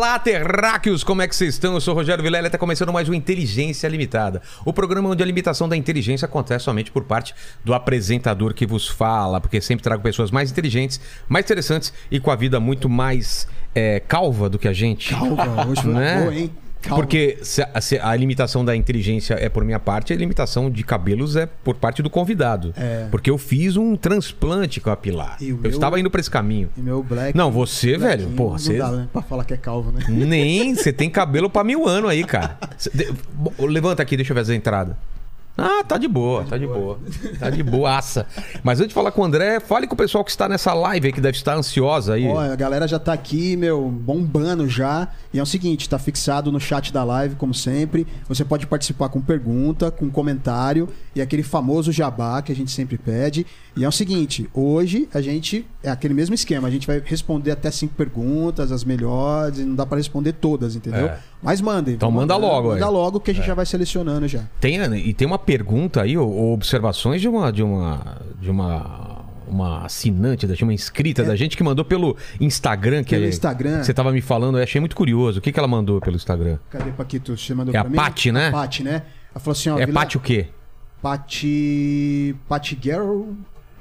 Olá, terráqueos! Como é que vocês estão? Eu sou o Rogério Vilela e está começando mais um Inteligência Limitada. O programa onde a limitação da inteligência acontece somente por parte do apresentador que vos fala, porque sempre trago pessoas mais inteligentes, mais interessantes e com a vida muito mais é, calva do que a gente. Calma, hoje foi Né? boa, hein? Calma. Porque se a, se a limitação da inteligência é por minha parte, a limitação de cabelos é por parte do convidado. É. Porque eu fiz um transplante capilar. E Eu meu- estava indo para esse caminho. E meu black. Não, você, velho, porra, não você- dá, né? Pra falar que é calvo, né? Nem, você tem cabelo pra mil anos aí, cara. De- Levanta aqui, deixa eu ver as entradas. Ah, tá de boa, tá de boa. Tá de boaça. Mas antes de falar com o André, fale com o pessoal que está nessa live aí, que deve estar ansiosa aí. Ó, a galera já tá aqui, meu, bombando já. E é o seguinte, tá fixado no chat da live, como sempre. Você pode participar com pergunta, com comentário e aquele famoso jabá que a gente sempre pede. E é o seguinte, hoje a gente é aquele mesmo esquema, a gente vai responder até cinco perguntas, as melhores, e não dá pra responder todas, entendeu? É. Mas mandem. Então manda mandando, logo aí. Manda logo que a gente já vai selecionando já. Tem, e tem uma pergunta aí, ou, ou observações de uma. De uma, de uma uma assinante, da- de uma inscrita da gente que mandou pelo Instagram. Que É. Pelo é- Instagram. que você tava me falando, eu achei muito curioso. O que, que ela mandou pelo Instagram? Cadê, Paquito? Você mandou É pra a mim? Paty, né? A Paty, né? Ela falou assim, ó... é Vila- Pati o quê? Paty... Paty Girl...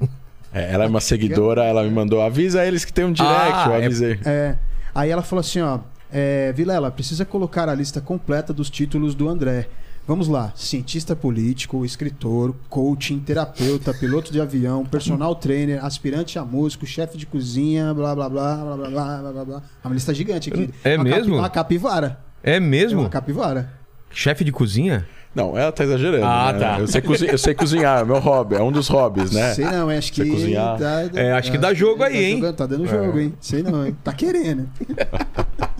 É, ela é uma seguidora, ela me mandou, avisa eles que tem um direct, Ah, eu é- avisei. É. Aí ela falou assim, ó... É, Vilela, precisa colocar a lista completa dos títulos do André. Vamos lá. Cientista político, escritor, coaching, terapeuta, piloto de avião, personal trainer, aspirante a músico, chefe de cozinha, blá, blá, blá, blá, blá, blá, blá, blá, blá. É uma lista gigante aqui. É Uma mesmo? Capi, uma capivara. É É mesmo? uma capivara. Chefe de cozinha? Não, ela tá exagerando. Ah, né? tá. Eu sei, cozi- eu sei cozinhar, é meu hobby, é um dos hobbies, né? Sei não, acho que. Cozinhar. Tá, É, acho que dá jogo aí, tá hein? jogando- tá dando jogo, hein? Sei não, hein? Tá querendo.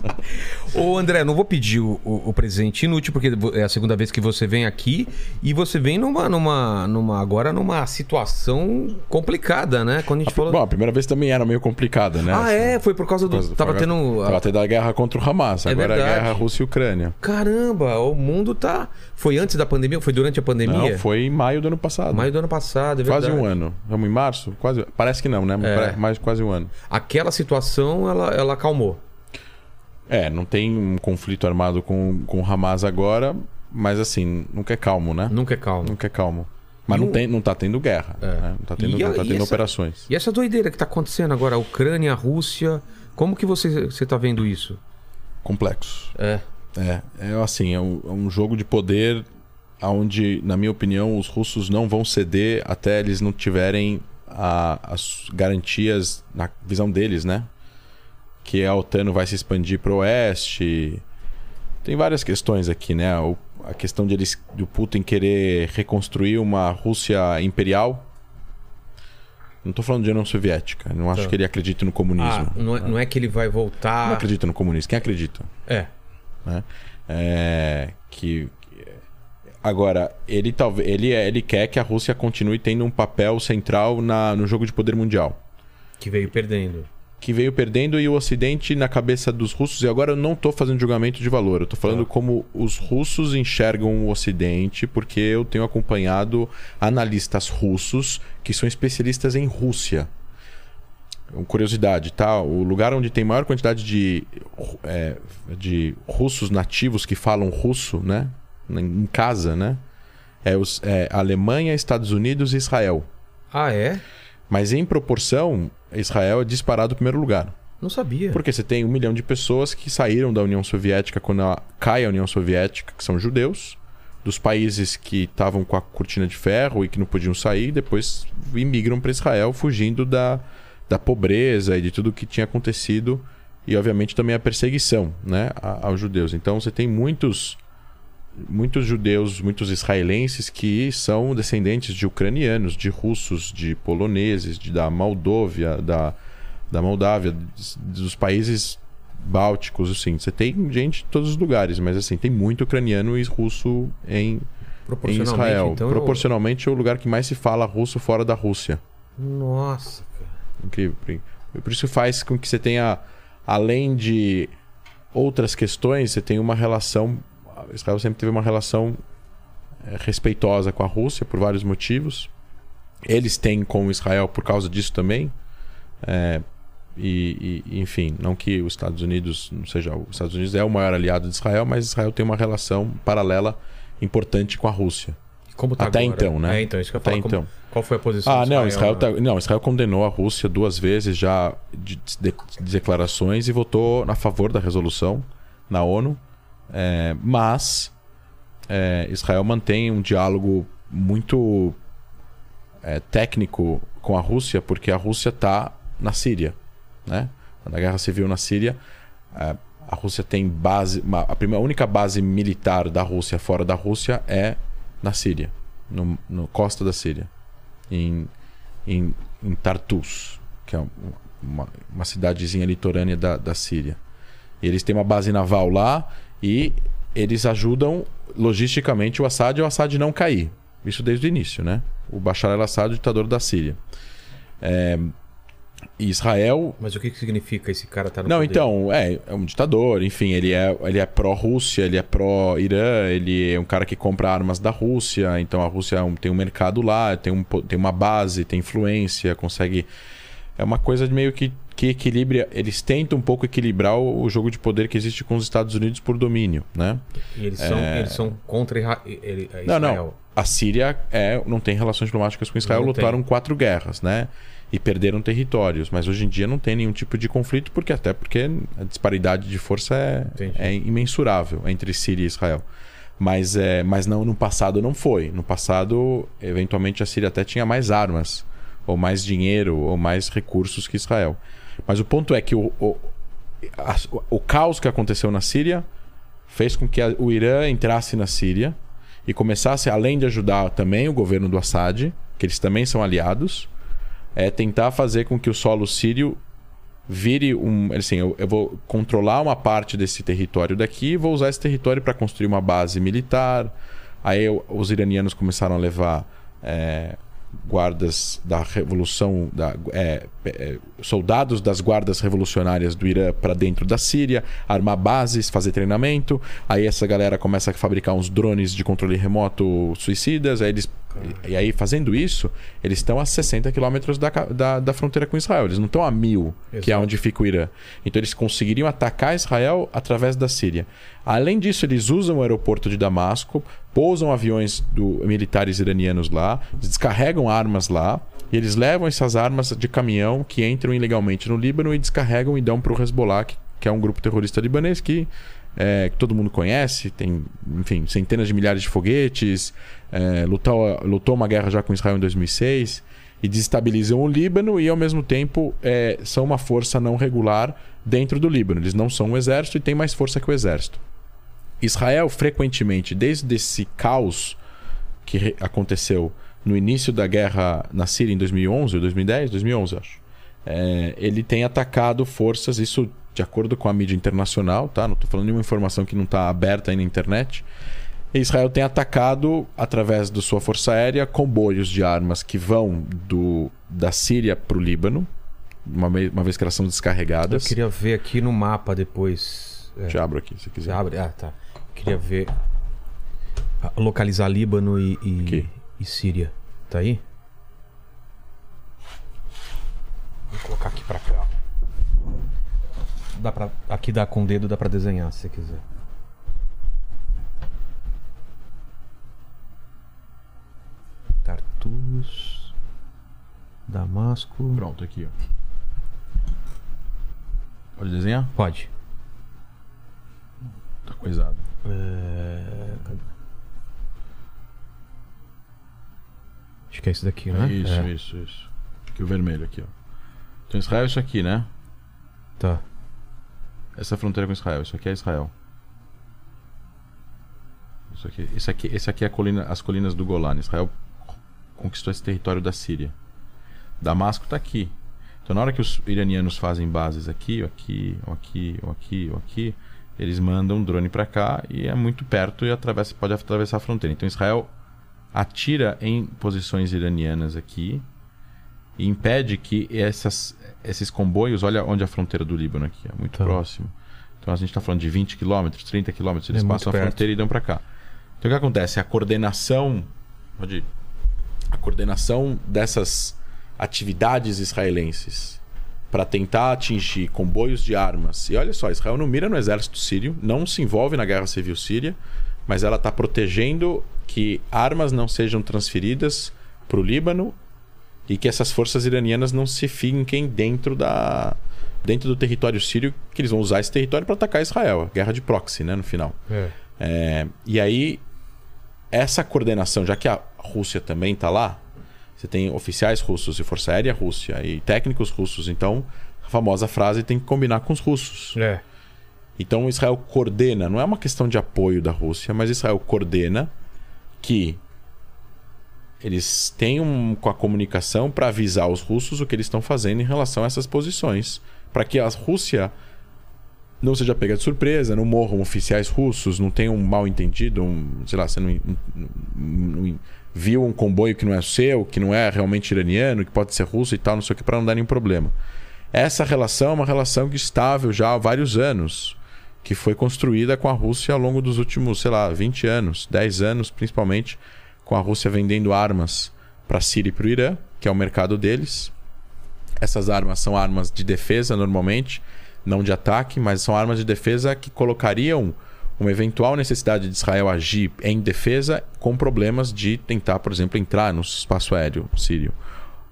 Ô André, não vou pedir o, o- o presente inútil, porque é a segunda vez que você vem aqui e você vem numa, numa, numa agora numa situação complicada, né? Quando a gente falou. Bom, a primeira vez também era meio complicada, né? ah, é? Foi por causa do. Por causa- Tava por- tendo. Tava tendo a guerra contra o Hamas, É agora é a verdade. guerra Rússia e Ucrânia. Caramba, o mundo tá. Foi antes da pandemia? Foi durante a pandemia? Não, foi em maio do ano passado. Maio do ano passado, é Quase verdade. um ano. Vamos em março? Quase. Parece que não, né? É. Mais quase um ano. Aquela situação, ela, ela acalmou. É, não tem um conflito armado com, com o Hamas agora, mas assim, nunca é calmo, né? Nunca é calmo. Nunca é calmo. Mas E não, tem, não tá tendo guerra. É. né? Não tá tendo, a- não tá tendo essa- operações. E essa doideira que tá acontecendo agora, a Ucrânia, a Rússia. Como que você, você tá vendo isso? Complexo. É. É, é assim, é um, é um jogo de poder onde, na minha opinião, os russos não vão ceder até eles não tiverem a- as garantias na visão deles, né? Que a OTAN vai se expandir para o oeste. Tem várias questões aqui, né? O- a questão de eles, do Putin querer reconstruir uma Rússia imperial. Não tô falando de União Soviética. Não acho Tá. que ele acredite no comunismo. Ah, não é, não é que ele vai Não voltar. acredita no comunismo. Quem acredita? É. né? É, que agora ele talvez ele é- ele quer que a Rússia continue tendo um papel central na, no jogo de poder mundial Que veio perdendo. Que veio perdendo e o Ocidente na cabeça dos russos e agora eu não estou fazendo julgamento de valor eu estou falando Tá. como os russos enxergam o Ocidente porque eu tenho acompanhado analistas russos que são especialistas em Rússia uma curiosidade, tá? O lugar onde tem maior quantidade de, é, de russos nativos que falam russo, né? Em casa, né? É, os, é Alemanha, Estados Unidos e Israel. Ah, é? Mas em proporção, Israel é disparado em primeiro lugar. Não sabia. Porque você tem um milhão de pessoas que saíram da União Soviética quando a- cai a União Soviética, que são judeus, dos países que estavam com a cortina de ferro e que não podiam sair, depois imigram para Israel, fugindo da, da pobreza e de tudo que tinha acontecido e, obviamente, também a perseguição né, aos judeus. Então, você tem muitos muitos judeus, muitos israelenses que são descendentes de ucranianos, de russos, de poloneses, de, da Moldóvia, da, da Moldávia, dos- países bálticos, assim. Você tem gente de todos os lugares, mas assim, tem muito ucraniano e russo em, em Israel. então, eu- Proporcionalmente é o lugar que mais se fala russo fora da Rússia. Nossa, cara. Incrível. Por isso faz com que você tenha, além de outras questões, você tenha uma relação. Israel sempre teve uma relação é, respeitosa com a Rússia por vários motivos. Eles têm com Israel por causa disso também. É, e, e, enfim, não que os Estados Unidos não seja os Estados Unidos é o maior aliado de Israel, mas Israel tem uma relação paralela importante com a Rússia. Como tá Até agora? então, né? É, então, isso que eu Até falo. Como- então. qual foi a posição Ah, de não, Israel, tá, não, Israel condenou a Rússia duas vezes já de, de- de declarações e votou a favor da resolução na ONU. É, mas é, Israel mantém um diálogo muito é, técnico com a Rússia, porque a Rússia está na Síria. Né? Na guerra civil na Síria, é, a Rússia tem base. uma- a, primeira, a única base militar da Rússia fora da Rússia é na Síria, no, no costa da Síria, em, em, em Tartus, que é uma, uma cidadezinha litorânea da, da Síria. E eles têm uma base naval lá e eles ajudam logisticamente o Assad e o Assad não cair. Isso desde o início, né? O Bashar al-Assad, o ditador da Síria. É, Israel Mas o que, que significa esse cara tá no não, poder? então, é, é um ditador, enfim, ele é, ele é pró-Rússia, ele é pró-Irã, ele é um cara que compra armas da Rússia, então a Rússia é um- tem um mercado lá, tem, um, tem uma base, tem influência, consegue. É uma coisa de meio que, que equilibra. Eles tentam um pouco equilibrar o, o jogo de poder que existe com os Estados Unidos por domínio, né? E eles, são, É. eles são contra Isra- ele- é Não, Israel. não. A Síria é, não tem relações diplomáticas com Israel, Não lutaram tem. quatro guerras, né? E perderam territórios. Mas hoje em dia não tem nenhum tipo de conflito, porque até porque a disparidade de força é, Entendi. é imensurável entre Síria e Israel. Mas, é, mas não, no passado não foi. No passado, eventualmente, a Síria até tinha mais armas, ou mais dinheiro, ou mais recursos que Israel. Mas o ponto é que o, o, a- o caos que aconteceu na Síria fez com que a- o Irã entrasse na Síria e começasse, além de ajudar também o governo do Assad, que eles também são aliados, é tentar fazer com que o solo sírio vire um. Assim, eu, eu vou controlar uma parte desse território daqui e vou usar esse território para construir uma base militar. Aí eu- os iranianos começaram a levar é, guardas da revolução, da, é, é, soldados das guardas revolucionárias do Irã para dentro da Síria, armar bases, fazer treinamento. Aí essa galera começa a fabricar uns drones de controle remoto suicidas. Aí eles, e aí fazendo isso, eles estão a 60 quilômetros da, da, da fronteira com Israel. Eles não estão a mil, que é Exato. onde fica o Irã. Então eles conseguiriam atacar Israel através da Síria. Além disso, eles usam o aeroporto de Damasco, pousam aviões do, militares iranianos lá, descarregam armas lá. E eles levam essas armas de caminhão que entram ilegalmente no Líbano e descarregam e dão para o Hezbollah, que, que é um grupo terrorista libanês que, é, que todo mundo conhece, tem, enfim, centenas de milhares de foguetes, é, lutou, lutou uma guerra já com Israel em 2006 e desestabilizam o Líbano e ao mesmo tempo é, são uma força não regular dentro do Líbano. Eles não são um exército e têm mais força que o exército. Israel frequentemente, desde esse caos que aconteceu no início da guerra na Síria em 2011 ou 2010, 2011 acho. É, ele tem atacado forças, isso de acordo com a mídia internacional, tá? Não estou falando de uma informação que não está aberta aí na internet. Israel tem atacado através da sua força aérea comboios de armas que vão do, da Síria para o Líbano, uma, uma vez que elas são Eu descarregadas. queria ver aqui no mapa depois. É, Te abro aqui, se quiser. abre? Ah, tá. Queria ver. ah, Localizar Líbano e, e, e Síria. Tá aí? Vou colocar aqui pra cá. Dá pra, aqui dá com o dedo, dá pra desenhar se você quiser. Tartus. Damasco. Pronto, aqui, ó. Pode desenhar? Pode. Tá coisado. É? Acho que é esse daqui, É né? isso, É. isso, isso. Aqui o vermelho aqui, ó. Então Israel é isso aqui, né? Tá. Essa é a fronteira com Israel. Isso aqui é Israel. Isso aqui, isso aqui, esse aqui é colina, as colinas do Golan. Israel conquistou esse território da Síria. Damasco está aqui. Então, na hora que os iranianos fazem bases aqui, ou aqui, ou aqui, aqui, aqui, eles mandam um drone para cá e é muito perto e atravessa, pode atravessar a fronteira. Então, Israel atira em posições iranianas aqui e impede que essas, esses comboios, olha onde é a fronteira do Líbano aqui, é muito Tá. próximo. Então a gente está falando de 20 quilômetros, 30 quilômetros, eles É passam a perto. fronteira e dão para cá. Então o que acontece? A coordenação, pode ir. a coordenação dessas atividades israelenses para tentar atingir comboios de armas. E olha só, Israel não mira no exército sírio, não se envolve na guerra civil síria, mas ela está protegendo que armas não sejam transferidas para o Líbano e que essas forças iranianas não se finquem dentro da dentro do território sírio, que eles vão usar esse território para atacar Israel, guerra de proxy, né, no final. É. É, e aí, essa coordenação, já que a Rússia também está lá, você tem oficiais russos e Força Aérea Rússia e técnicos russos, então a famosa frase tem que combinar com os russos. É. Então Israel coordena, não é uma questão de apoio da Rússia, mas Israel coordena que eles tenham com a comunicação para avisar os russos o que eles estão fazendo em relação a essas posições, para que a Rússia não seja pega de surpresa, não morram oficiais russos, não tenha um mal entendido, um, sei lá, você não viu um comboio que não é seu, que não é realmente iraniano, que pode ser russo e tal, não sei o que, para não dar nenhum problema. Essa relação é uma relação que estável já há vários anos, que foi construída com a Rússia ao longo dos últimos, sei lá, 20 anos, 10 anos principalmente, com a Rússia vendendo armas para a Síria e para o Irã, que é o mercado deles. Essas armas são armas de defesa normalmente, não de ataque, mas são armas de defesa que colocariam uma eventual necessidade de Israel agir em defesa com problemas de tentar, por exemplo, entrar no espaço aéreo sírio.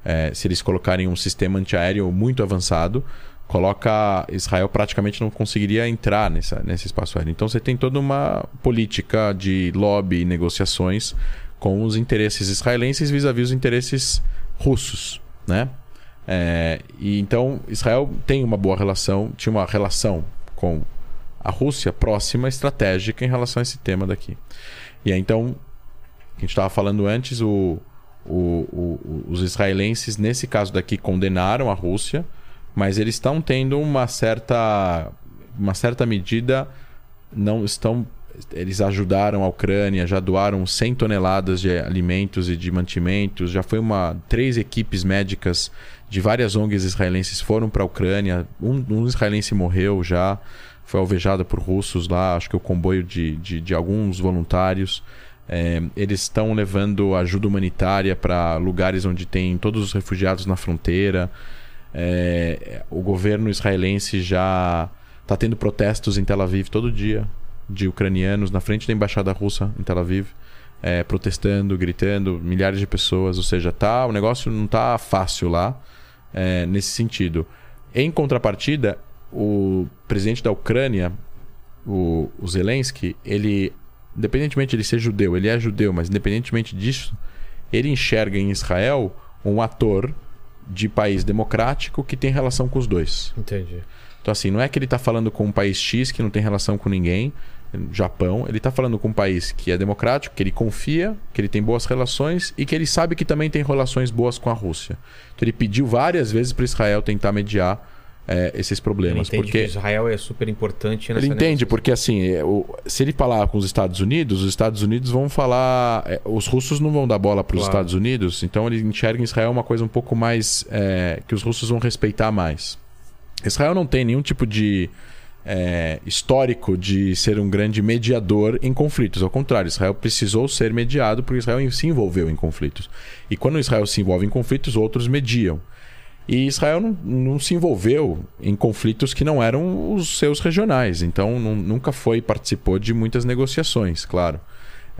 É, se eles colocarem um sistema antiaéreo muito avançado, coloca Israel praticamente não conseguiria entrar nessa, nesse espaço aéreo. Então você tem toda uma política de lobby e negociações com os interesses israelenses vis-à-vis os interesses russos, né? É, e então Israel tem uma boa relação, tinha uma relação com a Rússia próxima, estratégica em relação a esse tema daqui. E aí, então, a gente estava falando antes, o, o- o- os israelenses, nesse caso daqui, condenaram a Rússia, mas eles estão tendo uma certa, uma certa medida, não estão. Eles ajudaram a Ucrânia, já doaram 100 toneladas de alimentos e de mantimentos. Já foi uma três equipes médicas de várias ONGs israelenses foram para a Ucrânia. Um, um israelense morreu já, foi alvejado por russos lá. Acho que o comboio de, de, de alguns voluntários. É, eles estão levando ajuda humanitária para lugares onde tem todos os refugiados na fronteira. É, o governo israelense já está tendo protestos em Tel Aviv todo dia de ucranianos na frente da embaixada russa em Tel Aviv, é, protestando, gritando, milhares de pessoas. Ou seja, tá, o negócio não tá fácil lá é, nesse sentido. Em contrapartida, o presidente da Ucrânia, o, o Zelensky, ele, independentemente de ele ser judeu, ele é judeu, mas independentemente disso, ele enxerga em Israel um ator de país democrático que tem relação com os dois. Entendi. Então, assim, não é que ele está falando com um país X que não tem relação com ninguém, Japão, ele está falando com um país que é democrático, que ele confia, que ele tem boas relações e que ele sabe que também tem relações boas com a Rússia. Então, ele pediu várias vezes para Israel tentar mediar é, esses Ele problemas. entende porque que Israel é super importante nessa ele entende, porque assim, é, se ele falar com os Estados Unidos, os Estados Unidos vão falar. é, os russos não vão dar bola para os Claro. Estados Unidos, então ele enxerga em Israel uma coisa um pouco mais. é, que os russos vão respeitar mais. Israel não tem nenhum tipo de é, histórico de ser um grande mediador em conflitos. Ao contrário, Israel precisou ser mediado porque Israel se envolveu em conflitos. E quando Israel se envolve em conflitos, outros mediam. E Israel não, não se envolveu em conflitos que não eram os seus regionais. Então nu- nunca foi, participou de muitas negociações, claro.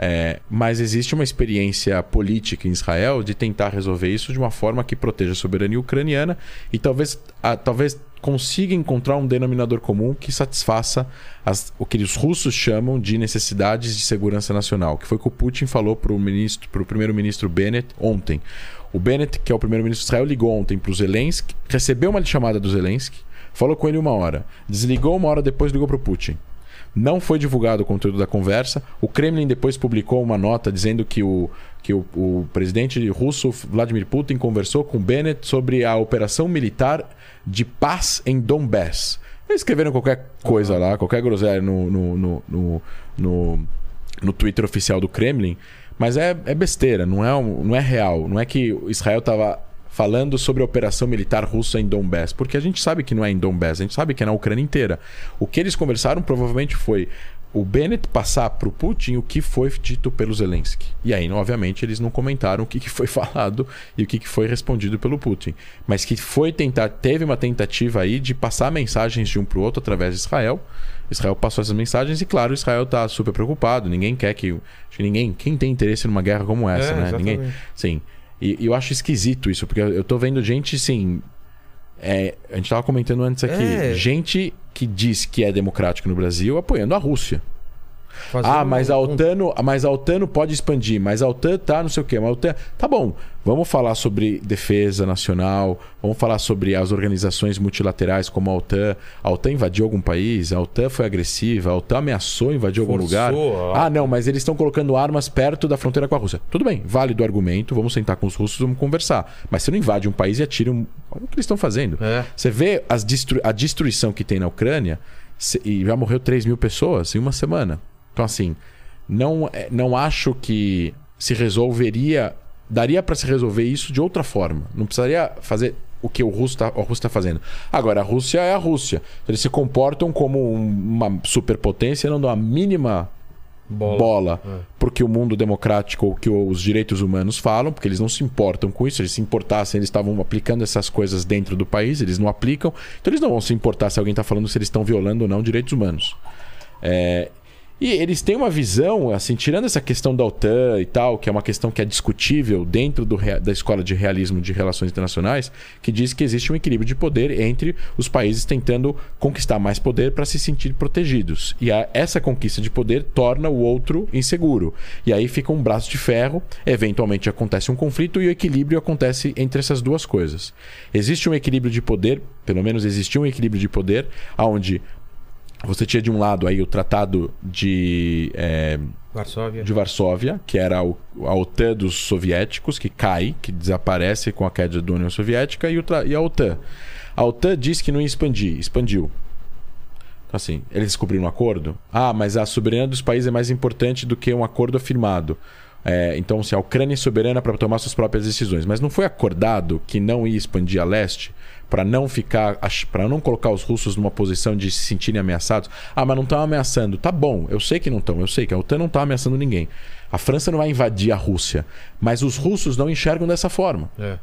É, mas existe uma experiência política em Israel de tentar resolver isso de uma forma que proteja a soberania ucraniana e talvez, a- talvez consiga encontrar um denominador comum que satisfaça as- o que os russos chamam de necessidades de segurança nacional, que foi o que o Putin falou para o primeiro-ministro Bennett ontem. O Bennett, que é o primeiro-ministro de Israel, ligou ontem para o Zelensky, recebeu uma chamada do Zelensky, falou com ele uma hora, desligou uma hora depois ligou para o Putin. Não foi divulgado o conteúdo da conversa. O Kremlin depois publicou uma nota dizendo que o, que o, o presidente russo Vladimir Putin conversou com Bennett sobre a operação militar de paz em Donbass. Eles escreveram qualquer coisa lá, qualquer groselha no, no, no, no, no, Twitter oficial do Kremlin, mas é, é besteira, não é, não é real. Não é que Israel estava falando sobre a operação militar russa em Donbass, porque a gente sabe que não é em Donbass, a gente sabe que é na Ucrânia inteira. O que eles conversaram provavelmente foi o Bennett passar para o Putin o que foi dito pelo Zelensky. E aí, obviamente, eles não comentaram o que, que foi falado e o que, que foi respondido pelo Putin. Mas que foi tentar, teve uma tentativa aí de passar mensagens de um para o outro através de Israel. Israel passou essas mensagens e, claro, Israel está super preocupado. Ninguém quer que. Ninguém. Quem tem interesse numa guerra como essa, É, né? exatamente. Ninguém. Sim. E, e eu acho esquisito isso, porque eu eu tô vendo gente, assim. é, a gente tava comentando antes aqui. É. Gente que diz que é democrático no Brasil apoiando a Rússia. Ah, mas a um- OTAN, não- mas a OTAN não pode expandir, mas a OTAN tá não sei o quê. Mas a OTAN... Tá bom, vamos falar sobre defesa nacional, vamos falar sobre as organizações multilaterais como a OTAN. A OTAN invadiu algum país, a OTAN foi agressiva, a OTAN ameaçou invadir algum Forçou lugar. a- Ah, não, mas eles estão colocando armas perto da fronteira com a Rússia. Tudo bem, válido o argumento, vamos sentar com os russos, vamos conversar. Mas você não invade um país e atira um... Olha o que eles estão fazendo. É. Você vê as destru- a destruição que tem na Ucrânia e já morreu 3 mil pessoas em uma semana. Então, assim, não, é- não acho que se resolveria. Daria para se resolver isso de outra forma. Não precisaria fazer o que o russo está fazendo. Agora, a Rússia é a Rússia. Eles se comportam como um- uma superpotência, não dão a mínima Bola. bola, É. porque o mundo democrático ou que os direitos humanos falam, porque eles não se importam com isso. Eles se importassem, eles estavam aplicando essas coisas dentro do país, eles não aplicam. Então eles não vão se importar se alguém está falando se eles estão violando ou não direitos humanos. É, E eles têm uma visão, assim, tirando essa questão da OTAN e tal, que é uma questão que é discutível dentro do da escola de realismo de relações internacionais, que diz que existe um equilíbrio de poder entre os países tentando conquistar mais poder para se sentir protegidos. E a- essa conquista de poder torna o outro inseguro. E aí fica um braço de ferro, eventualmente acontece um conflito e o equilíbrio acontece entre essas duas coisas. Existe um equilíbrio de poder, pelo menos existiu um equilíbrio de poder, onde você tinha de um lado aí o tratado de, é, Varsóvia. de Varsóvia, que era o- a OTAN dos soviéticos, que cai, que desaparece com a queda da União Soviética, e, o e a OTAN. A OTAN diz que não ia expandir, expandiu. Então, assim, eles descobriram um acordo? Ah, mas a soberania dos países é mais importante do que um acordo afirmado. É, então, se a Ucrânia é soberana para tomar suas próprias decisões, mas não foi acordado que não ia expandir a leste para não ficar, para não colocar os russos numa posição de se sentirem ameaçados. Ah, mas não estão ameaçando. Tá bom, eu sei que não estão, eu sei que a OTAN não está ameaçando ninguém. A França não vai invadir a Rússia, mas os russos não enxergam dessa forma. É.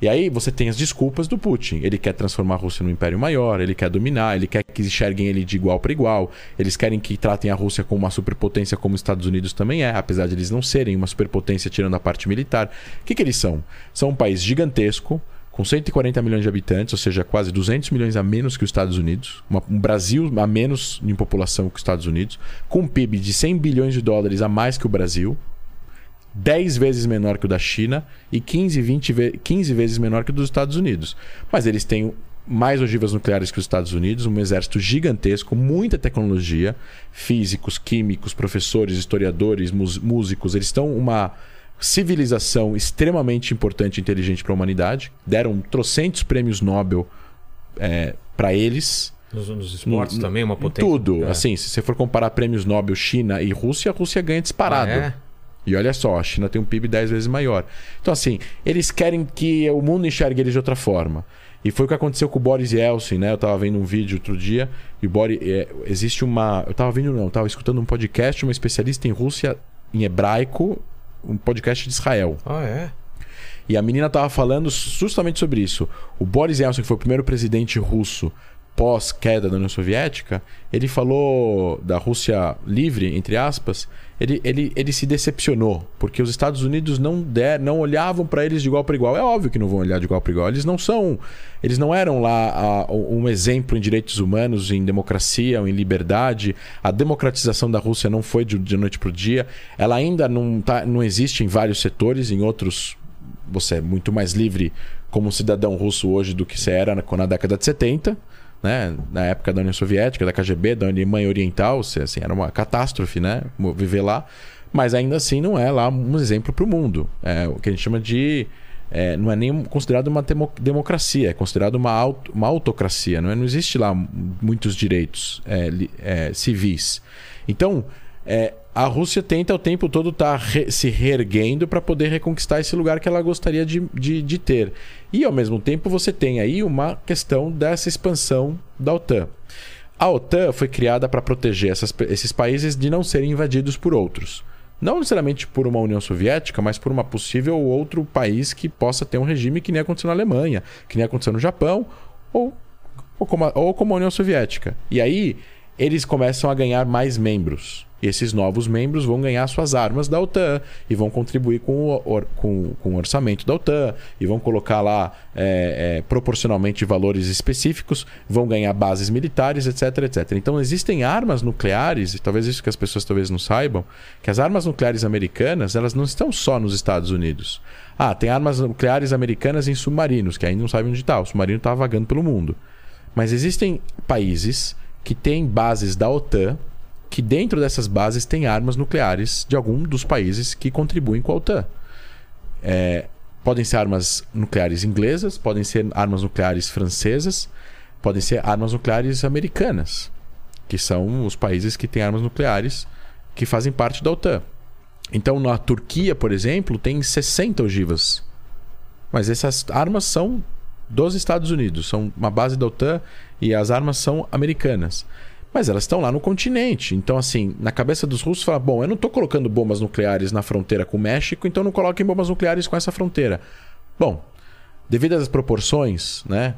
E aí você tem as desculpas do Putin. Ele quer transformar a Rússia num império maior, ele quer dominar, ele quer que enxerguem ele de igual para igual. Eles querem que tratem a Rússia como uma superpotência, como os Estados Unidos também é, apesar de eles não serem uma superpotência tirando a parte militar. O que, que eles são? São um país gigantesco, com 140 milhões de habitantes, ou seja, quase 200 milhões a menos que os Estados Unidos, uma- um Brasil a menos em população que os Estados Unidos, com um PIB de 100 bilhões de dólares a mais que o Brasil, 10 vezes menor que o da China e 15, 20 ve 15 vezes menor que o dos Estados Unidos. Mas eles têm mais ogivas nucleares que os Estados Unidos, um exército gigantesco, muita tecnologia, físicos, químicos, professores, historiadores, músicos, eles estão uma civilização extremamente importante e inteligente para a humanidade. Deram trocentos prêmios Nobel para eles. Nos, nos esportes No- também, uma potência. Tudo. É. Assim, se você for comparar prêmios Nobel China e Rússia, a Rússia ganha disparado. Ah, é? E olha só, a China tem um PIB 10 vezes maior. Então, assim, eles querem que o mundo enxergue eles de outra forma. E foi o que aconteceu com o Boris Yeltsin, né? Eu tava vendo um vídeo outro dia e o Boris. é, existe uma. Eu tava vendo, não, eu tava escutando um podcast, uma especialista em Rússia, em hebraico, um podcast de Israel. Ah, é? E a menina tava falando justamente sobre isso. O Boris Yeltsin, que foi o primeiro presidente russo pós-queda da União Soviética, ele falou da Rússia livre, entre aspas, ele, ele, ele se decepcionou, porque os Estados Unidos não der, não olhavam para eles de igual para igual. É óbvio que não vão olhar de igual para igual. Eles não são, eles não eram lá um exemplo em direitos humanos, em democracia, em liberdade. A democratização da Rússia não foi de, de noite para o dia. Ela ainda não, tá, não existe em vários setores, em outros você é muito mais livre como cidadão russo hoje do que você era na, na década de 70, né? Na época da União Soviética, da KGB, da Alemanha Oriental, assim, era uma catástrofe, né? Viver lá. Mas ainda assim não é lá um exemplo para o mundo. É o que a gente chama de. é, não é nem considerado uma demo- democracia, é considerado uma, aut- uma autocracia. Não, é? não existe lá muitos direitos é, é, civis. Então, é, a Rússia tenta o tempo todo estar tá se reerguendo para poder reconquistar esse lugar que ela gostaria de, de, de, ter. E ao mesmo tempo você tem aí uma questão dessa expansão da OTAN. A OTAN foi criada para proteger essas, esses países de não serem invadidos por outros. Não necessariamente por uma União Soviética, mas por uma possível outro país que possa ter um regime que nem aconteceu na Alemanha, que nem aconteceu no Japão, ou, ou, como, a, ou como a União Soviética. E aí eles começam a ganhar mais membros. Esses novos membros vão ganhar suas armas da OTAN e vão contribuir com o, com, com o orçamento da OTAN e vão colocar lá é, é, proporcionalmente valores específicos, vão ganhar bases militares, etc, etc. Então existem armas nucleares, e talvez isso que as pessoas talvez não saibam, que as armas nucleares americanas elas não estão só nos Estados Unidos. Ah, tem armas nucleares americanas em submarinos, que ainda não sabem onde está. O submarino está vagando pelo mundo. Mas existem países que têm bases da OTAN que dentro dessas bases tem armas nucleares de algum dos países que contribuem com a OTAN. É, podem ser armas nucleares inglesas, podem ser armas nucleares francesas, podem ser armas nucleares americanas, que são os países que têm armas nucleares que fazem parte da OTAN. Então, na Turquia, por exemplo, tem 60 ogivas. Mas essas armas são dos Estados Unidos, são uma base da OTAN e as armas são americanas. Mas elas estão lá no continente. Então, assim, na cabeça dos russos, fala: bom, eu não estou colocando bombas nucleares na fronteira com o México, então não coloquem bombas nucleares com essa fronteira. Bom, devido às proporções, né?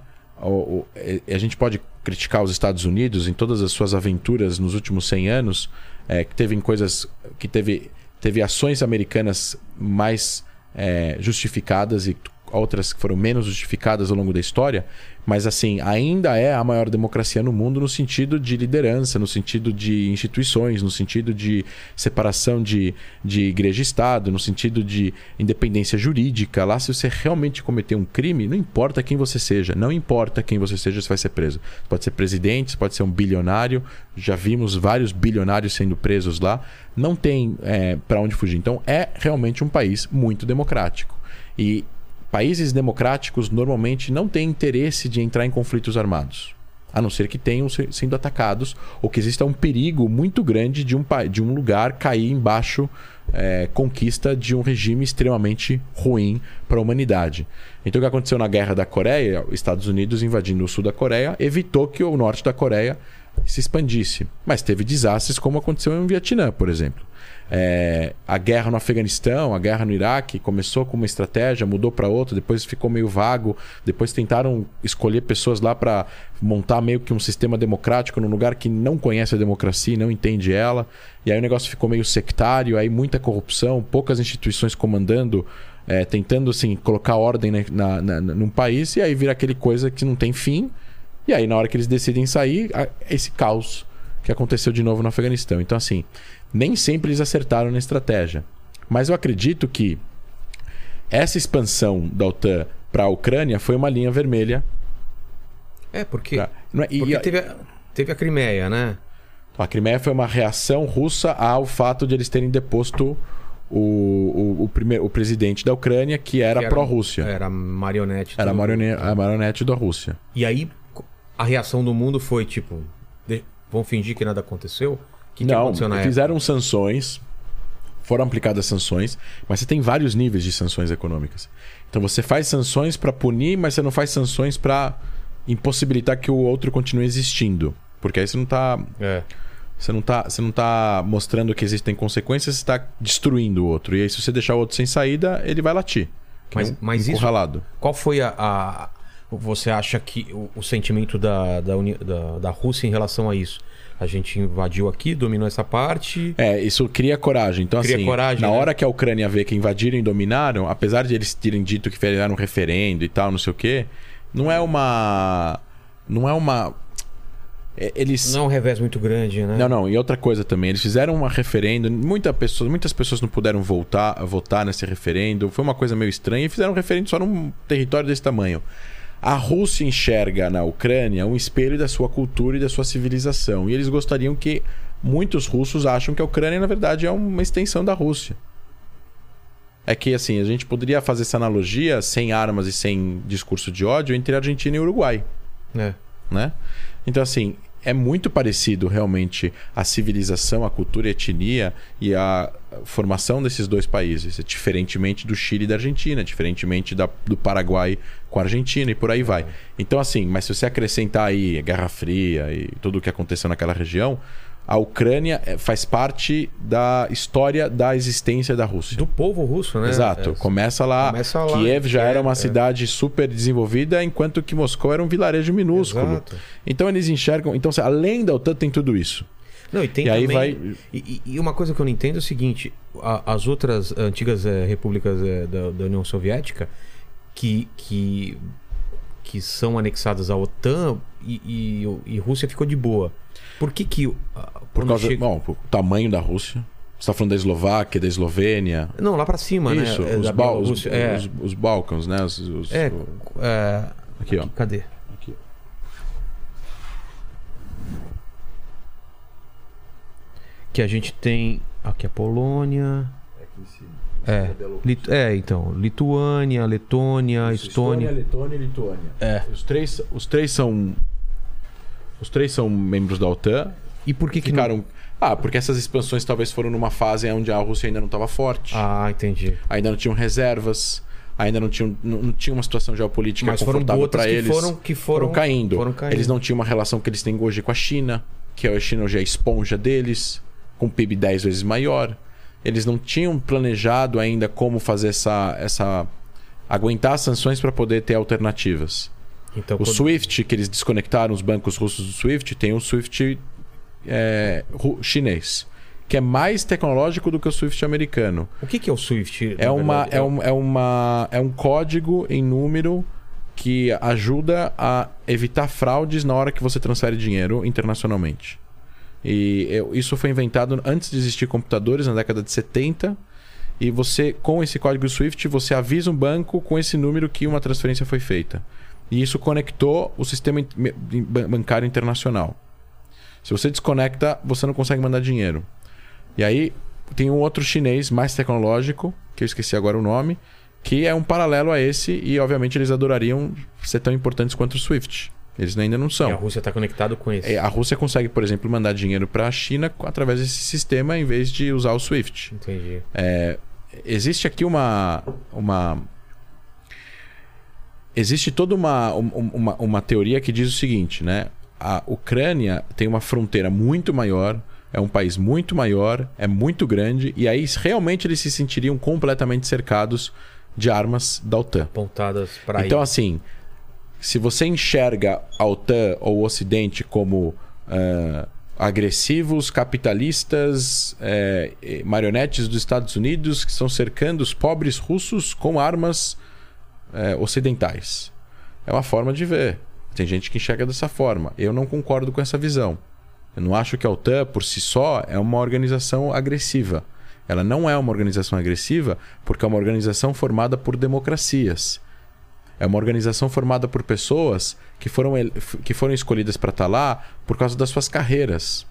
a gente pode criticar os Estados Unidos em todas as suas aventuras nos últimos 100 anos, é, que teve coisas que teve, teve ações americanas mais é, justificadas e outras que foram menos justificadas ao longo da história, mas assim, ainda é a maior democracia no mundo no sentido de liderança, no sentido de instituições, no sentido de separação de, de igreja e Estado, no sentido de independência jurídica. Lá, se você realmente cometer um crime, não importa quem você seja, não importa quem você seja, você vai ser preso. Você pode ser presidente, você pode ser um bilionário, já vimos vários bilionários sendo presos lá. Não tem é, para onde fugir. Então, é realmente um país muito democrático. E Países democráticos normalmente não têm interesse de entrar em conflitos armados. A não ser que tenham sendo atacados ou que exista um perigo muito grande de um, de um lugar cair embaixo é, conquista de um regime extremamente ruim para a humanidade. Então, o que aconteceu na guerra da Coreia, os Estados Unidos invadindo o sul da Coreia, evitou que o norte da Coreia se expandisse. Mas teve desastres como aconteceu no Vietnã, por exemplo. É, a guerra no Afeganistão, a guerra no Iraque começou com uma estratégia, mudou para outra, depois ficou meio vago, depois tentaram escolher pessoas lá para montar meio que um sistema democrático num lugar que não conhece a democracia e não entende ela, e aí o negócio ficou meio sectário, aí muita corrupção, poucas instituições comandando, é, tentando assim colocar ordem na, na, na, num país, e aí vira aquele coisa que não tem fim, e aí na hora que eles decidem sair, esse caos que aconteceu de novo no Afeganistão. Então assim nem sempre eles acertaram na estratégia. Mas eu acredito que essa expansão da OTAN para a Ucrânia foi uma linha vermelha. É, porque, pra... é... e, porque teve, a, teve a Crimeia, né? A Crimeia foi uma reação russa ao fato de eles terem deposto o, o, o, primeiro, o presidente da Ucrânia, que era, era pró-Rússia. Era marionete. Do... Era marionete, a marionete da Rússia. E aí a reação do mundo foi tipo: de... vão fingir que nada aconteceu? Que, que Não, fizeram época? sanções, foram aplicadas sanções, mas você tem vários níveis de sanções econômicas. Então você faz sanções para punir, mas você não faz sanções para impossibilitar que o outro continue existindo, porque aí você não está é. Você não, tá, você não tá mostrando que existem consequências, você está destruindo o outro. E aí, se você deixar o outro sem saída, ele vai latir. Mas, um, mas isso. Qual foi a, a. você acha que o, o sentimento da, da, da, da Rússia em relação a isso? A gente invadiu aqui, dominou essa parte. É, isso cria coragem. Então, cria assim, coragem, na né? hora que a Ucrânia vê que invadiram e dominaram, apesar de eles terem dito que fizeram um referendo e tal, não sei o quê, não é uma. Não é uma. É, eles... Não é um revés muito grande, né? Não, não. E outra coisa também, eles fizeram um referendo, muita pessoa, muitas pessoas não puderam voltar, votar nesse referendo. Foi uma coisa meio estranha e fizeram um referendo só num território desse tamanho. A Rússia enxerga na Ucrânia um espelho da sua cultura e da sua civilização. E eles gostariam que. Muitos russos acham que a Ucrânia, na verdade, é uma extensão da Rússia. É que, assim, a gente poderia fazer essa analogia sem armas e sem discurso de ódio entre Argentina e Uruguai. É. Né? Então, assim, é muito parecido realmente a civilização, a cultura, a etnia e a formação desses dois países, diferentemente do Chile e da Argentina, diferentemente da, do Paraguai com a Argentina e por aí vai. Então assim, mas se você acrescentar aí Guerra Fria e tudo o que aconteceu naquela região, a Ucrânia é, faz parte da história da existência da Rússia. Do povo russo, né? Exato. É, Começa lá. Começa lá, Kiev já era uma é. cidade super desenvolvida, enquanto que Moscou era um vilarejo minúsculo. Exato. Então eles enxergam. Então, além da OTAN, tem tudo isso. Não, e tem E aí também. vai- E, e- uma coisa que eu não entendo é o seguinte: a- as outras antigas eh, repúblicas eh, da, da União Soviética que, que, que são anexadas à OTAN e, e, e Rússia ficou de boa. Por que que. ah, Por causa chega- bom, o tamanho da Rússia. Você está falando da Eslováquia, da Eslovênia. Não, lá pra cima, isso, né? É, os, Bal- os, é, os, os Balcãs, né? Os, os- é, o- é, Aqui, ó. Cadê? Aqui. Que a gente tem. Aqui a Polônia. É, Lit- é, então. Lituânia, Letônia, Estônia. Letônia e Lituânia. É. Os três, os três são. Os três são membros da OTAN. E por que que não-. Ah, porque essas expansões talvez foram numa fase onde a Rússia ainda não estava forte. Ah, entendi. Ainda não tinham reservas. Ainda não tinham, não, não tinha uma situação geopolítica Mas foram confortável para que eles. foram- que foram- caindo. foram caindo. Eles não tinham uma relação que eles têm hoje com a China, que a China hoje é a esponja deles, com PIB 10 vezes maior. Eles não tinham planejado ainda como fazer essa. essa aguentar as sanções para poder ter alternativas. Então, O quando- SWIFT, que eles desconectaram os bancos russos do SWIFT, tem o SWIFT é, chinês, que é mais tecnológico do que o SWIFT americano. o que que é o SWIFT? É, uma, verdade? é, um, é, uma, é um código em número que ajuda a evitar fraudes na hora que você transfere dinheiro internacionalmente. E isso foi inventado antes de existir computadores, na década de 70. E você, com esse código SWIFT, você avisa um banco com esse número que uma transferência foi feita. E isso conectou o sistema bancário internacional. Se você desconecta, você não consegue mandar dinheiro. E aí tem um outro chinês mais tecnológico, que eu esqueci agora o nome, que é um paralelo a esse e obviamente eles adorariam ser tão importantes quanto o SWIFT. Eles ainda não E a são. Rússia está conectado com esse. É, A Rússia consegue, por exemplo, mandar dinheiro para a China através desse sistema em vez de usar o SWIFT. Entendi. É, existe aqui uma, uma. Existe toda uma, um- uma, uma teoria que diz o seguinte, né? A Ucrânia tem uma fronteira muito maior, é um país muito maior, é muito grande, e aí realmente eles se sentiriam completamente cercados de armas da OTAN. Apontadas para Então, assim, se você enxerga a OTAN ou o Ocidente como ah, agressivos, capitalistas, eh, marionetes dos Estados Unidos que estão cercando os pobres russos com armas eh, ocidentais, é uma forma de ver. Tem gente que enxerga dessa forma. Eu não concordo com essa visão. Eu não acho que a OTAN, por si só, é uma organização agressiva. Ela não é uma organização agressiva porque é uma organização formada por democracias. É uma organização formada por pessoas que foram, que foram escolhidas para estar lá por causa das suas carreiras.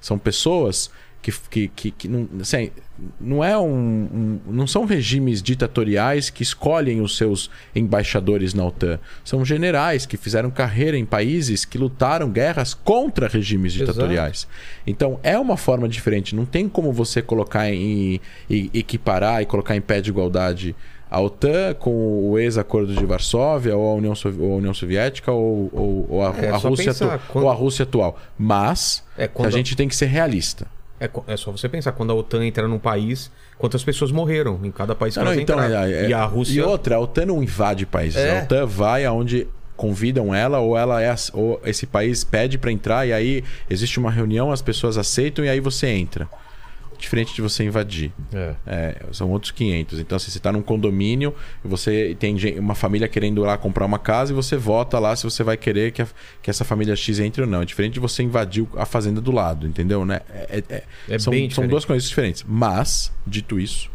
São pessoas que, que, que, que não, assim, não é um, um- não são regimes ditatoriais que escolhem os seus embaixadores na OTAN. São generais que fizeram carreira em países que lutaram guerras contra regimes Exato. ditatoriais. Então é uma forma diferente. Não tem como você colocar em e- equiparar e colocar em pé de igualdade a OTAN com o ex-acordo de Varsóvia ou a União, Sovi- ou a União Soviética ou, ou- ou a, É, a Rússia pensar, quando- ou a Rússia atual. Mas É, quando- a gente tem que ser realista. É, é só você pensar, quando a OTAN entra num país, quantas pessoas morreram em cada país que Não, não, então, é- é- e a Rússia... E outra, a OTAN não invade países. É. A OTAN vai aonde convidam ela ou ela é ou esse país pede para entrar e aí existe uma reunião, as pessoas aceitam e aí você entra. Diferente de você invadir. É. É, são outros 500. Então, assim, você está num condomínio e você tem uma família querendo lá comprar uma casa e você vota lá se você vai querer que, a- que essa família X entre ou não. É diferente de você invadir a fazenda do lado, entendeu? Né? É, é- É são, bem são diferente. duas coisas diferentes. Mas, dito isso,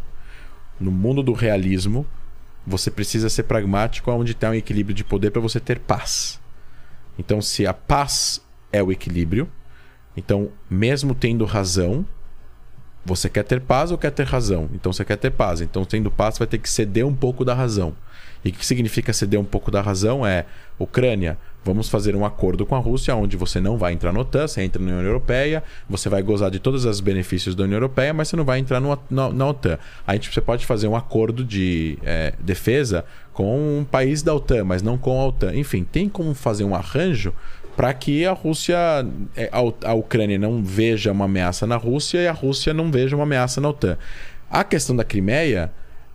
no mundo do realismo, você precisa ser pragmático onde tem um equilíbrio de poder para você ter paz. Então, se a paz é o equilíbrio, então, mesmo tendo razão, você quer ter paz ou quer ter razão? Então você quer ter paz. Então, tendo paz, você vai ter que ceder um pouco da razão. E o que significa ceder um pouco da razão? É Ucrânia, Vamos fazer um acordo com a Rússia onde você não vai entrar na OTAN, você entra na União Europeia, você vai gozar de todos os benefícios da União Europeia, mas você não vai entrar no, na, na OTAN. A gente você pode fazer um acordo de é, defesa com um país da OTAN, mas não com a OTAN. Enfim, tem como fazer um arranjo para que a Rússia, é, a, Ucrânia não veja uma ameaça na Rússia e a Rússia não veja uma ameaça na OTAN. A questão da Crimeia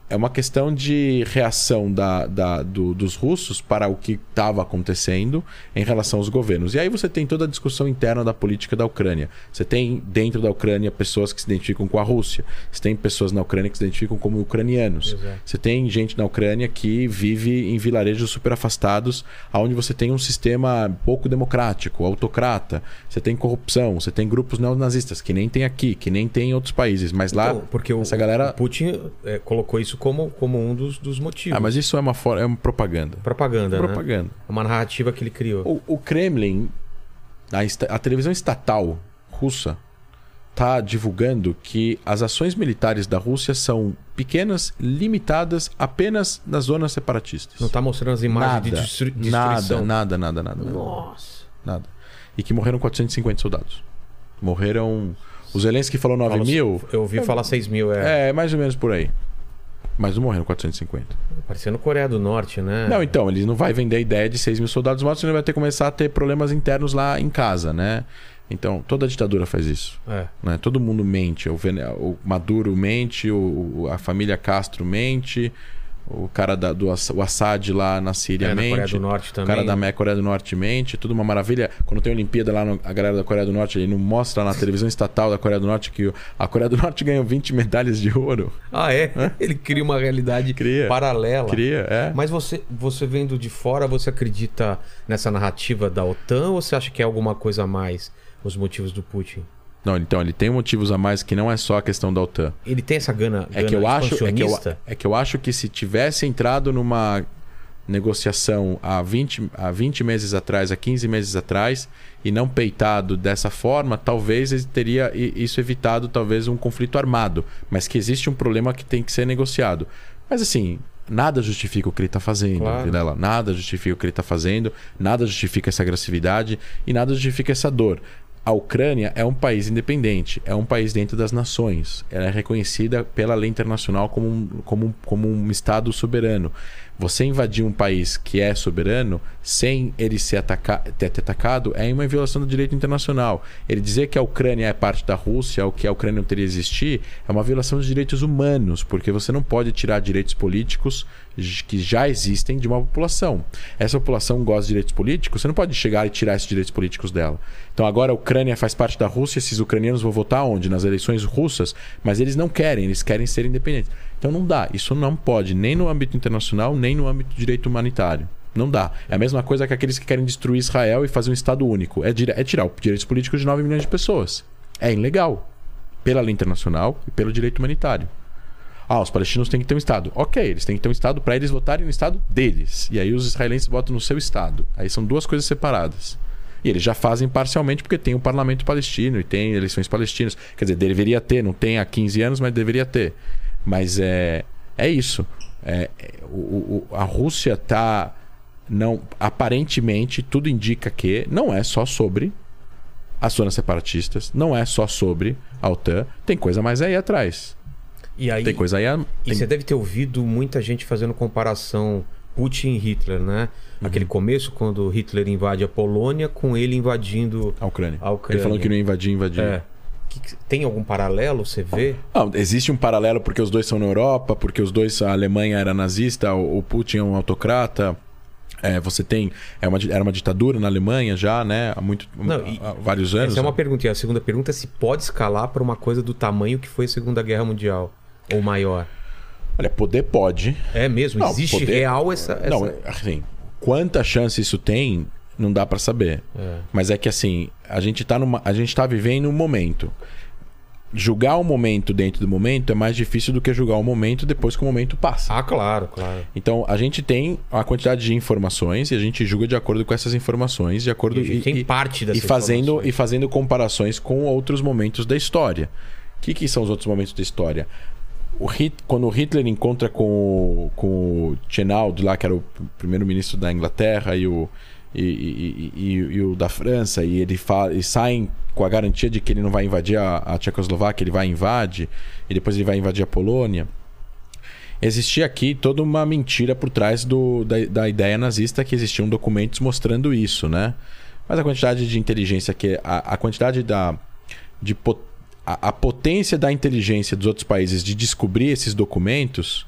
é uma questão de reação da, da, do, dos russos para o que estava acontecendo em relação aos governos. E aí você tem toda a discussão interna da política da Ucrânia. Você tem dentro da Ucrânia pessoas que se identificam com a Rússia. Você tem pessoas na Ucrânia que se identificam como ucranianos. Exato. Você tem gente na Ucrânia que vive em vilarejos super afastados, onde você tem um sistema pouco democrático, autocrata. Você tem corrupção, você tem grupos neonazistas, que nem tem aqui, que nem tem em outros países. Mas lá, então, porque essa o, galera. O Putin é, colocou isso como, como um dos, dos motivos. Ah, mas isso é uma, for... é uma propaganda. Propaganda, né? Propaganda. É uma narrativa que ele criou. O, o Kremlin, a, a televisão estatal russa, está divulgando que as ações militares da Rússia são pequenas, limitadas apenas nas zonas separatistas. Não está mostrando as imagens nada, de destru... destruição? Nada, nada, nada, nada. Nossa. Nada. E que morreram 450 soldados. Morreram... O Zelensky falou 9 Fala, mil. Eu ouvi falar 6 mil, é. É, mais ou menos por aí. Mas não morreram 450. Parecendo Coreia do Norte, né? Não, então, ele não vai vender a ideia de 6 mil soldados mortos, ele vai ter que começar a ter problemas internos lá em casa, né? Então, toda ditadura faz isso. É. Né? Todo mundo mente. O, o Maduro mente, o, a família Castro mente, o cara da, do o Assad lá na Síria é, mente. Na Coreia do Norte também. O cara da Coreia do Norte mente. Tudo uma maravilha. Quando tem Olimpíada lá, no, a galera da Coreia do Norte, ele não mostra na televisão estatal da Coreia do Norte que a Coreia do Norte ganhou 20 medalhas de ouro. Ah, é? Ele cria uma realidade cria. paralela. Cria, é. Mas você, você vendo de fora, você acredita nessa narrativa da OTAN ou você acha que é alguma coisa a mais os motivos do Putin? Não, então ele tem motivos a mais que não é só a questão da OTAN. Ele tem essa gana, é que eu acho é que eu, é que eu acho que se tivesse entrado numa negociação há 20, há 20 meses atrás, há 15 meses atrás, e não peitado dessa forma, talvez ele teria isso evitado talvez um conflito armado, mas que existe um problema que tem que ser negociado. Mas assim, nada justifica o que ele está fazendo, claro. Nada justifica o que ele está fazendo, nada justifica essa agressividade e nada justifica essa dor. A Ucrânia é um país independente, é um país dentro das nações. Ela é reconhecida pela lei internacional como um, como, como um Estado soberano. Você invadir um país que é soberano sem ele ser ataca ter atacado é uma violação do direito internacional. Ele dizer que a Ucrânia é parte da Rússia ou que a Ucrânia não teria existir é uma violação dos direitos humanos, porque você não pode tirar direitos políticos que já existem de uma população. Essa população gosta de direitos políticos, você não pode chegar e tirar esses direitos políticos dela. Então agora a Ucrânia faz parte da Rússia, esses ucranianos vão votar onde? Nas eleições russas, mas eles não querem, eles querem ser independentes. Então não dá. Isso não pode, nem no âmbito internacional, nem no âmbito do direito humanitário. Não dá. É a mesma coisa que aqueles que querem destruir Israel e fazer um Estado único. É, é tirar os direitos políticos de 9 milhões de pessoas. É ilegal. Pela lei internacional e pelo direito humanitário. Ah, os palestinos têm que ter um Estado. Ok, eles têm que ter um Estado para eles votarem no Estado deles. E aí os israelenses votam no seu Estado. Aí são duas coisas separadas. E eles já fazem parcialmente porque tem o um parlamento palestino e tem eleições palestinas. Quer dizer, deveria ter, não tem há 15 anos, mas deveria ter. Mas é, é isso. É, o, o, a Rússia está não aparentemente tudo indica que não é só sobre as zonas separatistas, não é só sobre a OTAN, tem coisa mais aí atrás. E aí, tem coisa aí. Tem... E você deve ter ouvido muita gente fazendo comparação Putin e Hitler, né? Uhum. Aquele começo quando Hitler invade a Polônia com ele invadindo a Ucrânia. A Ucrânia. Ele falou que não ia invadir, invadir. É. Tem algum paralelo, você vê? Não, existe um paralelo porque os dois são na Europa, porque os dois, a Alemanha era nazista, o Putin é um autocrata. É, você tem. É uma, era uma ditadura na Alemanha já, né? Há, muito, Não, há vários anos. Essa é uma pergunta. E a segunda pergunta é se pode escalar para uma coisa do tamanho que foi a Segunda Guerra Mundial ou maior. Olha, poder pode. É mesmo? Não, Existe poder... real essa, essa. Não, assim, quanta chance isso tem, não dá para saber. É. Mas é que assim, a gente tá numa, a gente tá vivendo um momento. Julgar o momento dentro do momento é mais difícil do que julgar o momento depois que o momento passa. Ah, claro, claro. Então a gente tem a quantidade de informações e a gente julga de acordo com essas informações, de acordo e gente e, tem parte dessas e fazendo e fazendo comparações com outros momentos da história. O que, que são os outros momentos da história? O Hit, quando o Hitler encontra com, com o Chenald lá, que era o primeiro-ministro da Inglaterra, e o, e, e, e, o da França, e ele fala, e saem com a garantia de que ele não vai invadir a, a Tchecoslováquia, ele vai invade, e depois ele vai invadir a Polônia. Existia aqui toda uma mentira por trás do, da, da ideia nazista que existiam documentos mostrando isso, né? Mas a quantidade de inteligência que. A, a quantidade da. De, a, a, potência da inteligência dos outros países de descobrir esses documentos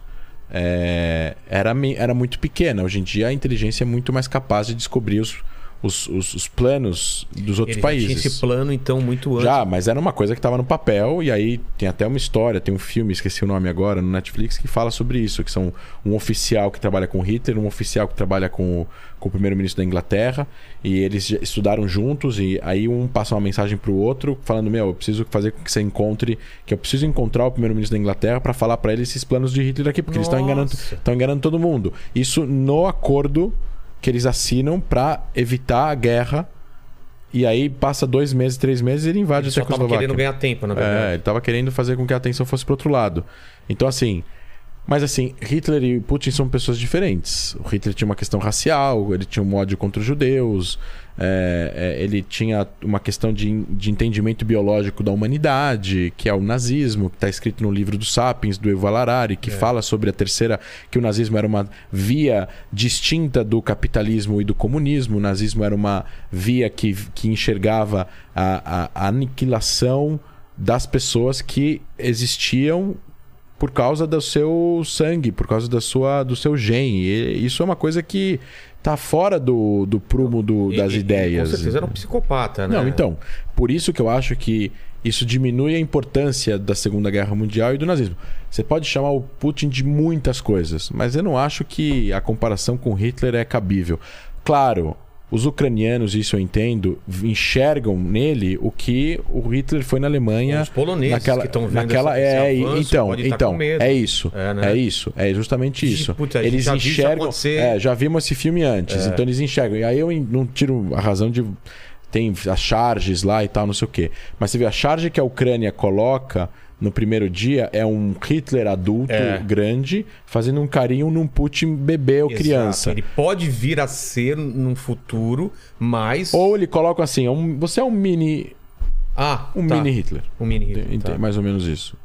é, era, era muito pequena. Hoje em dia a inteligência é muito mais capaz de descobrir os, os, os, os planos dos outros Ele países. tinha esse plano, então, muito antes. Já, mas era uma coisa que estava no papel, e aí tem até uma história, tem um filme, esqueci o nome agora, no Netflix, que fala sobre isso, que são um oficial que trabalha com Hitler, um oficial que trabalha com, com o primeiro-ministro da Inglaterra, e eles estudaram juntos, e aí um passa uma mensagem pro outro, falando, meu, eu preciso fazer com que você encontre, que eu preciso encontrar o primeiro-ministro da Inglaterra para falar para ele esses planos de Hitler aqui, porque Nossa. eles estão enganando, enganando todo mundo. Isso no acordo que eles assinam para evitar a guerra. E aí passa dois meses, três meses e ele invade ele a Tchecoslováquia. Ele querendo ganhar tempo, na verdade. É, ele estava querendo fazer com que a atenção fosse para outro lado. Então, assim, mas assim, Hitler e Putin são pessoas diferentes. O Hitler tinha uma questão racial, ele tinha um ódio contra os judeus, é, é, ele tinha uma questão de, de entendimento biológico da humanidade, que é o nazismo, que está escrito no livro do Sapiens, do Evo Harari, que é. fala sobre a terceira, que o nazismo era uma via distinta do capitalismo e do comunismo. O nazismo era uma via que, que enxergava a, a, a aniquilação das pessoas que existiam por causa do seu sangue, por causa da sua, do seu gene. E isso é uma coisa que tá fora do, do prumo do, das e, ideias. Com certeza era um psicopata, né? Não, então. Por isso que eu acho que isso diminui a importância da Segunda Guerra Mundial e do nazismo. Você pode chamar o Putin de muitas coisas, mas eu não acho que a comparação com Hitler é cabível. Claro, os ucranianos, isso eu entendo, enxergam nele o que o Hitler foi na Alemanha. Os poloneses naquela, que estão vendo naquela, esse, é, avanço, então, então é isso, é, né? é, isso, é justamente isso. Puta, eles enxergam, é, já vimos esse filme antes, é. então eles enxergam. E aí eu não tiro a razão de tem as charges lá e tal, não sei o quê. Mas você vê a charge que a Ucrânia coloca no primeiro dia é um Hitler adulto é. grande fazendo um carinho num Putin bebê ou Exato. criança. Ele pode vir a ser num futuro, mas. Ou ele coloca assim: um, você é um mini. Ah, um tá. mini Hitler. Um mini Hitler. Tá. Mais ou menos isso.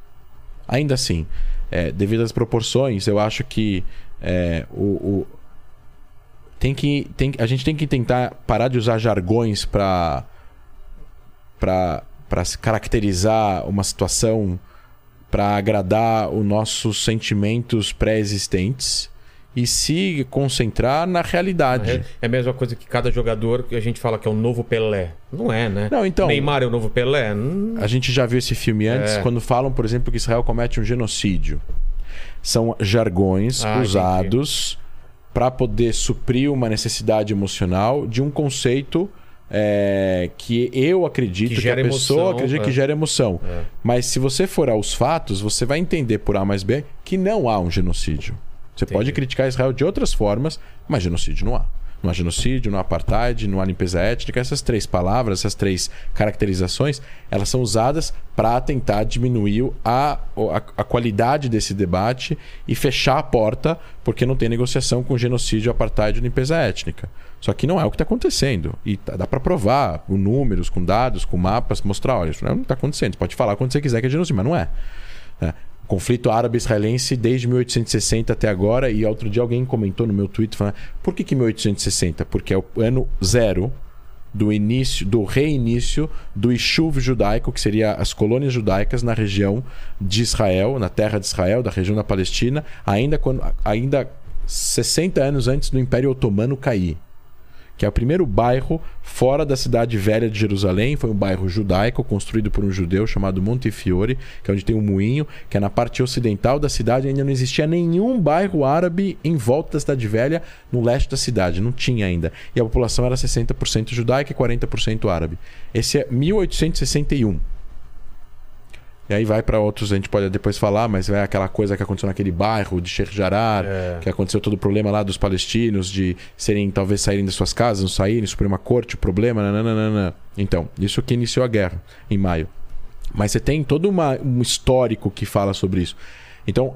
Ainda assim, é, devido às proporções, eu acho que é, o, o, tem que tem, a gente tem que tentar parar de usar jargões para para para caracterizar uma situação, para agradar os nossos sentimentos pré-existentes e se concentrar na realidade. É, é a mesma coisa que cada jogador que a gente fala que é o novo Pelé. Não é, né? Não, então. Neymar é o novo Pelé? Hum... A gente já viu esse filme antes, é. quando falam, por exemplo, que Israel comete um genocídio. São jargões ah, usados para poder suprir uma necessidade emocional de um conceito é, que eu acredito que, que a pessoa emoção, acredita é. que gera emoção. É. Mas se você for aos fatos, você vai entender por A mais B que não há um genocídio. Você Entendi. pode criticar Israel de outras formas, mas genocídio não há. Não há genocídio, não há apartheid, não há limpeza étnica. Essas três palavras, essas três caracterizações, elas são usadas para tentar diminuir a, a, a, qualidade desse debate e fechar a porta, porque não tem negociação com genocídio, apartheid e limpeza étnica. Só que não é o que está acontecendo. E tá, dá para provar com números, com dados, com mapas, mostrar, olha, isso não está é acontecendo. Você pode falar quando você quiser que é genocídio, mas não é. é. Conflito árabe-israelense desde 1860 até agora. E outro dia alguém comentou no meu Twitter falando: por que, que 1860? Porque é o ano zero do início, do reinício do Ishuv judaico, que seria as colônias judaicas na região de Israel, na terra de Israel, da região da Palestina, ainda quando ainda 60 anos antes do Império Otomano cair que é o primeiro bairro fora da cidade velha de Jerusalém. Foi um bairro judaico construído por um judeu chamado Montefiore, que é onde tem um moinho, que é na parte ocidental da cidade. Ainda não existia nenhum bairro árabe em volta da cidade velha, no leste da cidade. Não tinha ainda. E a população era 60% judaica e 40% árabe. Esse é 1861. E aí vai para outros, a gente pode depois falar, mas é aquela coisa que aconteceu naquele bairro de Sheikh é. que aconteceu todo o problema lá dos palestinos de serem, talvez saírem das suas casas, não saírem, Suprema Corte, o problema, nananana. Então, isso que iniciou a guerra em maio. Mas você tem todo uma, um histórico que fala sobre isso. Então,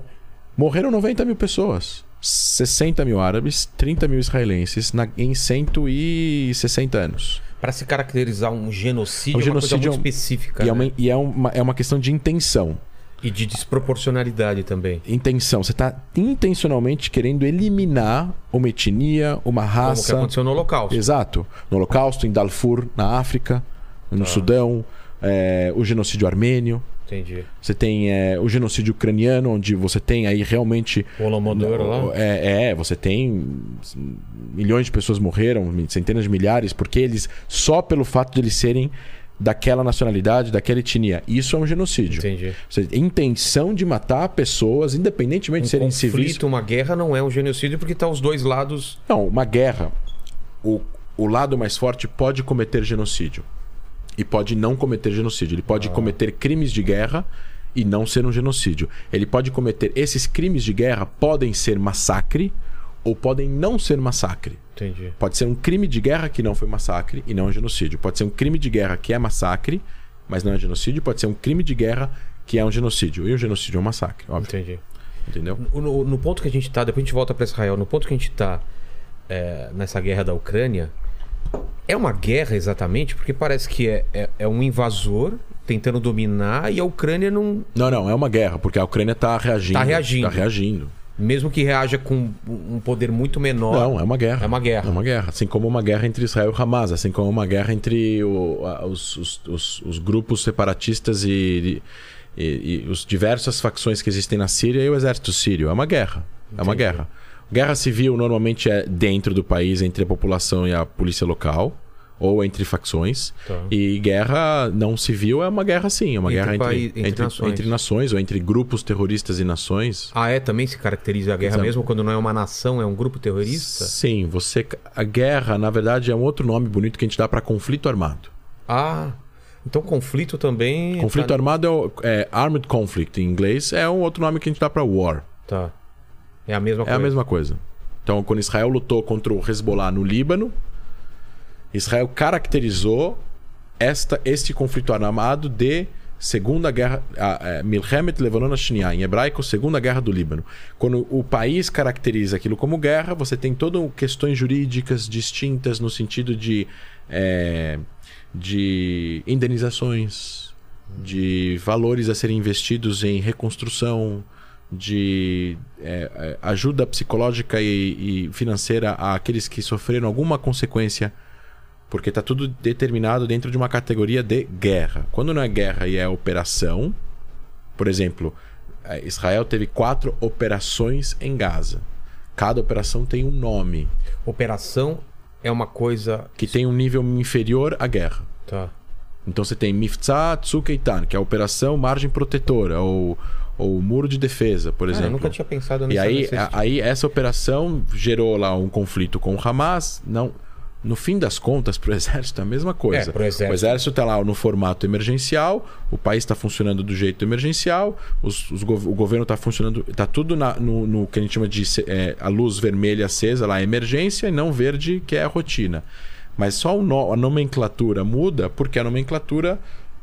morreram 90 mil pessoas. 60 mil árabes, 30 mil israelenses na, em 160 anos. Para se caracterizar um genocídio, O é uma coisa genocídio muito é um- específica. E, é né? uma, e é, uma, é uma questão de intenção. E de desproporcionalidade também. Intenção. Você está intencionalmente querendo eliminar uma etnia, uma Como que raça. aconteceu no Holocausto. Exato. No Holocausto, em Darfur, na África, no Tá. Sudão, é, o genocídio armênio. Entendi. Você tem é, o genocídio ucraniano, onde você tem aí realmente. O Holodomor lá. É, é, você tem milhões de pessoas morreram, centenas de milhares, porque eles, só pelo fato de eles serem daquela nacionalidade, daquela etnia. Isso é um genocídio. Entendi. Tem intenção de matar pessoas, independentemente de serem um civis. conflito, uma guerra não é um genocídio porque tá os dois lados. Não, uma guerra. O, o lado mais forte pode cometer genocídio. E pode não cometer genocídio. Ele pode cometer crimes de guerra e não ser um genocídio. Ele pode cometer. Esses crimes de guerra podem ser massacre ou podem não ser massacre. Entendi. Pode ser um crime de guerra que não foi massacre e não é genocídio. Pode ser um crime de guerra que é massacre, mas não é genocídio. Pode ser um crime de guerra que é um genocídio. E o genocídio é um massacre, óbvio. Entendi. Entendeu? No, no- ponto que a gente tá, depois a gente volta para Israel, no ponto que a gente tá é, nessa guerra da Ucrânia, é uma guerra exatamente, porque parece que é, é, é um invasor tentando dominar e a Ucrânia não. Não, não, é uma guerra, porque a Ucrânia está reagindo. Tá reagindo. Tá reagindo. Mesmo que reaja com um poder muito menor. Não, é uma guerra. É uma guerra. É uma guerra. Assim como uma guerra entre Israel e Hamas, assim como uma guerra entre o- os, os- os- os grupos separatistas e, e- e os diversas facções que existem na Síria e o exército sírio. É uma guerra. É uma Entendi. guerra. Guerra civil normalmente é dentro do país, entre a população e a polícia local. Ou entre facções. Tá. E guerra não civil é uma guerra sim. É uma Entre guerra entre, paí- entre nações. entre nações ou entre grupos terroristas e nações. Ah, é? Também se caracteriza a guerra Exato. mesmo quando não é uma nação, é um grupo terrorista? Sim, você. A guerra, na verdade, é um outro nome bonito que a gente dá para conflito armado. Ah, então conflito também. Conflito tá... armado é, é armed conflict em inglês, é um outro nome que a gente dá para war. Tá. É a mesma É coisa. a mesma coisa. Então, quando Israel lutou contra o Hezbollah no Líbano, Israel caracterizou esta, este conflito armado de Segunda Guerra, a, a, Milhemet Levanon Shnia, em hebraico, Segunda Guerra do Líbano. Quando o país caracteriza aquilo como guerra, você tem todas questões jurídicas distintas no sentido de, é, de indenizações, de valores a serem investidos em reconstrução, de é, é, ajuda psicológica e, e financeira àqueles que sofreram alguma consequência porque está tudo determinado dentro de uma categoria de guerra. Quando não é guerra e é operação, por exemplo, eh, Israel teve quatro operações em Gaza. Cada operação tem um nome Operação é uma coisa. que tem um nível inferior à guerra. Tá. Então você tem Mifza Tzukeitan, que é a operação margem protetora, ou, ou muro de defesa, por Ah, exemplo. eu nunca tinha pensado E nessa aí, a- aí essa operação gerou lá um conflito com o Hamas. Não, no fim das contas, para o exército é a mesma coisa. É, exército. O exército está lá no formato emergencial, o país está funcionando do jeito emergencial, os, os gov- o governo está funcionando, está tudo na- no, no que a gente chama de é, a luz vermelha acesa, lá, emergência, e não verde, que é a rotina. Mas só o no- a nomenclatura muda porque a nomenclatura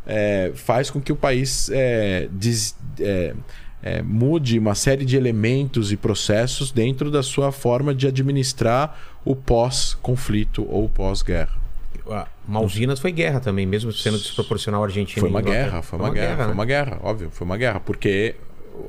é, faz com que o país é, des- é, é, mude uma série de elementos e processos dentro da sua forma de administrar o pós-conflito ou pós-guerra. Malvinas foi guerra também, mesmo sendo desproporcional a Argentina. Foi uma guerra, foi uma guerra, foi né? uma guerra, óbvio, foi uma guerra, porque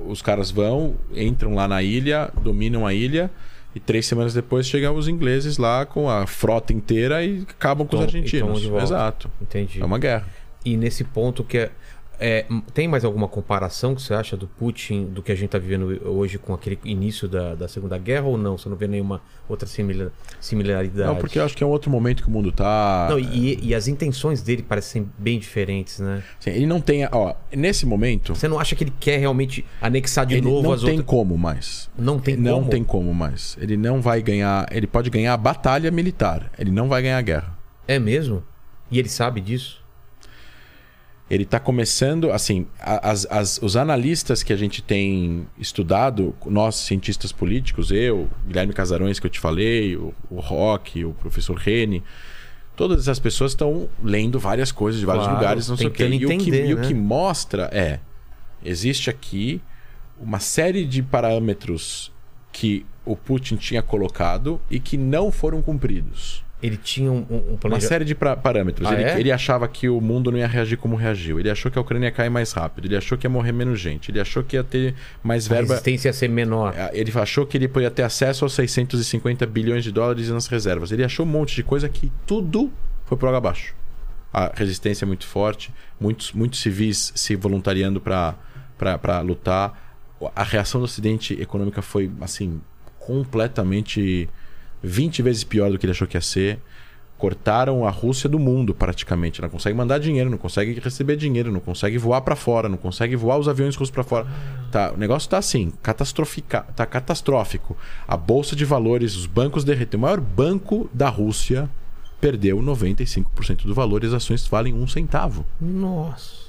os caras vão, entram lá na ilha, dominam a ilha e três semanas depois chegam os ingleses lá com a frota inteira e acabam com os Tom- argentinos. Exato. Entendi. É uma guerra. E nesse ponto que é, é, tem mais alguma comparação que você acha do Putin, do que a gente está vivendo hoje com aquele início da, da Segunda Guerra ou não? Você não vê nenhuma outra simila- similaridade? Não, porque eu acho que é um outro momento que o mundo tá. Não, e, e as intenções dele parecem bem diferentes, né? Assim, ele não tem. Ó, nesse momento. Você não acha que ele quer realmente anexar de ele novo não as tem outras? como mais. Não tem não como? tem como mais. Ele não vai ganhar. Ele pode ganhar a batalha militar. Ele não vai ganhar a guerra. É mesmo? E ele sabe disso? Ele está começando, assim, as, as- os analistas que a gente tem estudado, nós cientistas políticos, eu, Guilherme Casarões, que eu te falei, o, o Rock, o professor Rene, todas essas pessoas estão lendo várias coisas de vários Claro, lugares, não sei o quê. E, o que, entender, e o né? que mostra é, existe aqui uma série de parâmetros que o Putin tinha colocado e que não foram cumpridos. Ele tinha um, um Uma série de parâmetros. Ah, ele, é? ele achava que o mundo não ia reagir como reagiu. Ele achou que a Ucrânia ia cair mais rápido. Ele achou que ia morrer menos gente. Ele achou que ia ter mais A verba. resistência ia ser menor. É, Ele achou que ele podia ter acesso aos 650 bilhões de dólares nas reservas. Ele achou um monte de coisa que tudo foi por água abaixo. A resistência é muito forte, muitos, muitos civis se voluntariando para lutar. A reação do Ocidente econômica foi assim completamente 20 vezes pior do que ele achou que ia ser. Cortaram a Rússia do mundo praticamente. Não consegue mandar dinheiro, não consegue receber dinheiro, não consegue voar para fora, não consegue voar os aviões russos para fora. Tá, o negócio tá assim, catastrofica, tá catastrófico. A bolsa de valores, os bancos derreteram. O maior banco da Rússia perdeu 95% do valor e as ações valem um centavo. Nossa.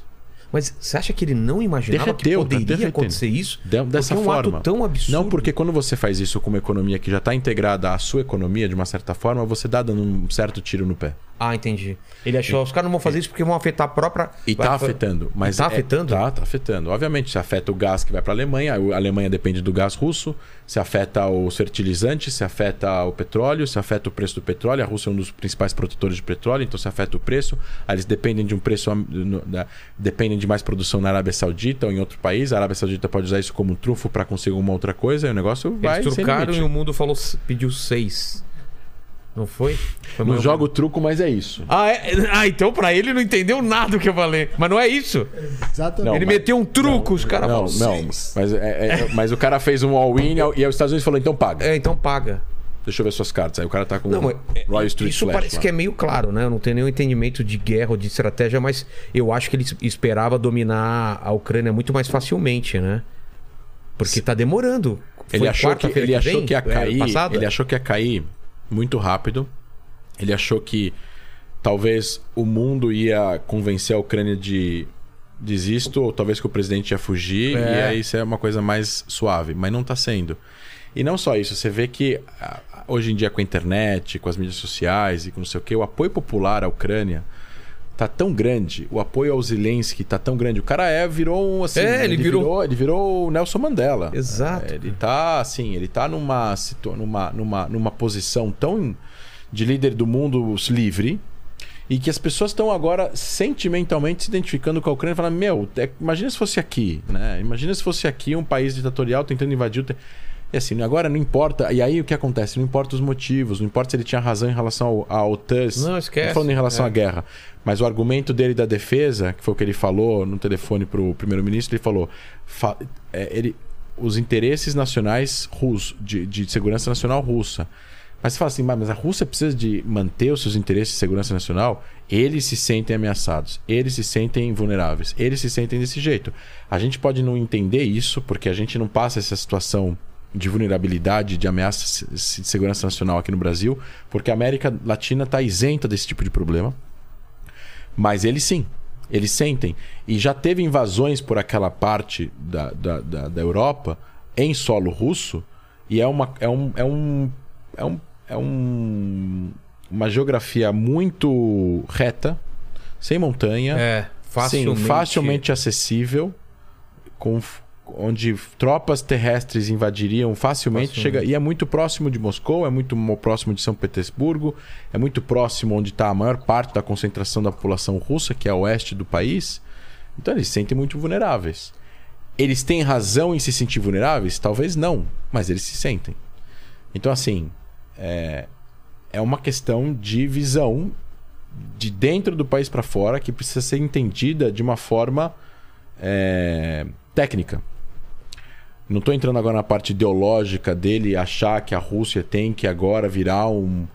Mas você acha que ele não imaginava Derreteu, que tá poderia derretendo. acontecer isso? De- dessa é um forma. tão absurdo. Não, porque quando você faz isso com uma economia que já está integrada à sua economia, de uma certa forma, você dá dando um certo tiro no pé. Ah, entendi. Ele achou, os caras não vão fazer isso porque vão afetar a própria... E vai- tá afetando. Mas E tá é- afetando? Tá, tá afetando. Obviamente, se afeta o gás que vai para a Alemanha, a Alemanha depende do gás russo, se afeta os fertilizantes, se afeta o petróleo, se afeta o preço do petróleo. A Rússia é um dos principais produtores de petróleo, então se afeta o preço. Aí eles dependem de um preço. dependem de mais produção na Arábia Saudita ou em outro país. A Arábia Saudita pode usar isso como um trunfo para conseguir uma outra coisa e o negócio vai Eles trocaram e o mundo falou, pediu seis. Não foi? foi Não joga o truco, mas é isso. Ah, é? ah, então pra ele não entendeu nada do que eu falei. Mas não é isso. Exatamente. Não, ele mas- meteu um truco, os caras Não, falaram não. Mas, é- é- mas o cara fez um all-in e os Estados Unidos falou, então paga. É, então paga. Deixa eu ver suas cartas. Aí o cara tá com Não, mas é- Royal Street isso Flash parece lá. que é meio claro, né? Eu não tenho nenhum entendimento de guerra ou de estratégia, mas eu acho que ele es- esperava dominar a Ucrânia muito mais facilmente, né? Porque tá demorando. Foi Ele achou que ele achou vem? que ia É, cair, ele achou que ia cair muito rápido. Ele achou que talvez o mundo ia convencer a Ucrânia de desisto ou talvez que o presidente ia fugir É. e aí isso é uma coisa mais suave, mas não tá sendo. E não só isso, você vê que ah, hoje em dia com a internet, com as mídias sociais e com não sei o que, o apoio popular à Ucrânia tá tão grande, o apoio ao Zelensky tá tão grande. O cara é virou um assim, É, ele virou- ele virou o Nelson Mandela. Exato. É, ele tá assim, ele tá numa, numa, numa, numa posição tão de líder do mundo livre e que as pessoas estão agora sentimentalmente se identificando com a Ucrânia e falando: Meu, é- imagina se fosse aqui, né? Imagina se fosse aqui um país ditatorial tentando invadir o. Te... E assim, agora não importa. E aí o que acontece? Não importa os motivos, não importa se ele tinha razão em relação ao, à OTAN. Não, esquece. Tô falando em relação É. à guerra. Mas o argumento dele da defesa, que foi o que ele falou no telefone para o primeiro-ministro, ele falou: fa- é, ele, os interesses nacionais russos, de, de segurança nacional russa. Mas você fala assim, mas a Rússia precisa de manter os seus interesses de segurança nacional? Eles se sentem ameaçados, eles se sentem vulneráveis, eles se sentem desse jeito. A gente pode não entender isso, porque a gente não passa essa situação de vulnerabilidade, de ameaça de segurança nacional aqui no Brasil, porque a América Latina está isenta desse tipo de problema. Mas eles sim, eles sentem. E já teve invasões por aquela parte da, da, da, da Europa em solo russo, e é uma. É um, é um, é um, é um, uma geografia muito reta, sem montanha. É, facilmente. Sim, facilmente acessível, com, onde tropas terrestres invadiriam facilmente, Facilmente. chega e é muito próximo de Moscou, é muito mo- próximo de São Petersburgo, é muito próximo onde está a maior parte da concentração da população russa, que é a oeste do país. Então eles se sentem muito vulneráveis. Eles têm razão em se sentir vulneráveis? Talvez não, mas eles se sentem. Então assim, é, é uma questão de visão de dentro do país para fora que precisa ser entendida de uma forma é, técnica. Não estou entrando agora na parte ideológica dele achar que a Rússia tem que agora virar um,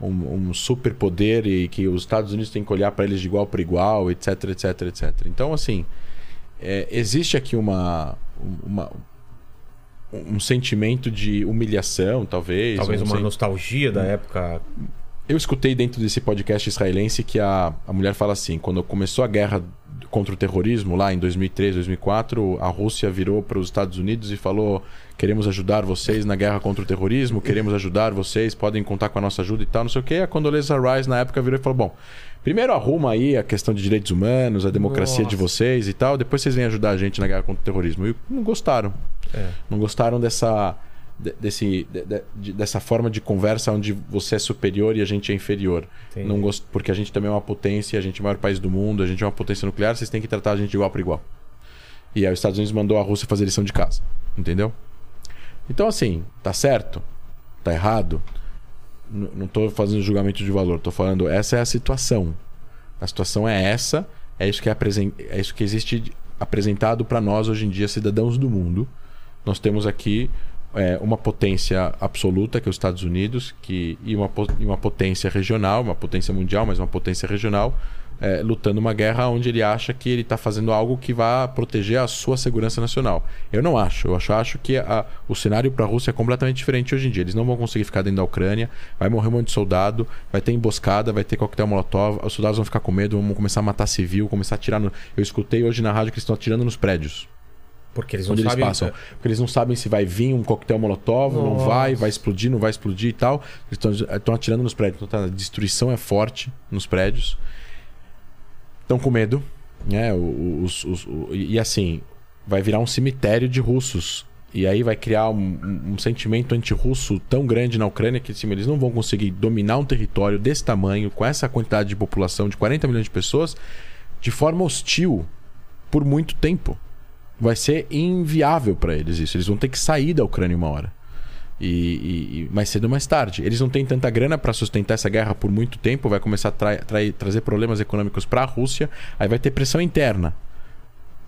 um, um superpoder e que os Estados Unidos têm que olhar para eles de igual para igual, etc, etc, etc. Então, assim, é, existe aqui uma, uma- um sentimento de humilhação, talvez. Talvez um uma sen- nostalgia da época. eu escutei dentro desse podcast israelense que a, a mulher fala assim: quando começou a guerra contra o terrorismo, lá em 2003, 2004, a Rússia virou para os Estados Unidos e falou: queremos ajudar vocês na guerra contra o terrorismo, queremos ajudar vocês, podem contar com a nossa ajuda e tal, não sei o quê. A Condoleezza Rice, na época, virou e falou: bom, primeiro arruma aí a questão de direitos humanos, a democracia Nossa. de vocês e tal, depois vocês vêm ajudar a gente na guerra contra o terrorismo. E não gostaram. É. Não gostaram dessa de- desse, de- de- de- dessa forma de conversa onde você é superior e a gente é inferior. Entendi. Não gosto, porque a gente também é uma potência, a gente é o maior país do mundo, a gente é uma potência nuclear, vocês têm que tratar a gente de igual para igual. E aí os Estados Unidos mandou a Rússia fazer lição de casa. Entendeu? Então, assim, tá certo? Tá errado? N- não tô fazendo julgamento de valor, tô falando, essa é a situação. A situação é essa, é isso que é, apresen- é isso que existe apresentado para nós hoje em dia, cidadãos do mundo. Nós temos aqui é, uma potência absoluta, que é os Estados Unidos, que, e, uma, e uma potência regional, uma potência mundial, mas uma potência regional, é, lutando uma guerra onde ele acha que ele está fazendo algo que vai proteger a sua segurança nacional. Eu não acho. Eu acho, acho que a- o cenário para a Rússia é completamente diferente hoje em dia. Eles não vão conseguir ficar dentro da Ucrânia, vai morrer um monte de soldado, vai ter emboscada, vai ter coquetel molotov, os soldados vão ficar com medo, vão começar a matar civil, começar a atirar no... Eu escutei hoje na rádio que eles estão atirando nos prédios Porque eles não onde eles sabem. passam. Porque eles não sabem se vai vir um coquetel molotov, não Nossa. vai, vai explodir, não vai explodir e tal. Eles estão atirando nos prédios. Então, tá, a destruição é forte nos prédios. Estão com medo. Né? Os- os- o- e e assim, vai virar um cemitério de russos. E aí vai criar um, um- sentimento anti-russo tão grande na Ucrânia que assim, eles não vão conseguir dominar um território desse tamanho, com essa quantidade de população de 40 milhões de pessoas, de forma hostil por muito tempo vai ser inviável para eles isso. Eles vão ter que sair da Ucrânia uma hora. E, e- e mais cedo ou mais tarde. Eles não têm tanta grana para sustentar essa guerra por muito tempo, vai começar a trai- trai- trazer problemas econômicos para a Rússia, aí vai ter pressão interna.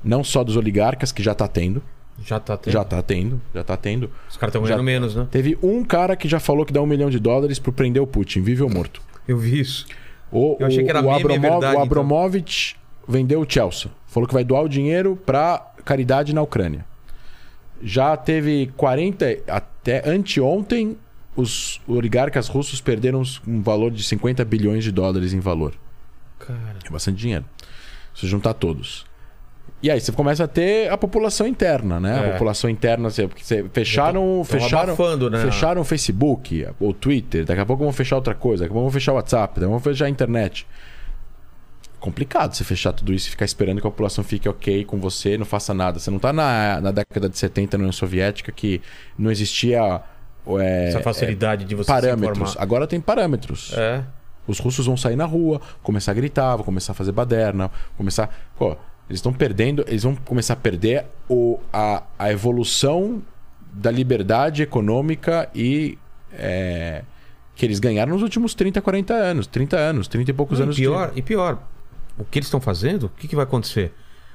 Não só dos oligarcas, que já tá tendo, Já tá tendo. já tá tendo, já tá tendo. Os caras estão Já- ganhando menos, né? Teve um cara que já falou que dá um milhão de dólares pro prender o Putin, vivo ou morto. Eu vi isso. O, Eu achei que era o, meme, é Abramov- verdade, o então. Abramovich vendeu o Chelsea. Falou que vai doar o dinheiro para caridade na Ucrânia. Já teve 40. Até anteontem, os oligarcas russos perderam um valor de 50 bilhões de dólares em valor. Cara. É bastante dinheiro. Se juntar todos. E aí você começa a ter a população interna, né? É. A população interna, assim, porque você fecharam, Tão fecharam, abafando, né? fecharam o Facebook, o Twitter, daqui a pouco vão fechar outra coisa, daqui a pouco vão fechar o WhatsApp, daqui a pouco vão fechar a internet. Complicado você fechar tudo isso e ficar esperando que a população fique ok com você, não faça nada. Você não tá na, na década de 70 na União Soviética que não existia é, Essa facilidade de você se parâmetros. informar. Agora tem parâmetros. É. Os russos vão sair na rua, começar a gritar, vão começar a fazer baderna, começar. Pô, eles estão perdendo, eles vão começar a perder o, a, a evolução da liberdade econômica e. é, que eles ganharam nos últimos 30, 40 anos. 30 anos, 30 e poucos Não, anos e pior, e pior, o que eles estão fazendo, o que, que vai acontecer?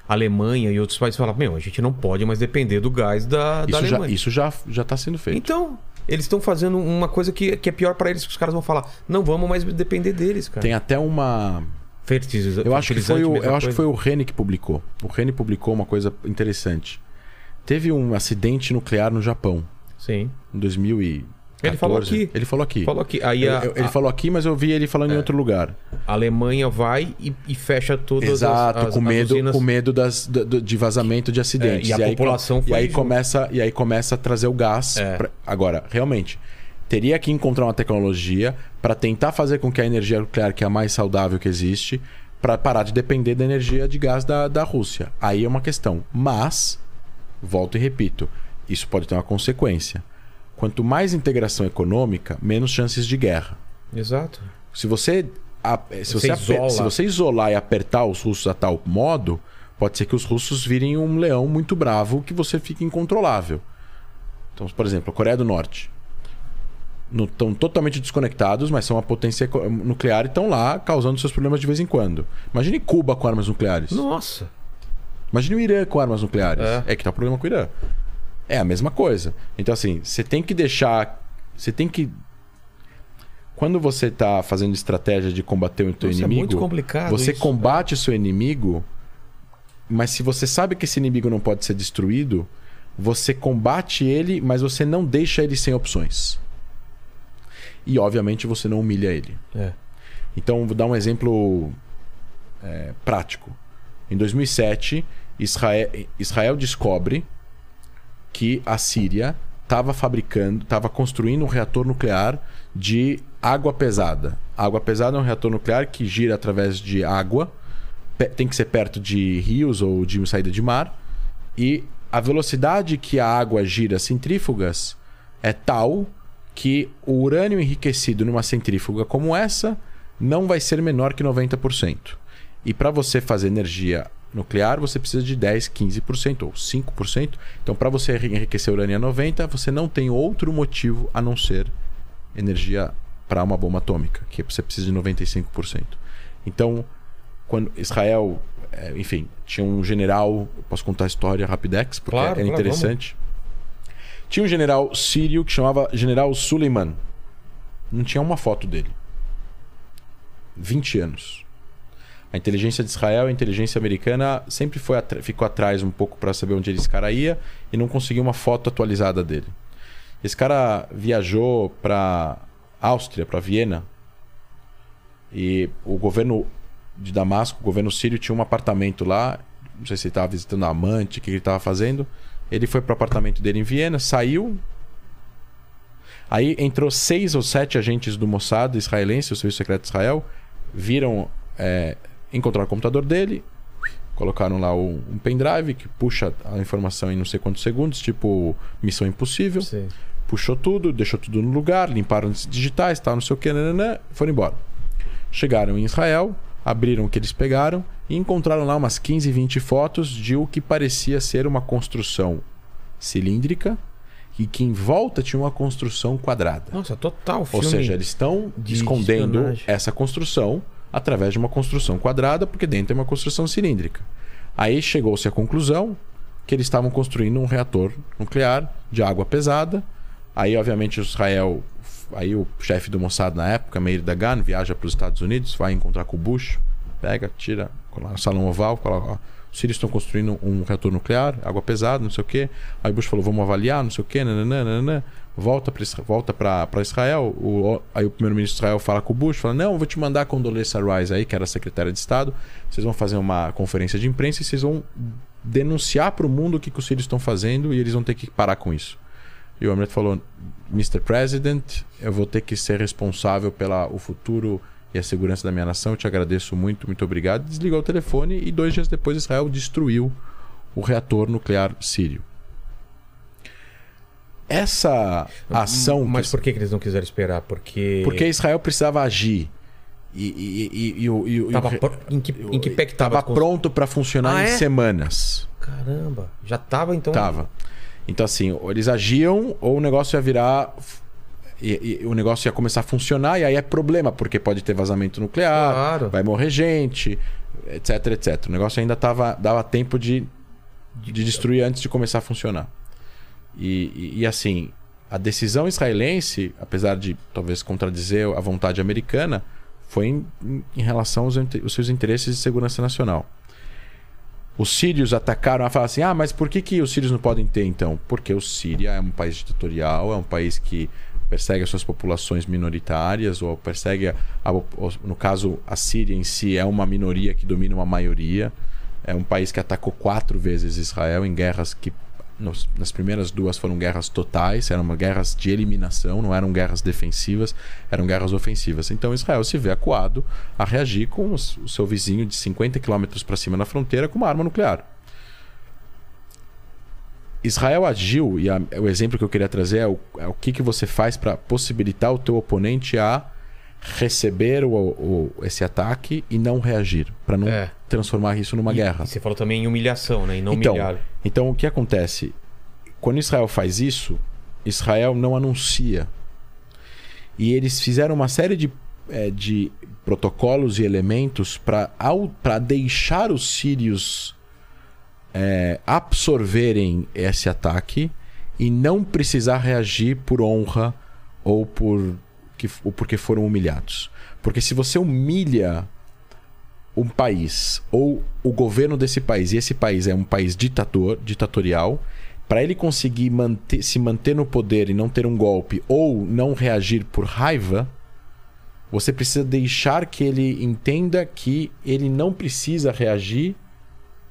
A Alemanha e outros países falam, meu, a gente não pode mais depender do gás da, de. da Isso já, Alemanha. isso já, já tá sendo feito. Então, eles estão fazendo uma coisa que, que é pior pra eles, que os caras vão falar, não vamos mais depender deles, cara. Tem até uma. Fertiliza- Eu acho que foi o, eu acho que foi o Rene que publicou. O Rene publicou uma coisa interessante. Teve um acidente nuclear no Japão Sim. em 2014. Ele falou aqui. Ele falou aqui. Falou aqui. Aí Ele, a, ele a- falou aqui, mas eu vi ele falando em outro lugar. a Alemanha vai e, e fecha todas as- Exato, as, com as medo, usinas. com medo das, do- de vazamento de acidentes. É, e a aí, população com- foi e aí junto. começa E aí começa a trazer o gás. É. pra- Agora, realmente, teria que encontrar uma tecnologia para tentar fazer com que a energia nuclear, que é a mais saudável que existe, para parar de depender da energia de gás da, da Rússia. Aí é uma questão. Mas, volto e repito, isso pode ter uma consequência. Quanto mais integração econômica, menos chances de guerra. Exato. Se você, a- se Você você, isola. se você isolar e apertar os russos a tal modo, pode ser que os russos virem um leão muito bravo que você fique incontrolável. Então, por exemplo, a Coreia do Norte. Estão totalmente desconectados, mas são uma potência eco- nuclear e estão lá causando seus problemas de vez em quando. Imagine Cuba com armas nucleares. Nossa. Imagine o Irã com armas nucleares. É. É, que tá o problema com o Irã. É a mesma coisa. Então, assim, você tem que deixar. Você tem que. Quando você tá fazendo estratégia de combater o teu Nossa, é inimigo, muito complicado você isso, combate o seu inimigo, mas se você sabe que esse inimigo não pode ser destruído, você combate ele, mas você não deixa ele sem opções. E, obviamente, você não humilha ele. É. Então, vou dar um exemplo é, prático. Em 2007, Israel, Israel descobre que a Síria estava fabricando, estava construindo um reator nuclear de água pesada. Água pesada é um reator nuclear que gira através de água, tem que ser perto de rios ou de saída de mar, e a velocidade que a água gira centrífugas é tal que o urânio enriquecido numa centrífuga como essa não vai ser menor que 90%. E para você fazer energia nuclear, você precisa de 10, 15% ou 5%. Então, para você enriquecer urânio a 90, você não tem outro motivo a não ser energia para uma bomba atômica, que você precisa de 95%. Então, quando Israel, é, enfim, tinha um general, posso contar a história rapidex, porque Claro, é claro, interessante. tinha um general sírio que chamava General Suleiman. Não tinha uma foto dele. 20 anos. A inteligência de Israel, a inteligência americana sempre foi ficou atrás um pouco para saber onde esse cara ia e não conseguiu uma foto atualizada dele. Esse cara viajou para Áustria, para Viena, e o governo de Damasco, o governo sírio, tinha um apartamento lá. Não sei se ele estava visitando a amante, o que ele estava fazendo. Ele foi para o apartamento dele em Viena, saiu. Aí entrou seis ou sete agentes do Mossad israelense, o Serviço Secreto de Israel, viram, é, encontraram o computador dele, colocaram lá o- um pendrive que puxa a informação em não sei quantos segundos, tipo Missão Impossível Sei. puxou tudo, deixou tudo no lugar, limparam os digitais, tal, não sei o que, nananã, foram embora. Chegaram em Israel, abriram o que eles pegaram e encontraram lá umas 15, 20 fotos de o que parecia ser uma construção cilíndrica e que em volta tinha uma construção quadrada. Nossa, total Ou filme. seja, eles estão de escondendo espionagem. essa construção através de uma construção quadrada, porque dentro tem uma construção cilíndrica. Aí chegou-se à conclusão que eles estavam construindo um reator nuclear de água pesada. Aí, obviamente, Israel, aí o chefe do Mossad na época, Meir Dagan, viaja para os Estados Unidos, vai encontrar com o Bush, pega, tira, coloca salão oval, coloca, os sírios estão construindo um reator nuclear, água pesada, não sei o quê. Aí Bush falou, vamos avaliar, não sei o quê, nananã. Volta para volta para Israel. O, aí o primeiro-ministro de Israel fala com o Bush, fala, não, vou te mandar a Condoleezza Rice aí, que era a secretária de Estado. Vocês vão fazer uma conferência de imprensa e vocês vão denunciar para o mundo o que, que os sírios estão fazendo e eles vão ter que parar com isso. E o Amrit falou, Mr. President, eu vou ter que ser responsável pelo futuro e a segurança da minha nação. Eu te agradeço muito, muito obrigado. Desligou o telefone e dois dias depois Israel destruiu o reator nuclear sírio. Essa ação. Mas que- por que, que eles não quiseram esperar? Porque. Porque Israel precisava agir. E, e, e, e, o- e, o Tava pro- em, que, em que pé que tava? tava as pronto para funcionar Ah, em é? semanas. Caramba, já tava então. Tava. Então, assim, eles agiam ou o negócio ia virar. E, e o negócio ia começar a funcionar, e aí é problema, porque pode ter vazamento nuclear, Claro. vai morrer gente, etc, etc. O negócio ainda tava, dava tempo de, de destruir antes de começar a funcionar. E, e, e, assim, a decisão israelense, apesar de talvez contradizer a vontade americana, foi em, em relação aos, aos seus interesses de segurança nacional. Os sírios atacaram a falar assim: ah, mas por que, que os sírios não podem ter então? Porque o Síria é um país ditatorial, é um país que persegue as suas populações minoritárias, ou persegue, a- a- no caso, a Síria em si é uma minoria que domina uma maioria. É um país que atacou quatro vezes Israel em guerras que nos- nas primeiras duas foram guerras totais, eram guerras de eliminação, não eram guerras defensivas, eram guerras ofensivas. Então Israel se vê acuado a reagir com os- o seu vizinho de 50 quilômetros para cima na fronteira com uma arma nuclear. Israel agiu, e a- o exemplo que eu queria trazer é o, é o que, que você faz para possibilitar o teu oponente a receber o, o- esse ataque e não reagir, para não É. transformar isso numa E- guerra. E você falou também em humilhação, né? E não Então, humilhar. então, o que acontece? Quando Israel faz isso, Israel não anuncia. E eles fizeram uma série de, eh, de protocolos e elementos para deixar os sírios eh, absorverem esse ataque e não precisar reagir por honra ou por que, ou porque foram humilhados. Porque se você humilha um país ou o governo desse país, e esse país é um país ditador, ditatorial, para ele conseguir manter- se manter no poder e não ter um golpe ou não reagir por raiva, você precisa deixar que ele entenda que ele não precisa reagir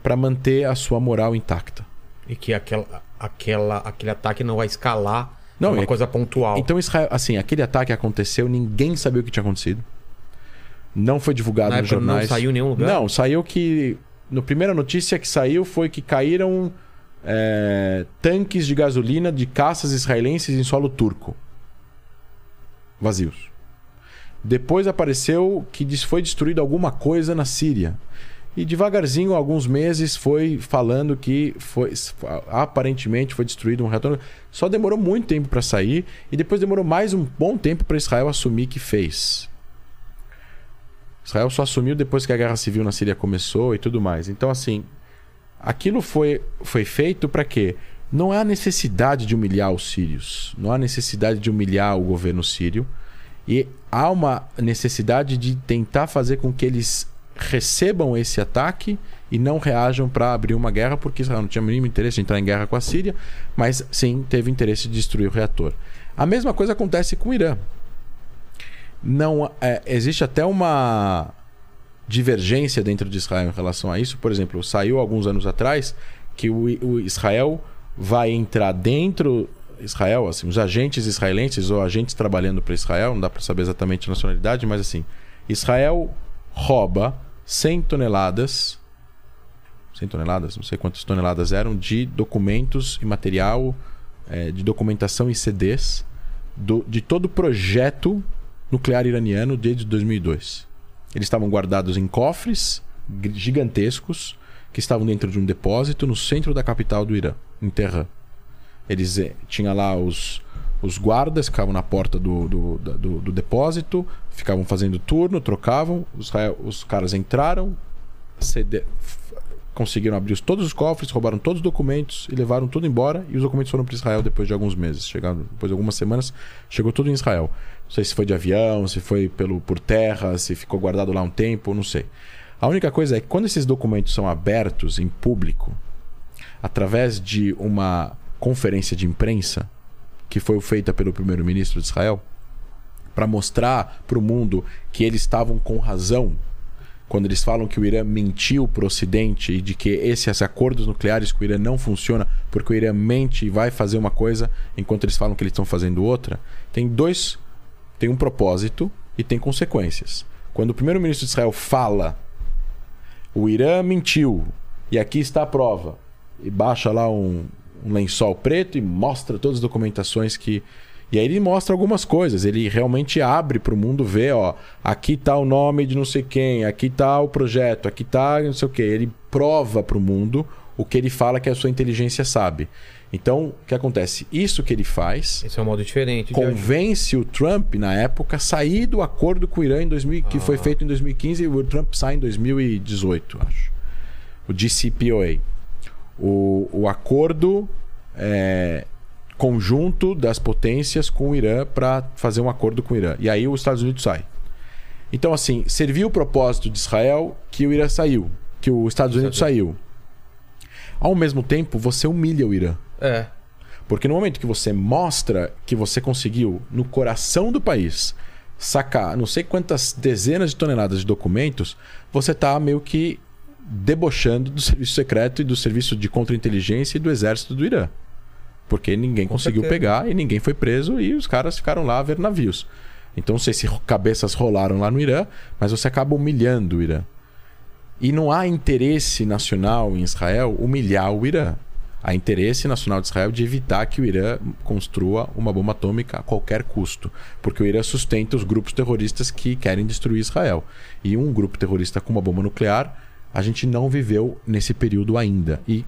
para manter a sua moral intacta. E que aquela, aquela, aquele ataque não vai escalar Não, não, uma é- coisa pontual. Então, Israel, assim, aquele ataque aconteceu, ninguém sabia o que tinha acontecido. Não foi divulgado Na nos época não jornais. saiu em nenhum lugar? Não, saiu que. No primeira notícia que saiu foi que caíram é, tanques de gasolina de caças israelenses em solo turco. Vazios. Depois apareceu que foi destruído alguma coisa na Síria. E devagarzinho, alguns meses, foi falando que foi aparentemente foi destruído um reator. Só demorou muito tempo para sair e depois demorou mais um bom tempo para Israel assumir que fez. Israel só assumiu depois que a guerra civil na Síria começou e tudo mais. Então, assim, aquilo foi, foi feito para quê? Não há necessidade de humilhar os sírios, não há necessidade de humilhar o governo sírio. E há uma necessidade de tentar fazer com que eles recebam esse ataque e não reajam para abrir uma guerra, porque Israel não tinha o mínimo interesse em entrar em guerra com a Síria, mas sim teve interesse de destruir o reator. A mesma coisa acontece com o Irã. Não, é, existe até uma divergência dentro de Israel em relação a isso. Por exemplo, saiu alguns anos atrás que o, o Israel vai entrar dentro Israel, assim, os agentes israelenses ou agentes trabalhando para Israel, não dá para saber exatamente a nacionalidade, mas assim, Israel rouba 100 toneladas 100 toneladas, não sei quantas toneladas eram, de documentos e material, é, de documentação e CDs do, de todo projeto nuclear iraniano desde 2002. Eles estavam guardados em cofres gigantescos que estavam dentro de um depósito no centro da capital do Irã, em Tehran. Eles eh, tinha lá os, os guardas que ficavam na porta do, do, do, do depósito, ficavam fazendo turno, trocavam, os, os caras entraram, ceder, conseguiram abrir todos os cofres, roubaram todos os documentos e levaram tudo embora. E os documentos foram para Israel depois de alguns meses. Chegaram, depois de algumas semanas, chegou tudo em Israel. Não sei se foi de avião, se foi pelo, por terra, se ficou guardado lá um tempo, não sei. A única coisa é que quando esses documentos são abertos em público, através de uma conferência de imprensa, que foi feita pelo primeiro-ministro de Israel, para mostrar para o mundo que eles estavam com razão quando eles falam que o Irã mentiu para o Ocidente e de que esses acordos nucleares com o Irã não funcionam porque o Irã mente e vai fazer uma coisa enquanto eles falam que eles estão fazendo outra, tem dois. Tem um propósito e tem consequências. Quando o primeiro-ministro de Israel fala o Irã mentiu e aqui está a prova, e baixa lá um, um lençol preto e mostra todas as documentações que e aí ele mostra algumas coisas, ele realmente abre para o mundo ver, ó, aqui tá o nome de não sei quem, aqui tá o projeto, aqui tá não sei o que. Ele prova para o mundo o que ele fala que a sua inteligência sabe. Então, o que acontece? Isso que ele faz. Esse é um modo diferente. Convence o Trump, na época, a sair do acordo com o Irã em 2000, ah. que foi ah. feito em 2015 e o Trump sai em 2018, acho. O DCPOA. O, o acordo é, conjunto das potências com o Irã para fazer um acordo com o Irã. E aí os Estados Unidos sai. Então, assim, serviu o propósito de Israel que o Irã saiu, que os Estados Unidos saiu. Ao mesmo tempo, você humilha o Irã. É. Porque no momento que você mostra que você conseguiu, no coração do país, sacar não sei quantas dezenas de toneladas de documentos, você está meio que debochando do serviço secreto e do serviço de contra-inteligência e do exército do Irã. Porque ninguém Com conseguiu certeza. pegar e ninguém foi preso e os caras ficaram lá a ver navios. Então não sei se cabeças rolaram lá no Irã, mas você acaba humilhando o Irã. E não há interesse nacional em Israel humilhar o Irã. Há interesse nacional de Israel de evitar que o Irã construa uma bomba atômica a qualquer custo. Porque o Irã sustenta os grupos terroristas que querem destruir Israel. E um grupo terrorista com uma bomba nuclear, a gente não viveu nesse período ainda. E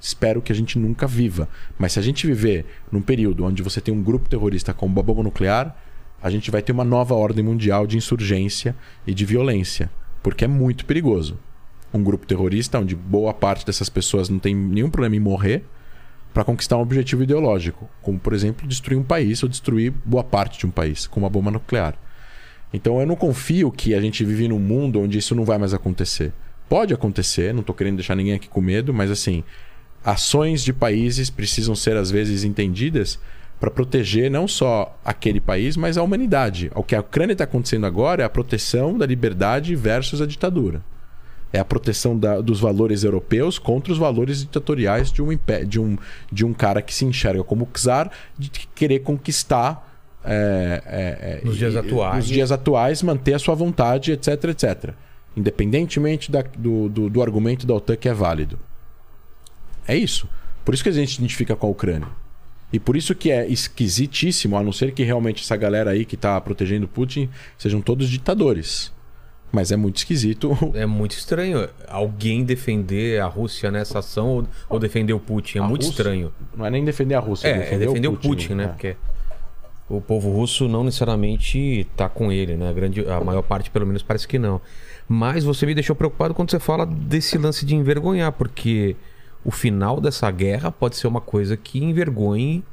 espero que a gente nunca viva. Mas se a gente viver num período onde você tem um grupo terrorista com uma bomba nuclear, a gente vai ter uma nova ordem mundial de insurgência e de violência, porque é muito perigoso. Um grupo terrorista onde boa parte dessas pessoas não tem nenhum problema em morrer para conquistar um objetivo ideológico, como por exemplo destruir um país ou destruir boa parte de um país com uma bomba nuclear. Então eu não confio que a gente vive num mundo onde isso não vai mais acontecer. Pode acontecer, não estou querendo deixar ninguém aqui com medo, mas assim, ações de países precisam ser às vezes entendidas para proteger não só aquele país, mas a humanidade. O que a Ucrânia está acontecendo agora é a proteção da liberdade versus a ditadura. É a proteção da, dos valores europeus contra os valores ditatoriais de um, de, um, de um cara que se enxerga como czar, de querer conquistar. É, é, é, nos dias atuais. Nos dias atuais, manter a sua vontade, etc, etc. Independentemente da, do, do, do argumento da OTAN que é válido. É isso. Por isso que a gente identifica com a Ucrânia. E por isso que é esquisitíssimo, a não ser que realmente essa galera aí que tá protegendo Putin sejam todos ditadores. Mas é muito esquisito. É muito estranho alguém defender a Rússia nessa ação ou, ou defender o Putin. É A muito Rússia- estranho. Não é nem defender a Rússia, É, é defender o Putin, né? é. Porque o povo russo não necessariamente tá com ele, né? A, grande, a maior parte, pelo menos, parece que não. Mas você me deixou preocupado quando você fala desse lance de envergonhar, porque o final dessa guerra pode ser uma coisa que envergonhe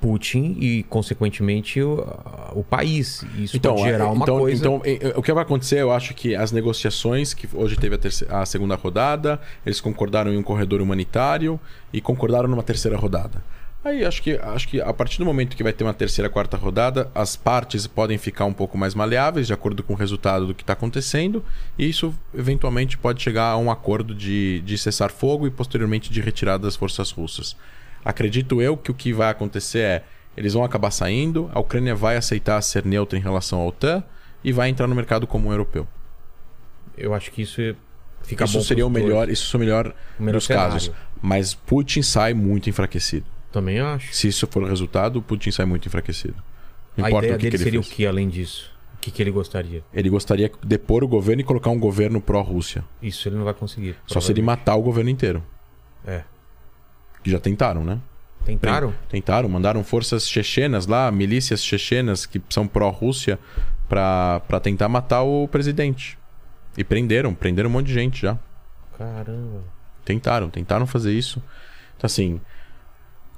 Putin e, consequentemente, o, o país. Isso pode gerar uma então, coisa. então, o que vai acontecer, eu acho que as negociações, que hoje teve a, terce- a segunda rodada, eles concordaram em um corredor humanitário e concordaram numa terceira rodada. Aí acho que, acho que a partir do momento que vai ter uma terceira, quarta rodada, as partes podem ficar um pouco mais maleáveis, de acordo com o resultado do que está acontecendo, e isso eventualmente pode chegar a um acordo de, de cessar fogo e posteriormente de retirada das forças russas. Acredito eu que o que vai acontecer é eles vão acabar saindo, a Ucrânia vai aceitar ser neutra em relação à OTAN e vai entrar no mercado comum europeu. Eu acho que isso fica isso bom seria o melhor, dois. isso é o melhor, O melhor dos casos. cenário. Mas Putin sai muito enfraquecido. Também acho. Se isso for o resultado, Putin sai muito enfraquecido. Não a importa ideia o que, que dele ele seria fez. o que além disso? O que, que ele gostaria? Ele gostaria de depor o governo e colocar um governo pró-Rússia. Isso ele não vai conseguir. Só se ele matar o governo inteiro. É. Que já tentaram, né? Tentaram? Tentaram, mandaram forças chechenas lá, milícias chechenas que são pró-Rússia, pra tentar matar o presidente. E prenderam, prenderam um monte de gente já. Caramba. Tentaram, tentaram fazer isso. Então, assim,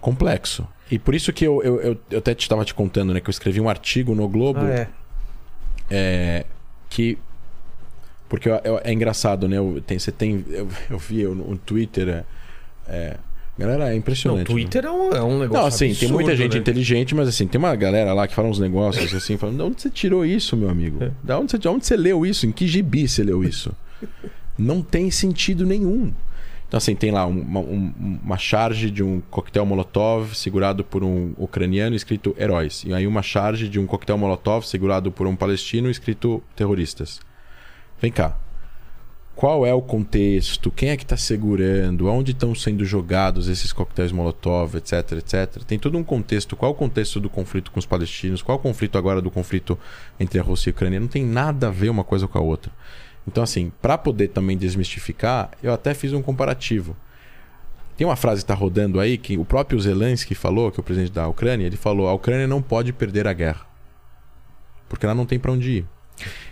complexo. E por isso que eu, eu, eu, eu até estava te contando, né? Que eu escrevi um artigo no Globo Ah, é. é, que. Porque eu- eu- é engraçado, né? Eu, tem, você tem. Eu, vi eu, no Twitter. É, é, galera, é Não, impressionante. o Twitter é um, é um negócio Não, assim, tem absurdo, muita gente né? inteligente, mas assim, tem uma galera lá que fala uns negócios assim, falando, de onde você tirou isso, meu amigo? É. Da onde você, de onde você leu isso? Em que gibi você leu isso? Não tem sentido nenhum. Então, assim, tem lá uma, um- uma charge de um coquetel Molotov segurado por um ucraniano escrito heróis. E aí uma charge de um coquetel Molotov segurado por um palestino escrito terroristas. Vem cá. Qual é o contexto? Quem é que está segurando? Onde estão sendo jogados esses coquetéis Molotov, etc, etc? Tem todo um contexto. Qual é o contexto do conflito com os palestinos? Qual é o conflito agora do conflito entre a Rússia e a Ucrânia? Não tem nada a ver uma coisa com a outra. Então, assim, para poder também desmistificar, eu até fiz um comparativo. Tem uma frase que está rodando aí que o próprio Zelensky falou, que é o presidente da Ucrânia, ele falou: a Ucrânia não pode perder a guerra. Porque ela não tem para onde ir.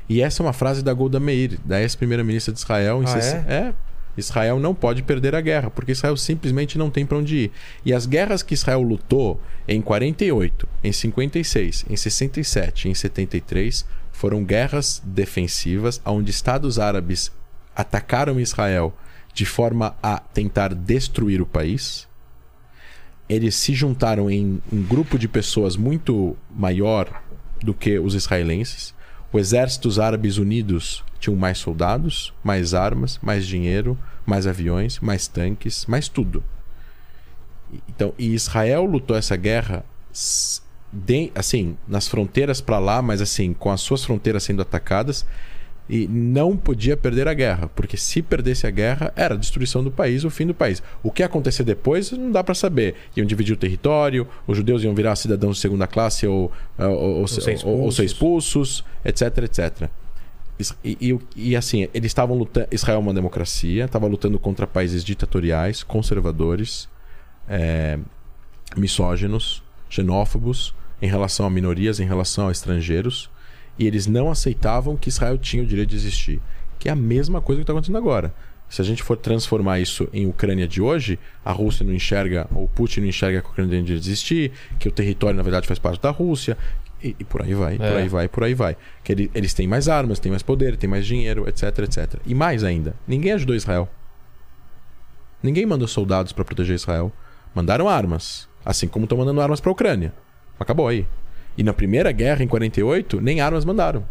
E essa é uma frase da Golda Meir, da ex-primeira-ministra de Israel. Em Ah, sesse- é? Israel não pode perder a guerra, porque Israel simplesmente não tem para onde ir. E as guerras que Israel lutou em 48, em 56, em 67, em 73 foram guerras defensivas onde estados árabes atacaram Israel de forma a tentar destruir o país. Eles se juntaram em um grupo de pessoas muito maior do que os israelenses. O exército dos árabes unidos tinham mais soldados, mais armas, mais dinheiro, mais aviões, mais tanques, mais tudo. Então, e Israel lutou essa guerra de- assim, nas fronteiras para lá, mas assim, com as suas fronteiras sendo atacadas e não podia perder a guerra, porque se perdesse a guerra, era a destruição do país, o fim do país. O que ia acontecer depois não dá para saber. Iam dividir o território, os judeus iam virar cidadãos de segunda classe ou, ou, ou, ser ou- ou ser expulsos. expulsos, etc, etc. E, e, e, assim, eles estavam lutando. Israel é uma democracia, estava lutando contra países ditatoriais, conservadores, é, misóginos, xenófobos em relação a minorias, em relação a estrangeiros. E eles não aceitavam que Israel tinha o direito de existir. Que é a mesma coisa que está acontecendo agora. Se a gente for transformar isso em Ucrânia de hoje, a Rússia não enxerga, ou Putin não enxerga que a Ucrânia tem direito de existir, que o território, na verdade, faz parte da Rússia, e, e por aí vai, por É. aí vai, por aí vai. Que ele- eles têm mais armas, têm mais poder, têm mais dinheiro, etc, etc. E mais ainda, ninguém ajudou Israel. Ninguém mandou soldados para proteger Israel. Mandaram armas, assim como estão mandando armas para a Ucrânia. Acabou aí. E na primeira guerra, em 48, nem armas mandaram.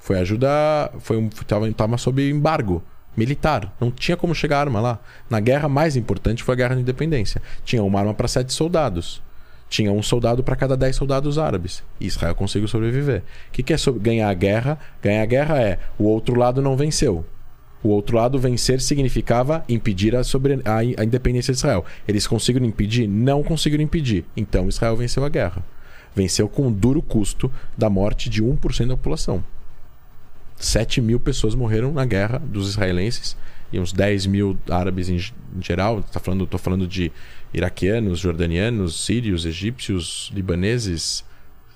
Foi ajuda. Foi um, tava, tava sob embargo militar. Não tinha como chegar arma lá. Na guerra mais importante foi a Guerra da Independência. Tinha uma arma para sete soldados. Tinha um soldado para cada dez soldados árabes. E Israel conseguiu sobreviver. O que, que é ganhar a guerra? Ganhar a guerra é o outro lado não venceu. O outro lado, vencer, significava impedir a, a a independência de Israel. Eles conseguiram impedir? Não conseguiram impedir. Então Israel venceu a guerra. Venceu com duro custo da morte de 1% da população. 7 mil pessoas morreram na guerra dos israelenses e uns 10 mil árabes em, geral. Tá falando, falando de iraquianos, jordanianos, sírios, egípcios, libaneses.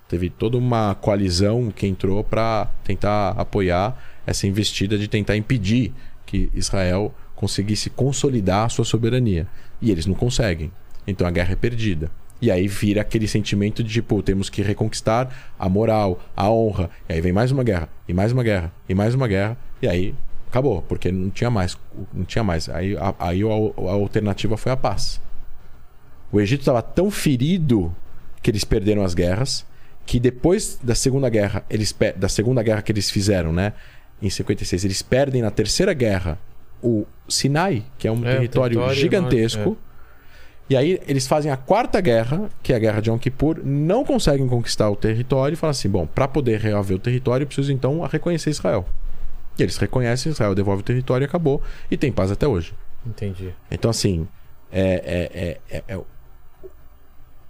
Teve toda uma coalizão que entrou para tentar apoiar essa investida de tentar impedir que Israel conseguisse consolidar a sua soberania. E eles não conseguem. Então a guerra é perdida. E aí vira aquele sentimento de tipo, temos que reconquistar a moral, a honra. E aí vem mais uma guerra, e mais uma guerra, e mais uma guerra. E aí acabou, porque não tinha mais. Não tinha mais. Aí, a, aí a, a alternativa foi a paz. O Egito estava tão ferido que eles perderam as guerras, que depois da Segunda Guerra, eles da Segunda Guerra que eles fizeram, né, em 56, eles perdem na Terceira Guerra o Sinai, que é um É, território, território gigantesco. enorme, E aí eles fazem a quarta guerra, que é a guerra de Yom Kippur, não conseguem conquistar o território e falam assim: bom, para poder reaver o território, eu preciso então reconhecer Israel. E eles reconhecem Israel, devolve o território e acabou. E tem paz até hoje. Entendi. Então, assim, é, é, é, é- é-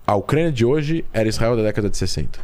a Ucrânia de hoje era Israel da década de 60.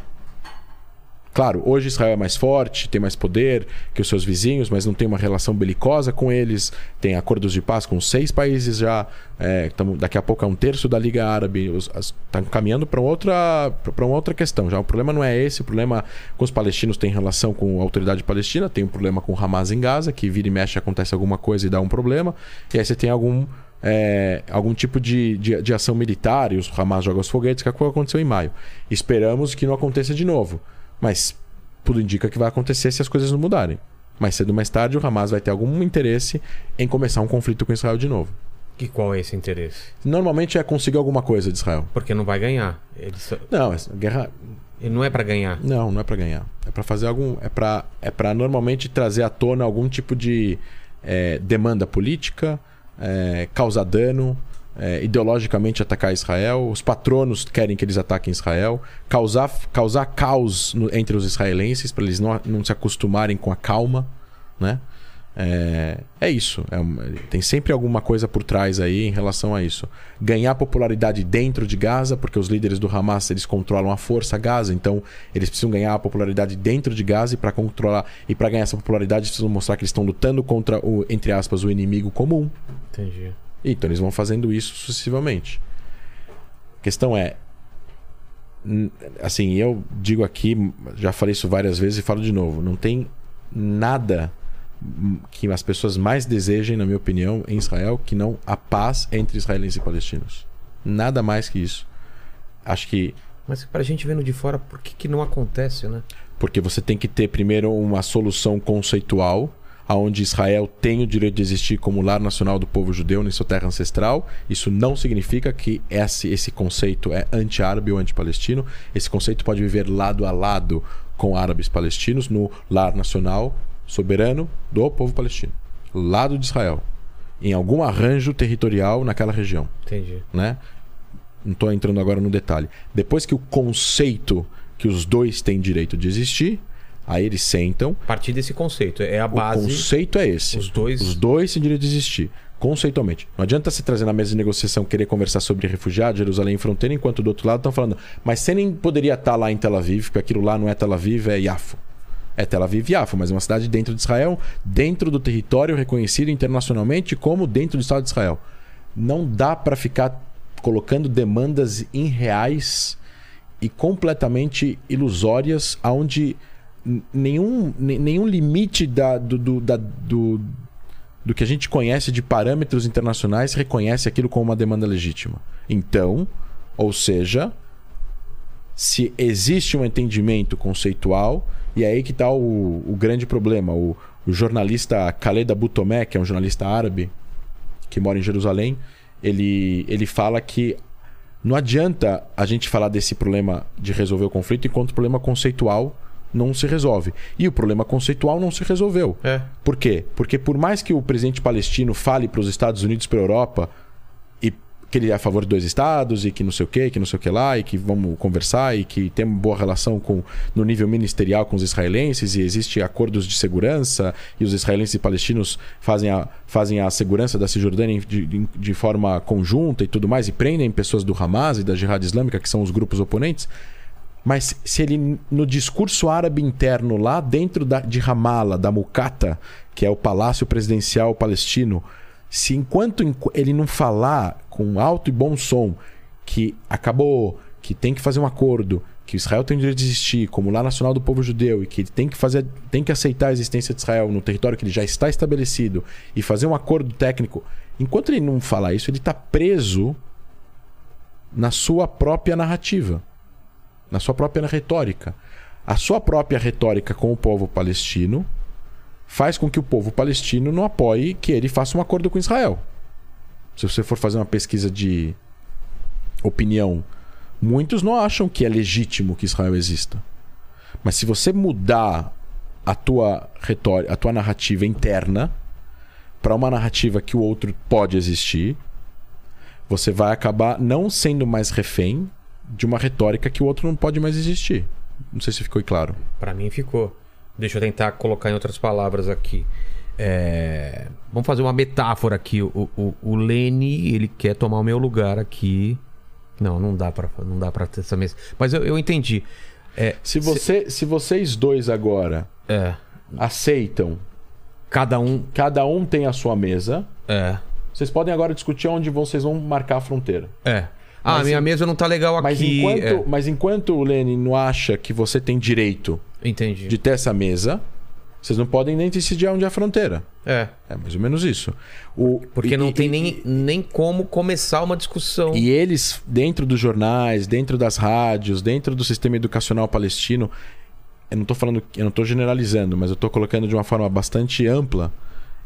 Claro, hoje Israel é mais forte, tem mais poder que os seus vizinhos, mas não tem uma relação belicosa com eles. Tem acordos de paz com seis países já. é, tamo- daqui a pouco é um terço da Liga Árabe. Está caminhando para outra, uma outra questão. Já o problema não é esse. O problema com os palestinos tem relação com a autoridade palestina. Tem um problema com Hamas em Gaza, que vira e mexe, acontece alguma coisa e dá um problema. E aí você tem algum é, algum tipo de, de, de ação militar e os Hamas jogam os foguetes, que é o que aconteceu em maio. Esperamos que não aconteça de novo. Mas tudo indica que vai acontecer se as coisas não mudarem. Mais cedo ou mais tarde, o Hamas vai ter algum interesse em começar um conflito com Israel de novo. E qual é esse interesse? Normalmente é conseguir alguma coisa de Israel. Porque não vai ganhar. Ele, só- Não, essa guerra. ele não é pra ganhar. Não, não é pra ganhar. É pra fazer algum. É pra, é pra normalmente trazer à tona algum tipo de é, demanda política, é, causar dano, é, ideologicamente atacar Israel. Os patronos querem que eles ataquem Israel, causar, causar caos no- entre os israelenses para eles não, não se acostumarem com a calma, né? É, é isso. É tem sempre alguma coisa por trás aí em relação a isso. Ganhar popularidade dentro de Gaza, porque os líderes do Hamas eles controlam a força Gaza, então eles precisam ganhar a popularidade dentro de Gaza e para controlar e para ganhar essa popularidade precisam mostrar que eles estão lutando contra o entre aspas o inimigo comum. Entendi. Então eles vão fazendo isso sucessivamente. A questão é. Assim, eu digo aqui, já falei isso várias vezes e falo de novo: não tem nada que as pessoas mais desejem, na minha opinião, em Israel, que não a paz entre israelenses e palestinos. Nada mais que isso. Acho que Mas pra gente vendo de fora, por que, que não acontece, né? porque você tem que ter primeiro uma solução conceitual aonde Israel tem o direito de existir como lar nacional do povo judeu em sua terra ancestral. Isso não significa que esse, esse conceito é anti-árabe ou anti-palestino. Esse conceito pode viver lado a lado com árabes palestinos no lar nacional soberano do povo palestino, lado de Israel, em algum arranjo territorial naquela região Entendi. né? Não estou entrando agora no detalhe. Depois que o conceito que os dois têm direito de existir, aí eles sentam. A partir desse conceito. É a O base. conceito é esse. Os dois- Os dois têm direito de existir. Conceitualmente. Não adianta você trazer na mesa de negociação querer conversar sobre refugiados, Jerusalém e fronteira, enquanto do outro lado estão falando, mas você nem poderia estar lá em Tel Aviv, porque aquilo lá não é Tel Aviv, é Yafo. É Tel Aviv e Yafo, mas é uma cidade dentro de Israel, dentro do território reconhecido internacionalmente como dentro do Estado de Israel. Não dá para ficar colocando demandas irreais e completamente ilusórias, aonde nenhum, ne- nenhum limite da, do, do, da- do, do que a gente conhece de parâmetros internacionais reconhece aquilo como uma demanda legítima. Então, ou seja, se existe um entendimento conceitual, e é aí que está o, o grande problema. O, o jornalista Khaled Aboutomé, que é um jornalista árabe que mora em Jerusalém, ele, ele fala que não adianta a gente falar desse problema de resolver o conflito enquanto o problema conceitual não se resolve. E o problema conceitual não se resolveu. É. Por quê? Porque por mais que o presidente palestino fale para os Estados Unidos, para a Europa, e que ele é a favor de dois estados e que não sei o que, que não sei o que lá, e que vamos conversar e que tem uma boa relação com no nível ministerial com os israelenses e existe acordos de segurança e os israelenses e palestinos fazem a, fazem a segurança da Cisjordânia de, de, de forma conjunta e tudo mais e prendem pessoas do Hamas e da Jihad Islâmica, que são os grupos oponentes. Mas se ele, no discurso árabe interno, lá dentro da, de Ramallah, da Mucata, que é o palácio presidencial palestino, se enquanto ele não falar com alto e bom som que acabou, que tem que fazer um acordo, que Israel tem o direito de existir como lá nacional do povo judeu e que ele tem que fazer, tem que aceitar a existência de Israel no território que ele já está estabelecido e fazer um acordo técnico, enquanto ele não falar isso, ele está preso na sua própria narrativa, na sua própria retórica. A sua própria retórica com o povo palestino faz com que o povo palestino não apoie que ele faça um acordo com Israel. Se você for fazer uma pesquisa de opinião, muitos não acham que é legítimo que Israel exista. Mas se você mudar a tua retórica, a tua narrativa interna para uma narrativa que o outro pode existir, você vai acabar não sendo mais refém de uma retórica que o outro não pode mais existir. Não sei se ficou claro. Para mim ficou. Deixa eu tentar colocar em outras palavras aqui. É... Vamos fazer uma metáfora aqui. O, o, o Lene, ele quer tomar o meu lugar aqui. Não, não dá para não dá para ter essa mesa. Mas eu, eu entendi. É, se, você, se... se vocês dois agora é. aceitam, cada um, cada um tem a sua mesa. É. Vocês podem agora discutir onde vocês vão marcar a fronteira. É. Ah, mas, minha mesa não tá legal aqui. Mas enquanto, é. mas enquanto o Lenin não acha que você tem direito Entendi. de ter essa mesa, vocês não podem nem decidir onde é a fronteira. É. É mais ou menos isso. O, Porque e, não tem e, nem, nem como começar uma discussão. E eles, dentro dos jornais, dentro das rádios, dentro do sistema educacional palestino, eu não estou falando, eu não estou generalizando, mas eu estou colocando de uma forma bastante ampla.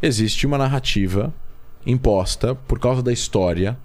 Existe uma narrativa imposta por causa da história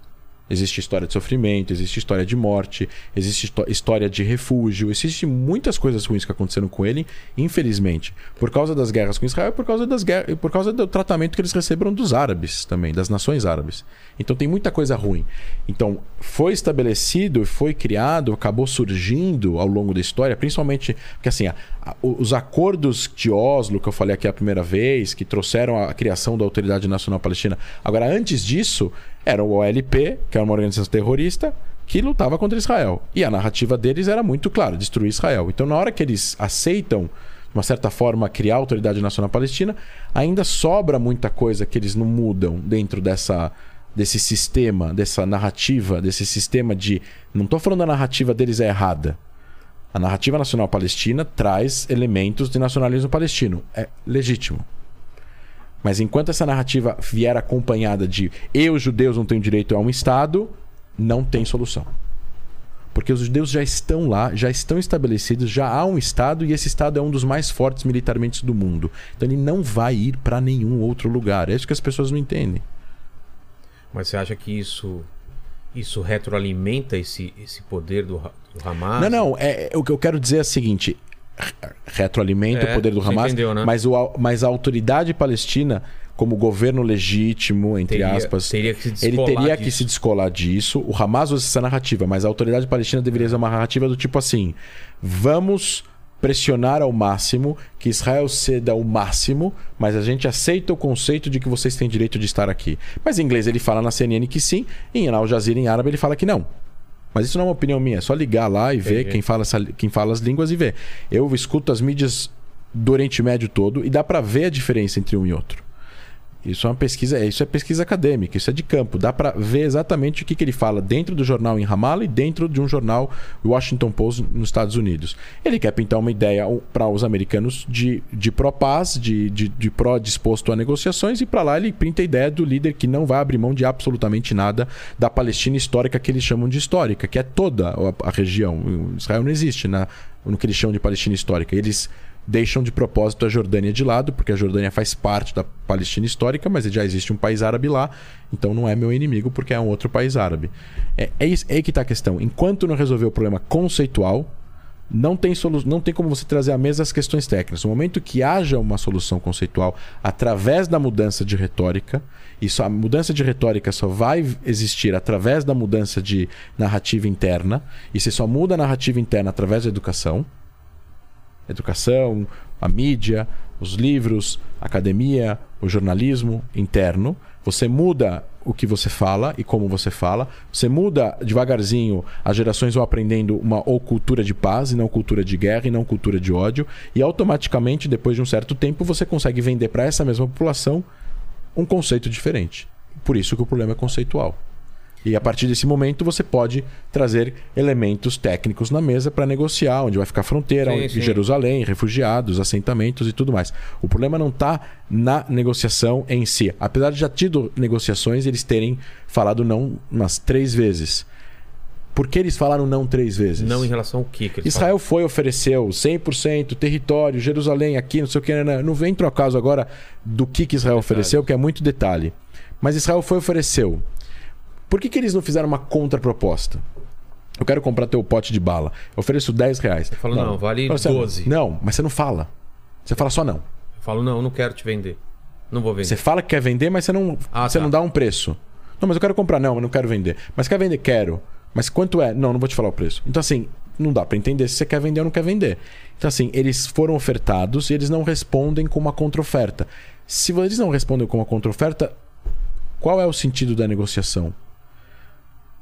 Existe história de sofrimento, existe história de morte, existe história de refúgio, existe muitas coisas ruins que aconteceram com ele, infelizmente, por causa das guerras com Israel, por causa das guerras, por causa do tratamento que eles receberam dos árabes também, das nações árabes. Então tem muita coisa ruim. Então foi estabelecido, foi criado, acabou surgindo ao longo da história, principalmente porque assim, a, a, os acordos de Oslo que eu falei aqui a primeira vez, que trouxeram a criação da Autoridade Nacional Palestina. Agora antes disso, era o OLP, que era uma organização terrorista, que lutava contra Israel. E a narrativa deles era muito clara, destruir Israel. Então, na hora que eles aceitam, de uma certa forma, criar a Autoridade Nacional Palestina, ainda sobra muita coisa que eles não mudam dentro dessa desse sistema, dessa narrativa, desse sistema de. Não estou falando a narrativa deles é errada. A narrativa nacional palestina traz elementos de nacionalismo palestino. É legítimo. Mas enquanto essa narrativa vier acompanhada de eu, judeus, não tenho direito a um Estado, não tem solução. Porque os judeus já estão lá, já estão estabelecidos, já há um Estado e esse Estado é um dos mais fortes militarmente do mundo. Então ele não vai ir para nenhum outro lugar. É isso que as pessoas não entendem. Mas você acha que isso isso retroalimenta esse, esse poder do, do Hamas? Não, não. É, é, o que eu quero dizer é o seguinte: retroalimenta é, o poder do Hamas, entendeu, né? mas, o, mas a autoridade palestina, como governo legítimo, entre teria, aspas, teria ele teria disso. que se descolar disso. O Hamas usa essa narrativa, mas a autoridade palestina deveria usar uma narrativa do tipo assim: vamos pressionar ao máximo, que Israel ceda ao máximo, mas a gente aceita o conceito de que vocês têm direito de estar aqui. Mas em inglês ele fala na CNN que sim, em Al Jazeera em árabe ele fala que não. Mas isso não é uma opinião minha, é só ligar lá e ver quem fala, essa, quem fala as línguas e ver. Eu escuto as mídias do Oriente Médio todo e dá para ver a diferença entre um e outro. Isso é uma pesquisa, isso é pesquisa acadêmica, isso é de campo. Dá para ver exatamente o que, que ele fala dentro do jornal em Ramallah e dentro de um jornal Washington Post nos Estados Unidos. Ele quer pintar uma ideia para os americanos de, de pró-paz, de, de, de pró-disposto a negociações, e para lá ele pinta a ideia do líder que não vai abrir mão de absolutamente nada da Palestina histórica que eles chamam de histórica, que é toda a, a região. Israel não existe na, no que eles chamam de Palestina histórica. Eles deixam de propósito a Jordânia de lado, porque a Jordânia faz parte da Palestina histórica, mas já existe um país árabe lá, então não é meu inimigo porque é um outro país árabe. É, é, isso, é aí que está a questão. Enquanto não resolver o problema conceitual, não tem, solu não tem como você trazer à mesa as questões técnicas. No momento que haja uma solução conceitual através da mudança de retórica, isso, a mudança de retórica só vai existir através da mudança de narrativa interna, e você só muda a narrativa interna através da educação. Educação, a mídia, os livros, a academia, o jornalismo interno. Você muda o que você fala e como você fala. Você muda devagarzinho, as gerações vão aprendendo uma ou cultura de paz e não cultura de guerra e não cultura de ódio. E automaticamente, depois de um certo tempo, você consegue vender para essa mesma população um conceito diferente. Por isso que o problema é conceitual. E a partir desse momento você pode trazer elementos técnicos na mesa para negociar, onde vai ficar a fronteira, Sim, onde, sim. Jerusalém, refugiados, assentamentos e tudo mais. O problema não está na negociação em si. Apesar de já tido negociações, eles terem falado não umas três vezes. Por que eles falaram não três vezes? Não em relação ao que, que Israel foi, ofereceu 100% território, Jerusalém aqui, não sei o que. Não, não vem ao caso agora do que, que Israel ofereceu, que é muito detalhe. Mas Israel foi, ofereceu. Por que, que eles não fizeram uma contraproposta? Eu quero comprar teu pote de bala. Eu ofereço 10 reais. falo, não, vale Fala assim, 12. Não, mas você não fala. Você fala só não. Eu falo, não, eu não quero te vender. Não vou vender. Você fala que quer vender, mas você não, Ah, você tá. não dá um preço. Não, mas eu quero comprar. Não, eu não quero vender. Mas quer vender? Quero. Mas quanto é? Não, não vou te falar o preço. Então, assim, não dá pra entender se você quer vender ou não quer vender. Então, assim, eles foram ofertados e eles não respondem com uma contra-oferta. Se eles não respondem com uma contra-oferta, qual é o sentido da negociação?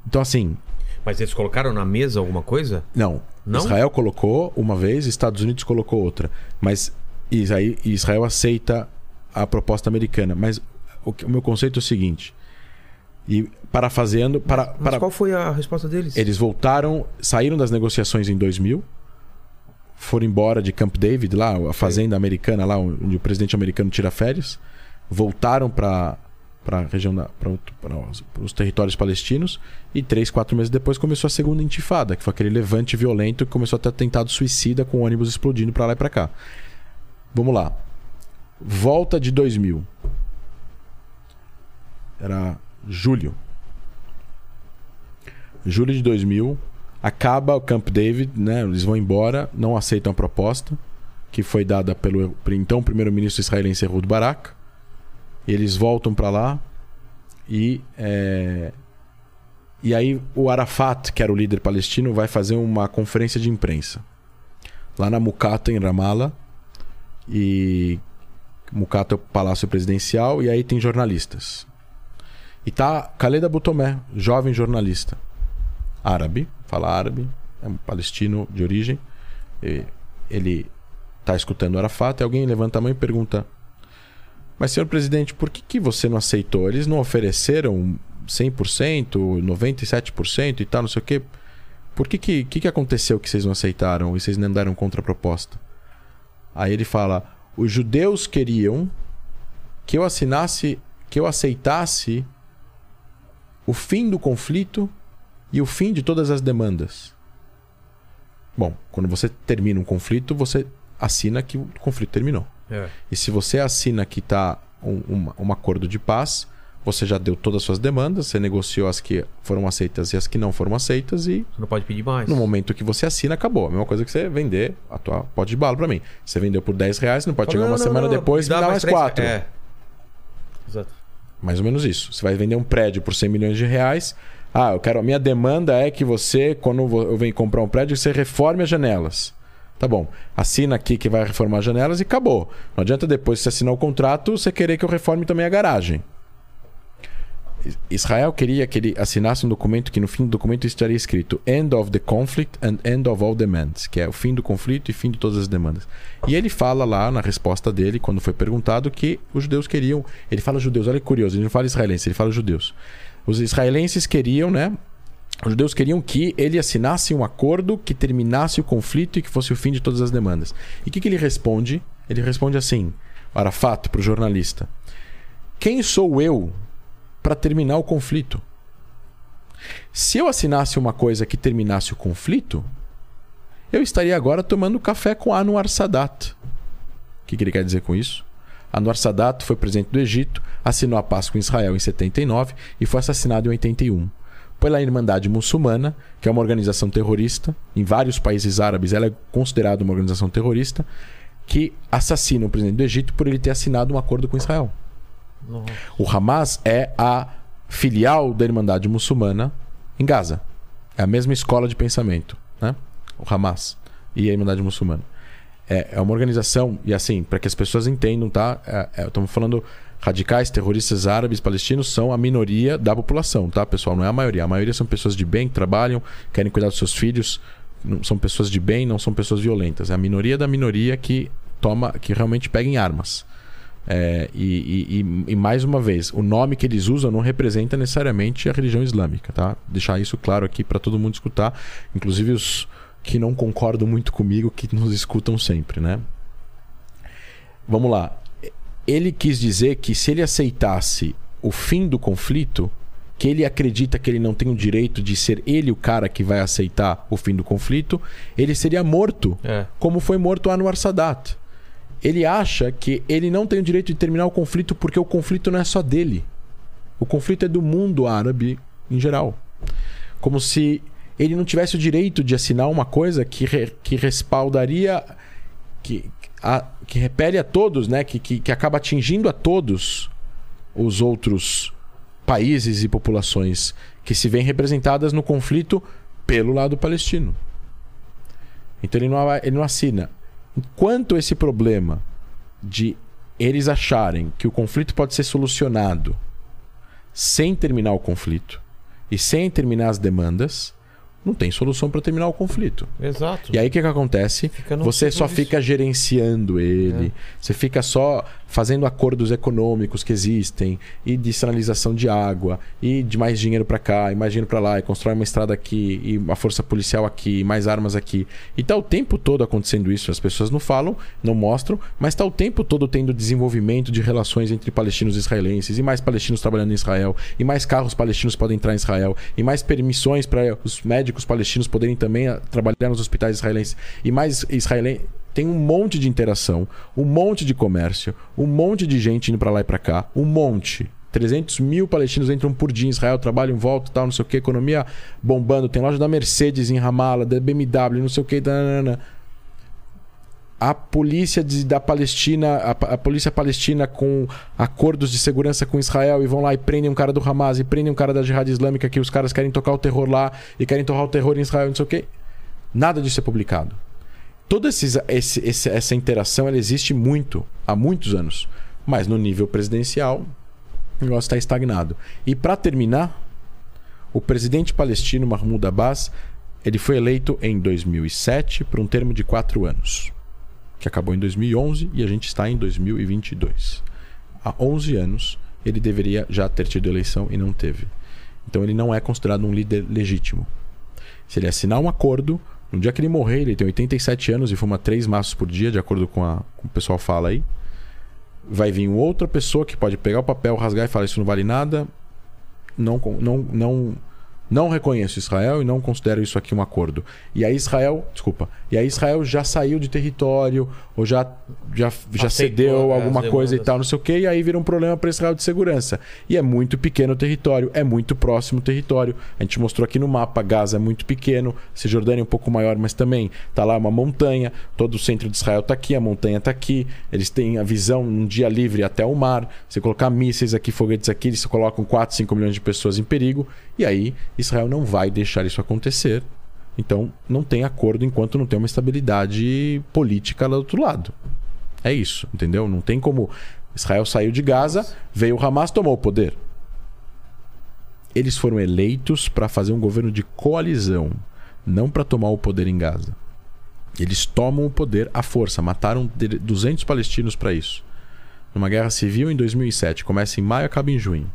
Então, assim, Mas eles colocaram na mesa alguma coisa? não. Não? Israel colocou uma vez, Estados Unidos colocou outra. Mas Israel, aceita a proposta americana. Mas o, que- o meu conceito é o seguinte. E para, Mas para, qual foi a resposta deles? eles voltaram, saíram das negociações em 2000, foram embora de Camp David, lá, a fazenda americana, lá onde o presidente americano tira férias, voltaram para para região da, para os, os territórios palestinos e três, quatro meses depois começou a segunda intifada, que foi aquele levante violento que começou a ter atentado suicida com ônibus explodindo para lá e para cá. Vamos lá. Volta de 2000. Era julho. Julho de 2000, acaba o Camp David, né? Eles vão embora, não aceitam a proposta que foi dada pelo então primeiro-ministro israelense Ehud Barak. Eles voltam para lá e é, e aí o Arafat, que era o líder palestino, vai fazer uma conferência de imprensa lá na Mukata em Ramallah e Mukata é o palácio presidencial e aí tem jornalistas. E tá Khaled Aboutomé, jovem jornalista árabe, fala árabe, é um palestino de origem. Ele tá escutando o Arafat e alguém levanta a mão e pergunta: Mas, senhor presidente, por que, que você não aceitou? Eles não ofereceram 100%, 97% e tal, não sei o quê. Por que que, que que aconteceu que vocês não aceitaram e vocês não deram contraproposta? Aí ele fala: Os judeus queriam que eu assinasse, que eu aceitasse o fim do conflito e o fim de todas as demandas. Bom, quando você termina um conflito, você assina que o conflito terminou. É. E se você assina que está um, um, um acordo de paz, você já deu todas as suas demandas, você negociou as que foram aceitas e as que não foram aceitas, e Você não pode pedir mais. no momento que você assina, acabou. A mesma coisa que você vender a tua pote de bala para mim. Você vendeu por 10 reais, não pode Fala, chegar uma não, não, semana não, depois e me dá mais três- 4. É. Exato. Mais ou menos isso. Você vai vender um prédio por 100 milhões de reais. Ah, eu quero. A minha demanda é que você, quando eu venho comprar um prédio, você reforme as janelas. Tá bom. Assina aqui que vai reformar as janelas e acabou. Não adianta depois, se você assinar o contrato, você querer que eu reforme também a garagem. Israel queria que ele assinasse um documento que no fim do documento estaria escrito End of the conflict and end of all demands, que é o fim do conflito e fim de todas as demandas. E ele fala lá na resposta dele, quando foi perguntado, que os judeus queriam. Ele fala judeus, olha que curioso, ele não fala israelense, ele fala judeus. Os israelenses queriam, né? Os judeus queriam que ele assinasse um acordo que terminasse o conflito e que fosse o fim de todas as demandas. E o que, que ele responde? Ele responde assim: Arafat, para o jornalista: Quem sou eu para terminar o conflito? Se eu assinasse uma coisa que terminasse o conflito, eu estaria agora tomando café com Anwar Sadat. O que, que ele quer dizer com isso? Anwar Sadat foi presidente do Egito, assinou a paz com Israel em 79 e foi assassinado em 81. Pela Irmandade Muçulmana, que é uma organização terrorista. Em vários países árabes, ela é considerada uma organização terrorista que assassina o presidente do Egito por ele ter assinado um acordo com Israel. Nossa. O Hamas é a filial da Irmandade Muçulmana em Gaza. É a mesma escola de pensamento, né? O Hamas e a Irmandade Muçulmana. É, é uma organização, e assim, para que as pessoas entendam, tá? É, é, estamos falando radicais, terroristas árabes, palestinos são a minoria da população, tá, pessoal? Não é a maioria. A maioria são pessoas de bem, que trabalham, querem cuidar dos seus filhos, são pessoas de bem, não são pessoas violentas. É a minoria da minoria que toma, que realmente pega em armas. É, e- e- e mais uma vez, o nome que eles usam não representa necessariamente a religião islâmica, tá? Deixar isso claro aqui para todo mundo escutar, inclusive os que não concordam muito comigo, que nos escutam sempre, né? Vamos lá. Ele quis dizer que se ele aceitasse o fim do conflito, que ele acredita que ele não tem o direito de ser ele o cara que vai aceitar o fim do conflito, ele seria morto, É. como foi morto Anwar Sadat. Ele acha que ele não tem o direito de terminar o conflito porque o conflito não é só dele. O conflito é do mundo árabe em geral. Como se ele não tivesse o direito de assinar uma coisa que, re- que respaldaria. Que, a- que repele a todos, né? Que, que, que acaba atingindo a todos os outros países e populações que se veem representadas no conflito pelo lado palestino. Então ele não, ele não assina. Enquanto esse problema de eles acharem que o conflito pode ser solucionado sem terminar o conflito e sem terminar as demandas, não tem solução para terminar o conflito. Exato. E aí o que, que acontece? Você só fica gerenciando ele, você fica só fazendo acordos econômicos que existem, e de sinalização de água, e de mais dinheiro para cá, e mais dinheiro para lá, e constrói uma estrada aqui, e uma força policial aqui, e mais armas aqui. E tá o tempo todo acontecendo isso. As pessoas não falam, não mostram, mas tá o tempo todo tendo desenvolvimento de relações entre palestinos e israelenses, e mais palestinos trabalhando em Israel, e mais carros palestinos podem entrar em Israel, e mais permissões para os médicos palestinos poderem também ah, trabalhar nos hospitais israelenses, e mais israelenses. Tem um monte de interação, um monte de comércio, um monte de gente indo para lá e para cá, um monte. 300 mil palestinos entram por dia em Israel, trabalham, voltam, tal, não sei o que, economia bombando. Tem loja da Mercedes em Ramallah, da BMW, não sei o que. A polícia da Palestina, a, a polícia palestina com acordos de segurança com Israel e vão lá e prendem um cara do Hamas e prendem um cara da Jihad Islâmica que os caras querem tocar o terror lá e querem tocar o terror em Israel, não sei o que. Nada disso é publicado toda esses- esse- esse- essa interação ela existe muito, há muitos anos. Mas no nível presidencial, o negócio está estagnado. E para terminar, o presidente palestino Mahmoud Abbas ele foi eleito em 2007 por um termo de quatro anos, que acabou em 2011 e a gente está em 2022. Há 11 anos ele deveria já ter tido eleição e não teve. Então ele não é considerado um líder legítimo. Se ele assinar um acordo, no dia que ele morrer, ele tem 87 anos e fuma três maços por dia, de acordo com, a, com o pessoal fala aí. Vai vir outra pessoa que pode pegar o papel, rasgar e falar: Isso não vale nada. Não, não, não, não reconheço Israel e não considero isso aqui um acordo. E aí Israel, desculpa, e aí Israel já saiu de território ou já, já, já Aceitou, cedeu alguma coisa e tal, não sei o que, e aí vira um problema para Israel de segurança. E é muito pequeno o território, é muito próximo o território. A gente mostrou aqui no mapa, Gaza é muito pequeno, Cisjordânia é um pouco maior, mas também tá lá uma montanha, todo o centro de Israel tá aqui, a montanha tá aqui, eles têm a visão um dia livre até o mar. Você colocar mísseis aqui, foguetes aqui, eles colocam 4, 5 milhões de pessoas em perigo, e aí Israel não vai deixar isso acontecer. Então, não tem acordo enquanto não tem uma estabilidade política lá do outro lado. É isso, entendeu? Não tem como. Israel saiu de Gaza, veio o Hamas, tomou o poder. Eles foram eleitos para fazer um governo de coalizão, não para tomar o poder em Gaza. Eles tomam o poder à força, mataram de- 200 palestinos para isso. Numa guerra civil em 2007, começa em maio e acaba em junho.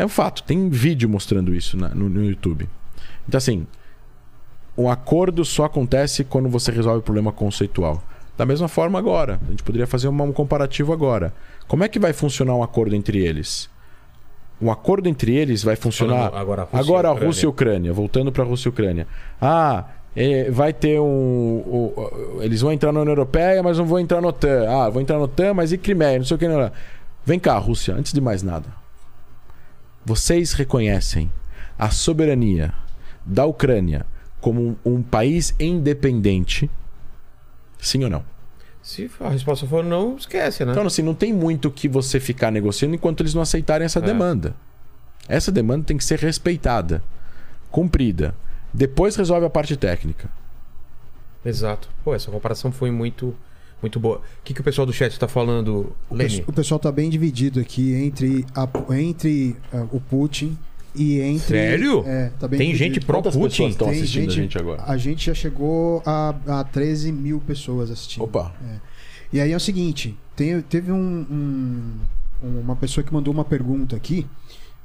É um fato, tem vídeo mostrando isso na- no, no YouTube. Então, assim, um acordo só acontece quando você resolve o problema conceitual. Da mesma forma agora. A gente poderia fazer um comparativo agora. Como é que vai funcionar um acordo entre eles? Um acordo entre eles vai funcionar. Agora a Rússia e agora a Rússia e a Ucrânia. Voltando para a Rússia e a Ucrânia. Ah, é, vai ter um. eles vão entrar na União Europeia, mas não vão entrar na OTAN. Ah, vão entrar na OTAN, mas e Crimeia? Não sei o que. Não, não. Vem cá, Rússia, antes de mais nada. Vocês reconhecem a soberania da Ucrânia como um, um país independente? Sim ou não? Se a resposta for não, esquece, né? Então, assim, não tem muito que você ficar negociando enquanto eles não aceitarem essa É. demanda. Essa demanda tem que ser respeitada, cumprida. Depois resolve a parte técnica. Exato. Pô, essa comparação foi muito, muito boa. O que, que o pessoal do chat tá falando, O O pessoal tá bem dividido aqui entre, a- entre ah, o Putin e entre. Sério? É, tá bem Tem dividido. gente pró-Putin? estão assistindo a gente agora? A gente já chegou a, a 13 mil pessoas assistindo. Opa. E aí é o seguinte: tem- teve um- um- uma pessoa que mandou uma pergunta aqui.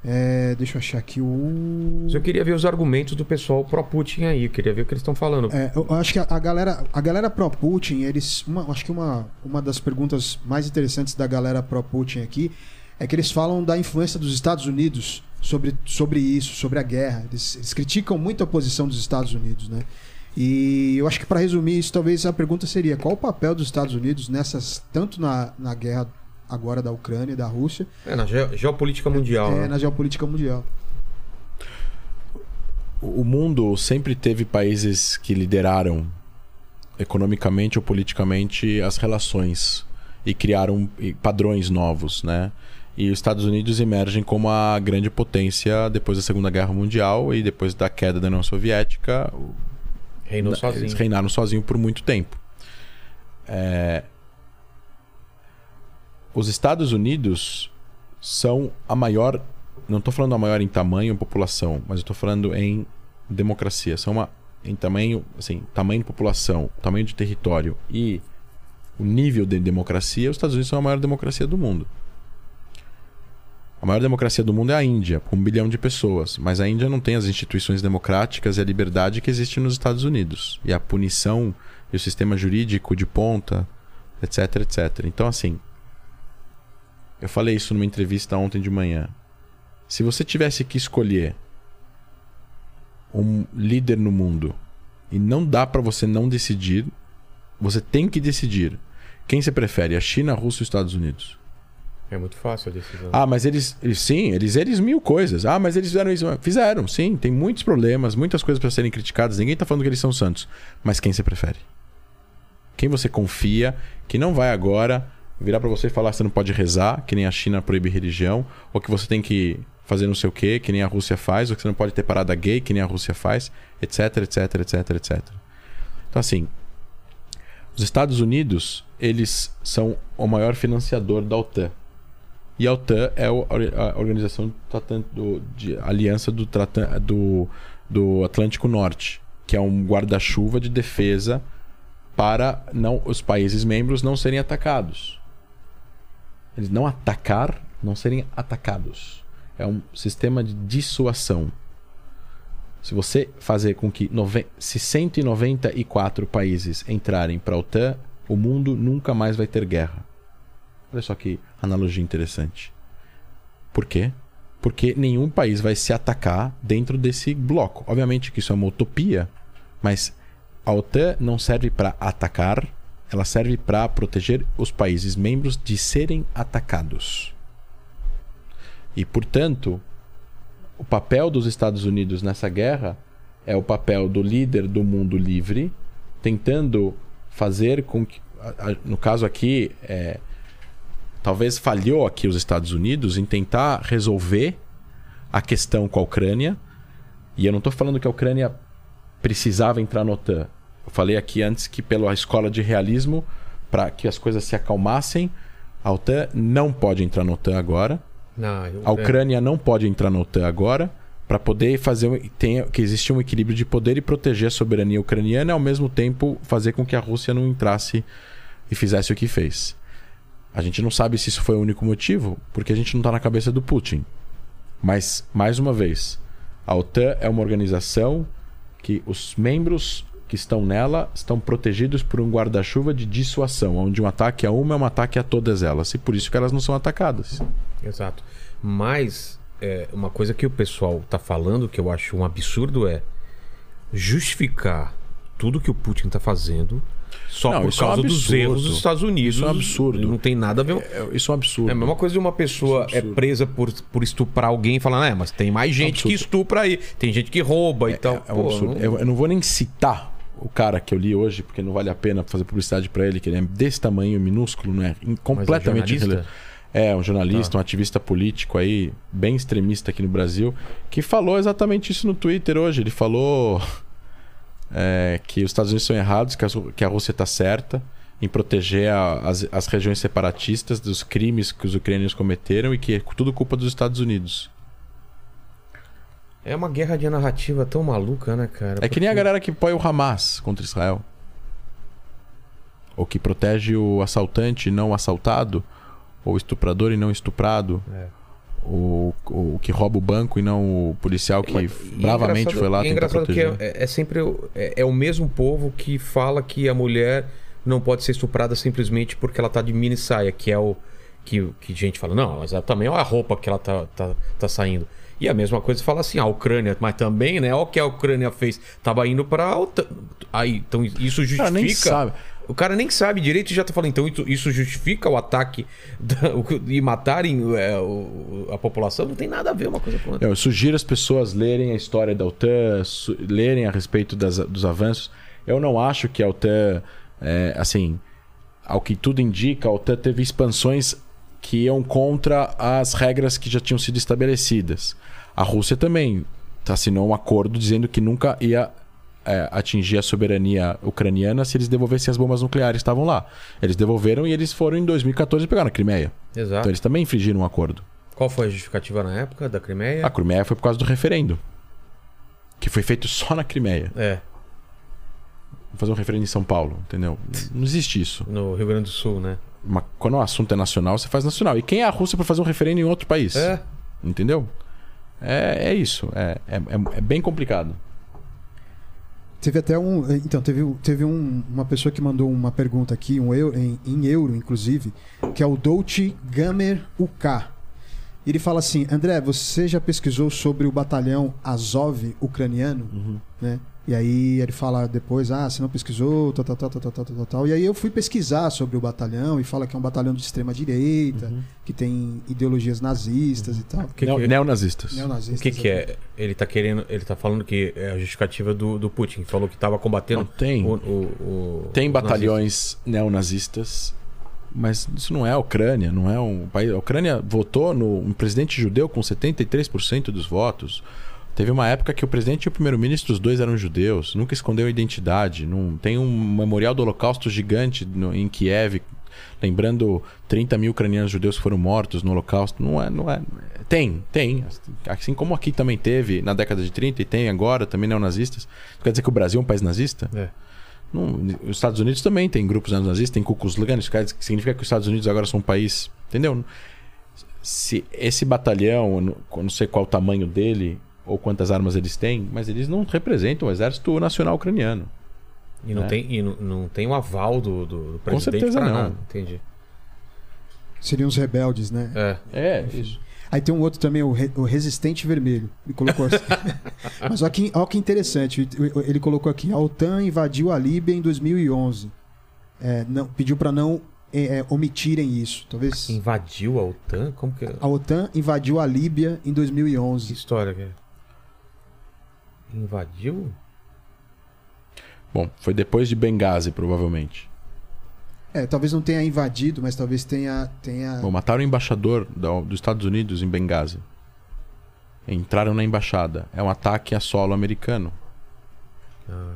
É, deixa eu achar aqui o. Eu queria ver os argumentos do pessoal pró-Putin aí. Eu queria ver o que eles estão falando. É, eu acho que a, a galera, a galera pró-Putin, eles. Uma, acho que uma, uma das perguntas mais interessantes da galera pró-Putin aqui é que eles falam da influência dos Estados Unidos sobre, sobre isso, sobre a guerra. Eles, eles criticam muito a posição dos Estados Unidos, né? E eu acho que para resumir isso, talvez a pergunta seria qual o papel dos Estados Unidos nessas tanto na, na guerra agora da Ucrânia e da Rússia, É, na ge- geopolítica mundial. é, né? na geopolítica mundial. O mundo sempre teve países que lideraram economicamente ou politicamente as relações e criaram padrões novos, né? E os Estados Unidos emergem como a grande potência depois da Segunda Guerra Mundial e depois da queda da União Soviética. Reinou Eles sozinho. reinaram sozinhos por muito tempo. É, Os Estados Unidos são a maior. Não estou falando a maior em tamanho e população, mas estou falando em democracia. São uma, em tamanho, assim, tamanho de população, tamanho de território e o nível de democracia. Os Estados Unidos são a maior democracia do mundo. A maior democracia do mundo é a Índia, com um bilhão de pessoas. Mas a Índia não tem as instituições democráticas e a liberdade que existe nos Estados Unidos. E a punição e o sistema jurídico de ponta, etc, etc. Então, assim. Eu falei isso numa entrevista ontem de manhã. Se você tivesse que escolher um líder no mundo e não dá pra você não decidir, você tem que decidir. Quem você prefere, a China, a Rússia ou os Estados Unidos? É muito fácil a decisão. Ah, mas eles, eles sim, eles eles mil coisas. Ah, mas eles fizeram isso. Fizeram, sim. Tem muitos problemas, muitas coisas para serem criticadas. Ninguém tá falando que eles são santos. Mas quem você prefere? Quem você confia que não vai agora virar para você e falar que você não pode rezar, que nem a China proíbe religião, ou que você tem que fazer não sei o quê, que nem a Rússia faz, ou que você não pode ter parada gay, que nem a Rússia faz, etc, etc, etc, etc. Então assim, os Estados Unidos, eles são o maior financiador da OTAN. E a OTAN é a organização do de aliança do, do, do Atlântico Norte, que é um guarda-chuva de defesa para não os países membros não serem atacados. Eles não atacar, não serem atacados. É um sistema de dissuasão. Se você fazer com que nove- se 194 países entrarem para a OTAN, o mundo nunca mais vai ter guerra. Olha só que analogia interessante. Por quê? Porque nenhum país vai se atacar dentro desse bloco. Obviamente que isso é uma utopia, mas a OTAN não serve para atacar, ela serve para proteger os países membros de serem atacados. E, portanto, o papel dos Estados Unidos nessa guerra é o papel do líder do mundo livre, tentando fazer com que, no caso aqui, é, talvez falhou aqui os Estados Unidos em tentar resolver a questão com a Ucrânia. E eu não estou falando que a Ucrânia precisava entrar na OTAN. Eu falei aqui antes que pela escola de realismo, para que as coisas se acalmassem, a OTAN não pode entrar na OTAN agora. Não, eu- A Ucrânia não pode entrar na OTAN agora para poder fazer um- tem, que existe um equilíbrio de poder e proteger a soberania ucraniana e ao mesmo tempo fazer com que a Rússia não entrasse e fizesse o que fez. A gente não sabe se isso foi o único motivo, porque a gente não está na cabeça do Putin. Mas, mais uma vez, a OTAN é uma organização que os membros que estão nela estão protegidos por um guarda-chuva de dissuasão, onde um ataque a uma é um ataque a todas elas, e por isso que elas não são atacadas. Exato. Mas é, uma coisa que o pessoal tá falando que eu acho um absurdo é justificar tudo que o Putin tá fazendo só Não, por isso é um causa dos erros dos Estados Unidos. Isso é um absurdo. Não tem nada a ver. É, isso é um absurdo. É a mesma coisa de uma pessoa é é, absurdo. presa por, por estuprar alguém e falar, é, mas tem mais gente que absurdo. estupra aí, tem gente que rouba e tal. É um Pô, absurdo. não- Eu, eu não vou nem citar o cara que eu li hoje, porque não vale a pena fazer publicidade pra ele, que ele é desse tamanho, minúsculo, não é? Completamente irrelevante. É, um jornalista, Tá. um ativista político aí, bem extremista aqui no Brasil, que falou exatamente isso no Twitter hoje. Ele falou é, que os Estados Unidos são errados, que a, que a Rússia está certa em proteger a- as, as regiões separatistas dos crimes que os ucranianos cometeram e que é tudo culpa dos Estados Unidos. É uma guerra de narrativa tão maluca, né, cara? É que nem a Porque- galera que põe o Hamas contra Israel. Ou que protege o assaltante e não o assaltado. Ou o estuprador e não estuprado. É. Ou o que rouba o banco e não o policial que Mas- e é bravamente foi lá é tentar engraçado proteger. que é, é sempre o- é, é o mesmo povo que fala que a mulher não pode ser estuprada simplesmente porque ela tá de mini saia, que é o que, que gente fala, não, mas ela também é a roupa que ela tá, tá, tá saindo. E a mesma coisa fala assim, a Ucrânia, mas também, né? Olha o que a Ucrânia fez. Tava indo pra OTAN. Aí, então isso justifica. Cara, nem sabe. O cara nem sabe direito e já tá falando, então isso- justifica o ataque da- e matarem é, o- a população? Não tem nada a ver uma coisa com a outra. Eu sugiro as pessoas lerem a história da OTAN, lerem a respeito das- dos avanços. Eu não acho que a OTAN, é, assim, ao que tudo indica, a OTAN teve expansões que iam contra as regras que já tinham sido estabelecidas. A Rússia também assinou um acordo dizendo que nunca ia é, atingir a soberania ucraniana se eles devolvessem as bombas nucleares que estavam lá. Eles devolveram e eles foram em 2014 e pegaram a Crimeia. Exato. Então eles também infringiram um acordo. Qual foi a justificativa na época da Crimeia? A Crimeia foi por causa do referendo. Que foi feito só na Crimeia. É, Vou fazer um referendo em São Paulo, entendeu? Não existe isso. no Rio Grande do Sul, né? Uma- quando o assunto é nacional, você faz nacional. E quem é a Rússia para fazer um referendo em outro país? É. Entendeu? É, é isso. É, é, é- é bem complicado. Teve até um. Então, teve, teve um- uma pessoa que mandou uma pergunta aqui, um euro, em, em euro, inclusive, que é o Dolce Gamer UK. Ele fala assim: André, você já pesquisou sobre o batalhão Azov ucraniano? Né? E aí ele fala depois, ah, você não pesquisou, tal, tal, tal, tal, tal, tal, tal, E aí eu fui pesquisar sobre o batalhão e fala que é um batalhão de extrema direita, uhum. que tem ideologias nazistas uhum. e tal. Que, que... É? Neonazistas. Neonazistas. O que, que é? Ele tá querendo. Ele tá falando que é a justificativa do, do Putin, falou que tava combatendo. Não, tem. O, o, o, tem batalhões nazistas. neonazistas. Mas isso não é a Ucrânia, não é um país. A Ucrânia votou no um presidente judeu com 73% dos votos. Teve uma época que o presidente e o primeiro-ministro, os dois eram judeus, nunca escondeu a identidade. Não, tem um memorial do Holocausto gigante no- em Kiev, lembrando 30 mil ucranianos judeus que foram mortos no Holocausto. Não é, não é. Tem, tem. Assim como aqui também teve na década de 30 e tem agora também neonazistas. Quer dizer que o Brasil é um país nazista? É. Não, os Estados Unidos também tem grupos nazistas, tem Ku Klux Klan, isso significa que os Estados Unidos agora são um país, entendeu? Se esse batalhão, não sei qual o tamanho dele ou quantas armas eles têm, mas eles não representam o exército nacional ucraniano. E não, É. tem, e não, não tem o aval do, do, do presidente certeza pra não. nada. Entendi. Seriam os rebeldes, né? É. É, isso. Aí tem um outro também, o, Re- o Resistente Vermelho. Ele colocou assim. Mas olha que, olha que interessante. Ele colocou aqui: a OTAN invadiu a Líbia em 2011. É, não, pediu para não é, é, omitirem isso. Talvez. Invadiu a OTAN? Como que. A OTAN invadiu a Líbia em Que 2011. história que é? Invadiu? Bom, foi depois de Benghazi, provavelmente. É, talvez não tenha invadido, mas talvez tenha. tenha... Bom, mataram o embaixador da- dos Estados Unidos em Benghazi. Entraram na embaixada. É um ataque a solo americano. Ah,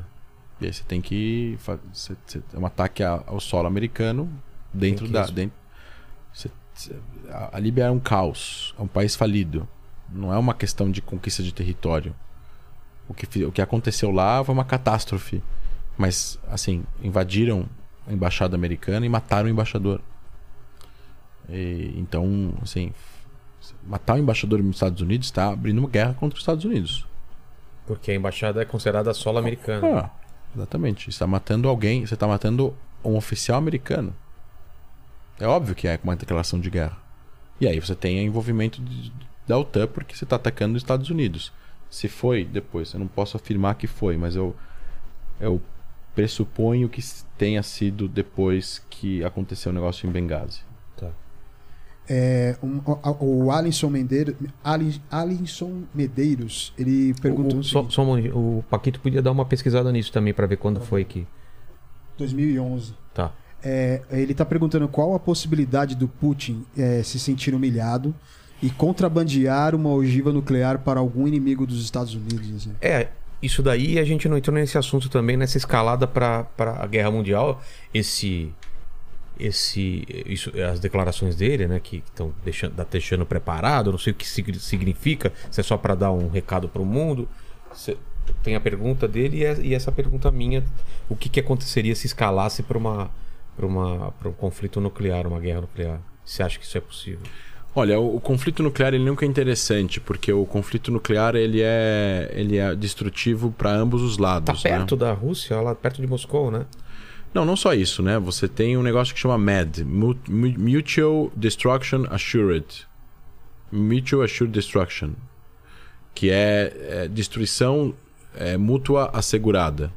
E aí você tem que. você- você- É um ataque ao solo americano dentro da. Dentro, você- você- a a Líbia é um caos. É um país falido. Não é uma questão de conquista de território. O que, o que aconteceu lá foi uma catástrofe. Mas, assim, invadiram a embaixada americana e mataram o embaixador. E, então, assim, matar o embaixador dos Estados Unidos está abrindo uma guerra contra os Estados Unidos. porque a embaixada é considerada solo americana. Ah, exatamente. Você está matando alguém, você está matando um oficial americano. É óbvio que é uma declaração de guerra. E aí você tem envolvimento de- da OTAN porque você está atacando os Estados Unidos. Se foi depois, eu não posso afirmar que foi, mas eu, eu pressuponho que tenha sido depois que aconteceu o negócio em Benghazi. Tá. É, um- o, o Alisson Medeiros, Ali- Alisson Medeiros, ele perguntou O, o só, só um o Paquito podia dar uma pesquisada nisso também pra ver quando foi que. 2011. Tá. É, ele está perguntando qual a possibilidade do Putin é, se sentir humilhado e contrabandear uma ogiva nuclear para algum inimigo dos Estados Unidos. assim. É, isso daí a gente não entrou nesse assunto também, nessa escalada para a guerra mundial. Esse. Esse. Isso, as declarações dele, né? Que estão deixando, tá deixando preparado, não sei o que sig- significa, se é só para dar um recado para o mundo. Cê- tem a pergunta dele e, é- e essa pergunta minha: o que, que aconteceria se escalasse para uma. Para um conflito nuclear, uma guerra nuclear? Você acha que isso é possível? Olha, o, o conflito nuclear ele nunca é interessante, porque o conflito nuclear ele é, ele é destrutivo para ambos os Tá lados. né? perto da Rússia, lá perto de Moscou, né? Não, não só isso, né? Você tem um negócio que chama MAD Mu- Mu- Mutual Destruction Assured. Mutual Assured Destruction. Que é, é destruição é, mútua assegurada.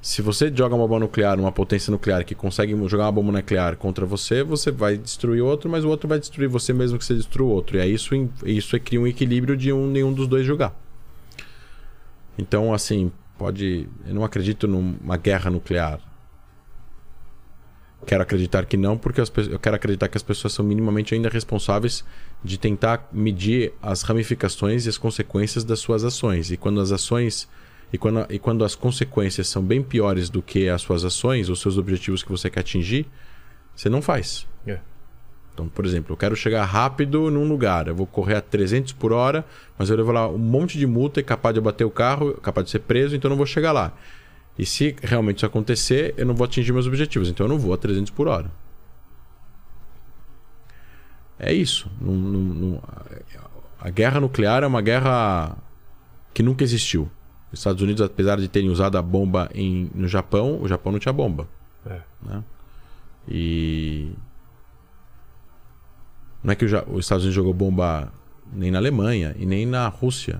Se você joga uma bomba nuclear, uma potência nuclear que consegue jogar uma bomba nuclear contra você, você vai destruir o outro, mas o outro vai destruir você mesmo que você destrua o outro. E aí isso, isso cria um equilíbrio de um, nenhum dos dois jogar. Então, assim, pode. Eu não acredito numa guerra nuclear. Quero acreditar que não, porque as eu quero acreditar que as pessoas são minimamente ainda responsáveis de tentar medir as ramificações e as consequências das suas ações. E quando as ações. E quando, e quando as consequências são bem piores do que as suas ações, os seus objetivos que você quer atingir, você não faz. É. Então, por exemplo, eu quero chegar rápido num lugar, eu vou correr a 300 por hora, mas eu levo lá um monte de multa e capaz de bater o carro, capaz de ser preso, então eu não vou chegar lá. E se realmente isso acontecer, eu não vou atingir meus objetivos, então eu não vou a 300 por hora. É isso. Não- não- não- a guerra nuclear é uma guerra que nunca existiu. Os Estados Unidos, apesar de terem usado a bomba em, no Japão, o Japão não tinha bomba. É. né? E não é que Ja- os Estados Unidos jogou bomba nem na Alemanha e nem na Rússia.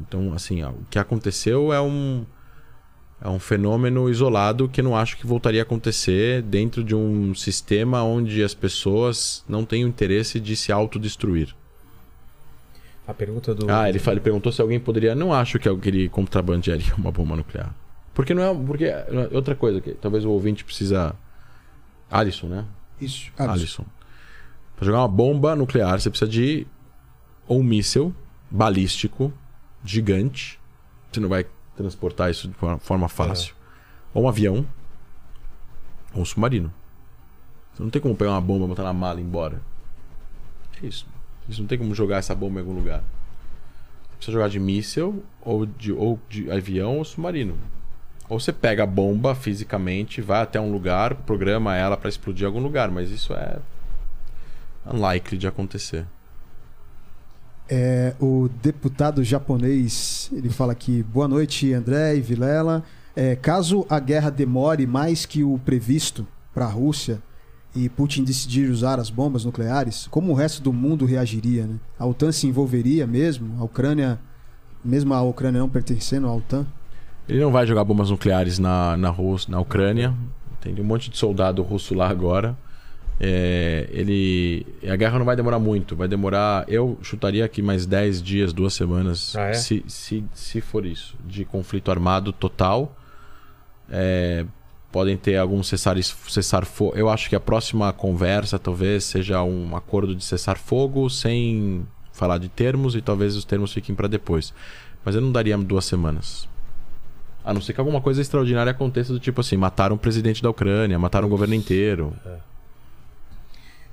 Então, assim, o que aconteceu é um é um fenômeno isolado que eu não acho que voltaria a acontecer dentro de um sistema onde as pessoas não têm o interesse de se autodestruir. A pergunta do. Ah, ele, fala- ele perguntou se alguém poderia. Não acho que alguém contrabandearia uma bomba nuclear. Porque não é. Porque outra coisa que talvez o ouvinte precisa. Alisson, né? Isso. Alisson. Alisson. Pra jogar uma bomba nuclear, você precisa de ou um míssil balístico gigante. Você não vai transportar isso de forma- forma fácil. Ou um avião. Ou um submarino. Você não tem como pegar uma bomba, botar na mala e ir embora. É isso. Você não tem como jogar essa bomba em algum lugar. Precisa jogar de míssil, ou de, ou de avião, ou submarino. Ou você pega a bomba fisicamente, vai até um lugar, programa ela para explodir em algum lugar, mas isso é unlikely de acontecer. É, o deputado japonês, ele fala aqui, boa noite André e Vilela. É, caso a guerra demore mais que o previsto para a Rússia e Putin decidir usar as bombas nucleares, como o resto do mundo reagiria? Né? A OTAN se envolveria mesmo? A Ucrânia, mesmo a Ucrânia não pertencendo à OTAN? Ele não vai jogar bombas nucleares na, na, Rússia, na Ucrânia. Tem um monte de soldado russo lá agora. É, ele a guerra não vai demorar muito vai demorar eu chutaria aqui mais 10 dias duas semanas Ah, é? se, se, se for isso de conflito armado total É, podem ter algum cessar cessar fogo eu acho que a próxima conversa talvez seja um acordo de cessar fogo sem falar de termos e talvez os termos fiquem para depois. Mas eu não daria duas semanas. A não ser que alguma coisa extraordinária aconteça do tipo assim mataram o presidente da Ucrânia mataram o governo inteiro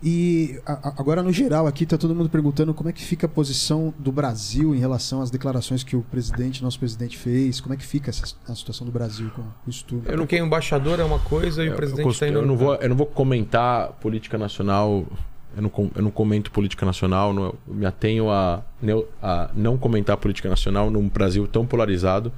E a- agora, no geral, aqui tá todo mundo perguntando como é que fica a posição do Brasil em relação às declarações que o presidente, nosso presidente, fez. Como é que fica essa, a situação do Brasil com isso tudo? Eu não quero embaixador é uma coisa e o Eu- presidente eu, está indo. eu não vou eu não vou comentar política nacional eu não, eu não comento política nacional não- eu me atenho a, a não comentar política nacional num Brasil tão polarizado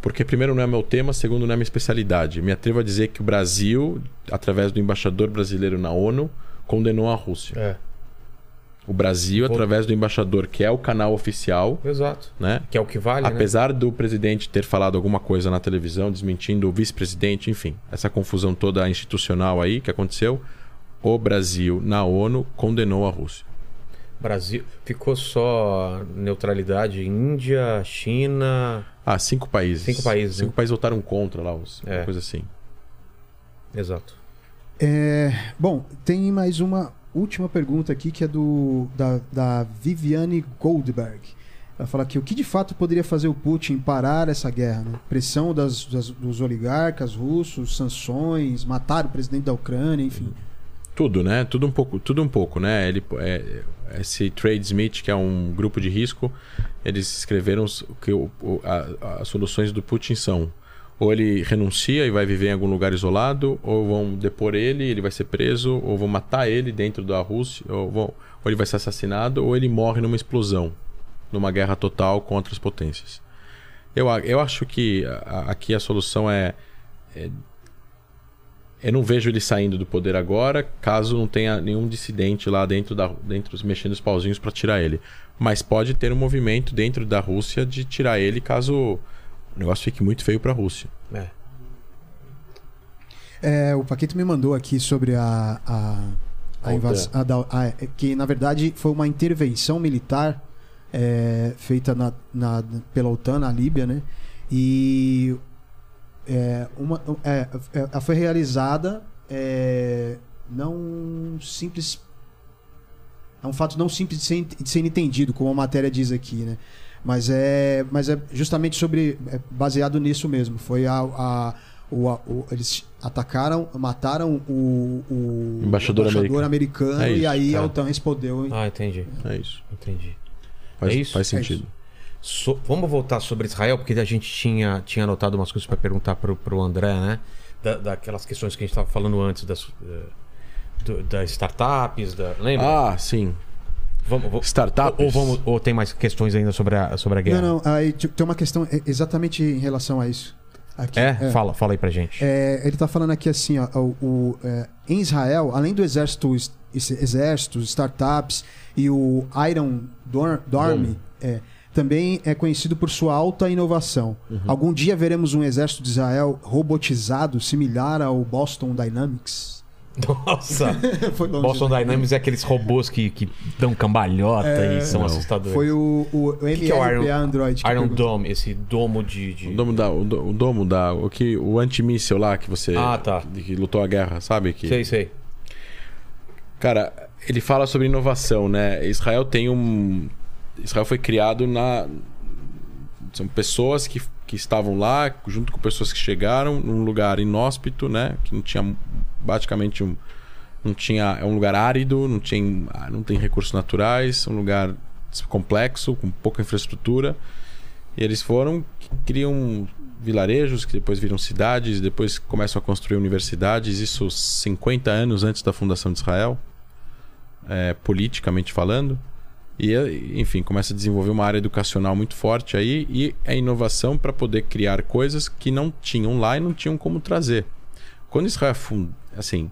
porque primeiro não é meu tema segundo não é minha especialidade me atrevo a dizer que o Brasil através do embaixador brasileiro na ONU condenou a Rússia É. O Brasil, Vou- através do embaixador, que é o canal oficial, Exato. né? Que é o que vale, né? Apesar do presidente ter falado alguma coisa na televisão, desmentindo o vice-presidente, enfim, essa confusão toda institucional aí que aconteceu, o Brasil, na ONU, condenou a Rússia. Brasil. Ficou só neutralidade Índia, China. Ah, cinco países. Cinco países, Cinco né? países votaram contra lá, os- uma É. coisa assim. Exato. É, bom, tem mais uma última pergunta aqui que é do da, da Viviane Goldberg. Ela fala que o que de fato poderia fazer o Putin parar essa guerra? né? Pressão das, das- dos oligarcas russos, sanções, matar o presidente da Ucrânia, enfim. Tudo, né? Tudo um pouco, tudo um pouco, né? Ele, é, esse Trade Smith, que é um grupo de risco, eles escreveram os- que o, o- a- as soluções do Putin são ou ele renuncia e vai viver em algum lugar isolado, ou vão depor ele, ele vai ser preso, ou vão matar ele dentro da Rússia, ou, vão, ou ele vai ser assassinado, ou ele morre numa explosão, numa guerra total contra as potências. Eu, eu acho que a- aqui a solução é eu não vejo ele saindo do poder agora, caso não tenha nenhum dissidente lá dentro, da, dentro mexendo os pauzinhos para tirar ele. Mas pode ter um movimento dentro da Rússia de tirar ele caso o negócio fique muito feio para a Rússia. É. É, o Paquito me mandou aqui sobre a, a, a invasão. a da- a- que na verdade foi uma intervenção militar é, feita na, na- pela OTAN na Líbia, né? E é, uma, é, é, ela foi realizada é, não simples. É um fato não simples de ser, de ser entendido, como a matéria diz aqui, né? Mas é, mas é justamente sobre. é baseado nisso mesmo. Foi a. a- o, a- o- eles atacaram, mataram o, o Embaixador americano, É e isso, aí tá. a OTAN respondeu. Ah, entendi. É isso. Entendi. Faz, É isso? faz É sentido. So- vamos voltar sobre Israel, porque a gente tinha, tinha anotado umas coisas para perguntar pro, pro André, né? Da, daquelas questões que a gente estava falando antes das, eh, do- das startups, da, lembra? Ah, sim. Vamos, Startups. Ou, vamos, ou tem mais questões ainda sobre a, sobre a guerra? Não, não, aí tipo, tem uma questão é, exatamente em relação a isso. Aqui, É? Fala, fala aí pra gente. É, ele está falando aqui assim, ó, o, o, é, em Israel, além do exército, exército, startups e o Iron Dor- Dorm, é, também é conhecido por sua alta inovação. Uhum. Algum dia veremos um exército de Israel robotizado, similar ao Boston Dynamics? Nossa! Foi longe, Boston né? Dynamics é aqueles robôs que, que dão cambalhota e são Não. assustadores. Foi o, o, o que, que é o Iron, Android. que Iron perguntou. Dome, esse domo de. de- O domo da, o domo da, o que, o antimíssel lá que você, Ah, tá. que, que lutou a guerra, sabe? Que, Sei, sei. Cara, ele fala sobre inovação, né? Israel tem um. Israel foi criado na. São pessoas que, que estavam lá, junto com pessoas que chegaram num lugar inóspito, né? Que não tinha basicamente um. Não tinha. É um lugar árido, não, tinha, não tem recursos naturais, um lugar complexo, com pouca infraestrutura. E eles foram, criam vilarejos que depois viram cidades, depois começam a construir universidades, isso 50 anos antes da fundação de Israel é, politicamente falando. E, enfim, começa a desenvolver uma área educacional muito forte aí e a inovação para poder criar coisas que não tinham lá e não tinham como trazer. Quando Israel. Assim,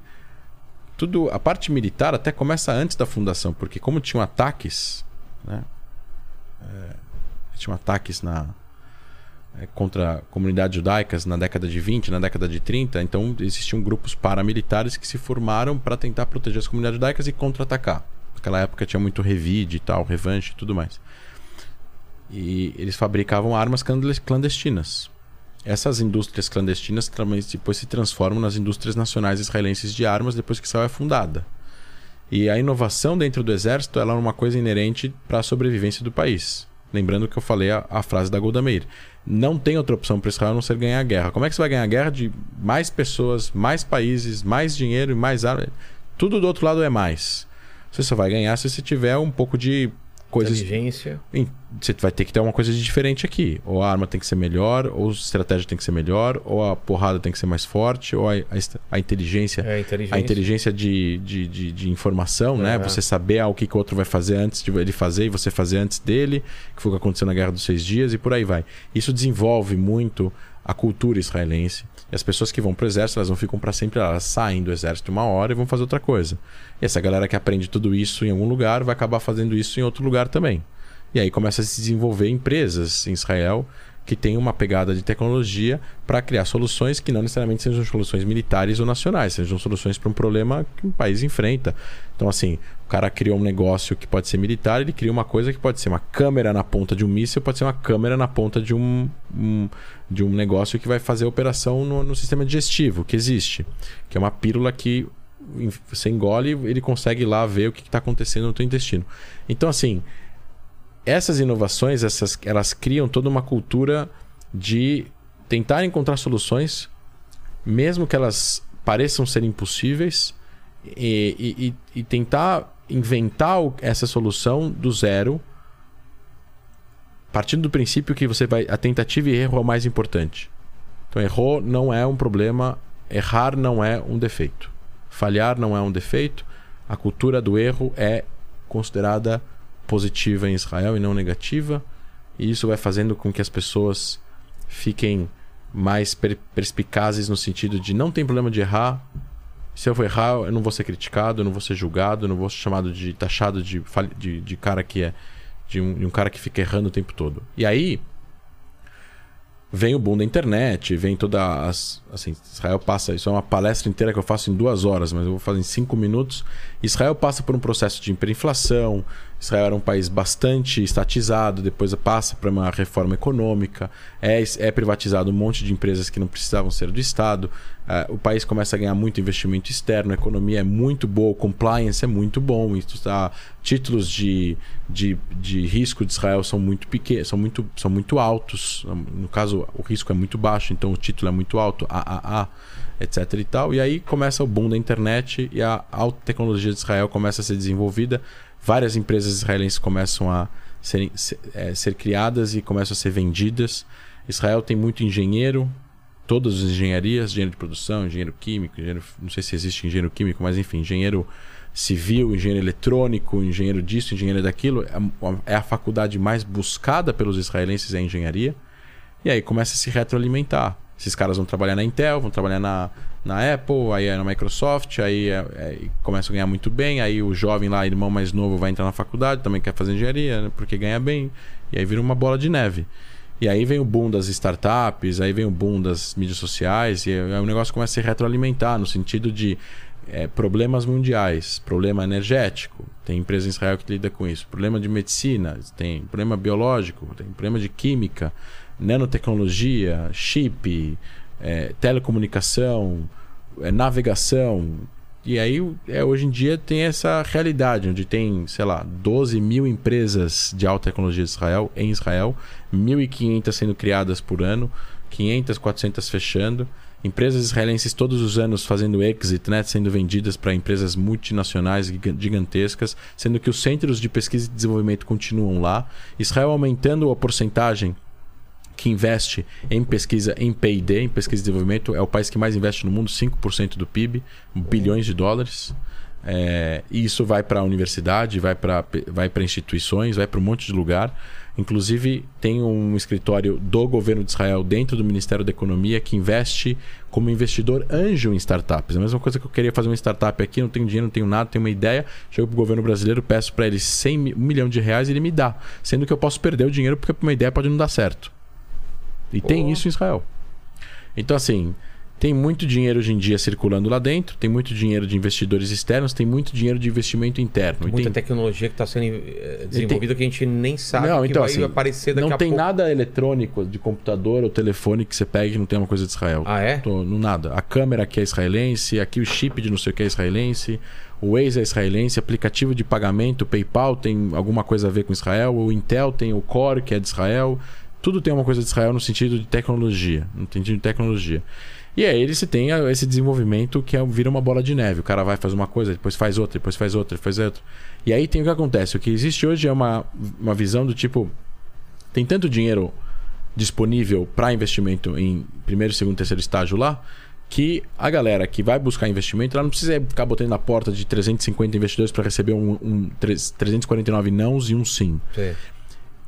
tudo a parte militar até começa antes da fundação, porque como tinham ataques, né? É, tinham ataques na é, contra comunidades judaicas na década de 20, na década de 30, então existiam grupos paramilitares que se formaram para tentar proteger as comunidades judaicas e contra-atacar. Naquela época tinha muito revide e tal, revanche e tudo mais. E eles fabricavam armas clandest- clandestinas. Essas indústrias clandestinas também depois se transformam nas indústrias nacionais israelenses de armas depois que Israel é fundada. E a inovação dentro do exército ela é uma coisa inerente para a sobrevivência do país. Lembrando que eu falei a, a frase da Golda Meir. Não tem outra opção para Israel a não ser ganhar a guerra. Como é que você vai ganhar a guerra de mais pessoas, mais países, mais dinheiro e mais armas? Tudo do outro lado é mais. Você só vai ganhar se você tiver um pouco de coisas Inteligência. Você vai ter que ter uma coisa de diferente aqui. Ou a arma tem que ser melhor, ou a estratégia tem que ser melhor, ou a porrada tem que ser mais forte, ou a, a a inteligência. É, inteligência. A inteligência de, de, de, de informação, né? É. Você saber ah, o que, que o outro vai fazer antes de ele fazer e você fazer antes dele, que foi o que aconteceu na Guerra dos Seis Dias e por aí vai. Isso desenvolve muito a cultura israelense. E as pessoas que vão pro exército, elas não ficam para sempre, elas saem do exército uma hora e vão fazer outra coisa. E essa galera que aprende tudo isso em algum lugar vai acabar fazendo isso em outro lugar também. E aí começa a se desenvolver empresas em Israel que têm uma pegada de tecnologia para criar soluções que não necessariamente sejam soluções militares ou nacionais, sejam soluções para um problema que um país enfrenta. Então, assim, o cara criou um negócio que pode ser militar, ele cria uma coisa que pode ser uma câmera na ponta de um míssil, pode ser uma câmera na ponta de um, um de um negócio que vai fazer operação no, no sistema digestivo que existe, que é uma pílula que você engole ele consegue lá ver o que está acontecendo no teu intestino. Então, assim, essas inovações, essas, elas criam toda uma cultura de tentar encontrar soluções, mesmo que elas pareçam ser impossíveis, e, e, e tentar inventar essa solução do zero, partindo do princípio que você vai. A tentativa e erro é o mais importante. Então, errou não é um problema, errar não é um defeito. Falhar não é um defeito. A cultura do erro é considerada positiva em Israel e não negativa. E isso vai fazendo com que as pessoas fiquem mais per perspicazes no sentido de não tem problema de errar. Se eu for errar, eu não vou ser criticado, eu não vou ser julgado, eu não vou ser chamado de taxado de, de, de cara que é de um, de um cara que fica errando o tempo todo. E aí vem o boom da internet, vem toda as. Assim, Israel passa. Isso é uma palestra inteira que eu faço em duas horas, mas eu vou fazer em cinco minutos. Israel passa por um processo de hiperinflação, Israel era um país bastante estatizado, depois passa para uma reforma econômica, é, é privatizado um monte de empresas que não precisavam ser do Estado, é, o país começa a ganhar muito investimento externo, a economia é muito boa, o compliance é muito bom, isso tá, títulos de, de, de risco de Israel são muito pequenos, são muito, são muito altos, no caso o risco é muito baixo, então o título é muito alto, AAA, etc e tal, e aí começa o boom da internet e a alta tecnologia de Israel começa a ser desenvolvida, várias empresas israelenses começam a ser, é, ser criadas e começam a ser vendidas. Israel tem muito engenheiro, todas as engenharias, engenheiro de produção, engenheiro químico, engenheiro, não sei se existe engenheiro químico, mas enfim, engenheiro civil, engenheiro eletrônico, engenheiro disso, engenheiro daquilo, é, é a faculdade mais buscada pelos israelenses é a engenharia. E aí começa a se retroalimentar. Esses caras vão trabalhar na Intel, vão trabalhar na, na Apple, aí é na Microsoft, aí é, é, começa a ganhar muito bem, aí o jovem lá, irmão mais novo, vai entrar na faculdade, também quer fazer engenharia, né, porque ganha bem, e aí vira uma bola de neve. E aí vem o boom das startups, aí vem o boom das mídias sociais, e aí o negócio começa a se retroalimentar no sentido de é, problemas mundiais, problema energético, tem empresa em Israel que lida com isso, problema de medicina, tem problema biológico, tem problema de química, nanotecnologia, chip, é, telecomunicação, é, navegação. E aí, é, hoje em dia, tem essa realidade, onde tem, sei lá, 12 mil empresas de alta tecnologia de Israel, em Israel, 1.500 sendo criadas por ano, 500, 400 fechando. Empresas israelenses todos os anos fazendo exit, né, sendo vendidas para empresas multinacionais gigantescas, sendo que os centros de pesquisa e desenvolvimento continuam lá. Israel aumentando a porcentagem que investe em pesquisa em P&D, em pesquisa e desenvolvimento, é o país que mais investe no mundo, 5% do PIB, bilhões de dólares. É, e isso vai para a universidade, vai para vai instituições, vai para um monte de lugar. Inclusive, tem um escritório do governo de Israel dentro do Ministério da Economia que investe como investidor anjo em startups. É a mesma coisa que eu queria fazer uma startup aqui, não tenho dinheiro, não tenho nada, tenho uma ideia, chego para o governo brasileiro, peço para ele 100, 1 milhão de reais e ele me dá. Sendo que eu posso perder o dinheiro porque uma ideia pode não dar certo. E Pô. tem isso em Israel. Então, assim, tem muito dinheiro hoje em dia circulando lá dentro, tem muito dinheiro de investidores externos, tem muito dinheiro de investimento interno. Muita tem... tecnologia que está sendo eh, desenvolvida tem... que a gente nem sabe não, que então, vai assim, aparecer daqui não a pouco. Não tem nada eletrônico de computador ou telefone que você pegue que não tem uma coisa de Israel. Ah, é? Tô, no nada. A câmera aqui é israelense, aqui o chip de não sei o que é israelense, o Waze é israelense, aplicativo de pagamento, o PayPal tem alguma coisa a ver com Israel, o Intel tem o Core, que é de Israel tudo tem uma coisa de Israel no sentido de tecnologia, no sentido de tecnologia. E aí se tem esse desenvolvimento que é, vira uma bola de neve. O cara vai fazer uma coisa, depois faz outra, depois faz outra, depois faz outra. E aí tem o que acontece. O que existe hoje é uma, uma visão do tipo: tem tanto dinheiro disponível para investimento em primeiro, segundo, terceiro estágio lá, que a galera que vai buscar investimento, ela não precisa ficar botando na porta de 350 investidores para receber um, um 349 nãos e um sim. sim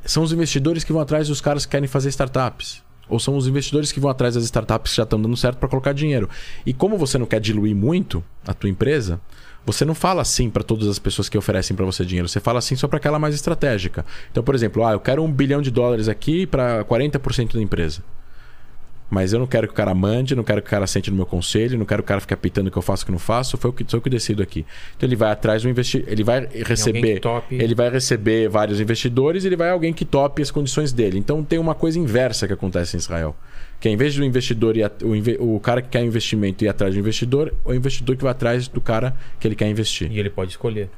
são os investidores que vão atrás dos caras que querem fazer startups. Ou são os investidores que vão atrás das startups que já estão dando certo para colocar dinheiro. E como você não quer diluir muito a tua empresa, você não fala assim para todas as pessoas que oferecem para você dinheiro. Você fala assim só para aquela mais estratégica. Então, por exemplo, ah, eu quero um bilhão de dólares aqui para 40% da empresa. Mas eu não quero que o cara mande, não quero que o cara sente no meu conselho, não quero que o cara fique apitando o que eu faço o que não faço, foi o que, sou eu que decido aqui. Então ele vai atrás do investir, ele vai receber, ele vai receber vários investidores, ele vai alguém que tope as condições dele. Então tem uma coisa inversa que acontece em Israel. Que em vez do investidor ir, o, o cara que quer investimento ir atrás do investidor, o investidor que vai atrás do cara que ele quer investir. E ele pode escolher.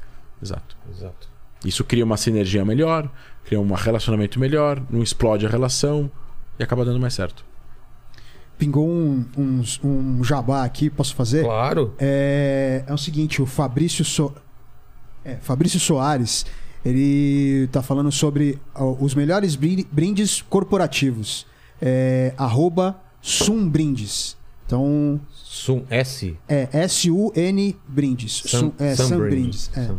Exato. Exato. Isso cria uma sinergia melhor, cria um relacionamento melhor, não explode a relação e acaba dando mais certo pingou um, um, um, jabá aqui, posso fazer? Claro. É, é o seguinte, o Fabrício, so... é, Fabrício Soares, ele tá falando sobre os melhores brindes corporativos. É, arroba Sumbrindes. Então... Sum, S? É, S-U-N Brindes. Sun, é, Sun Brindes. É.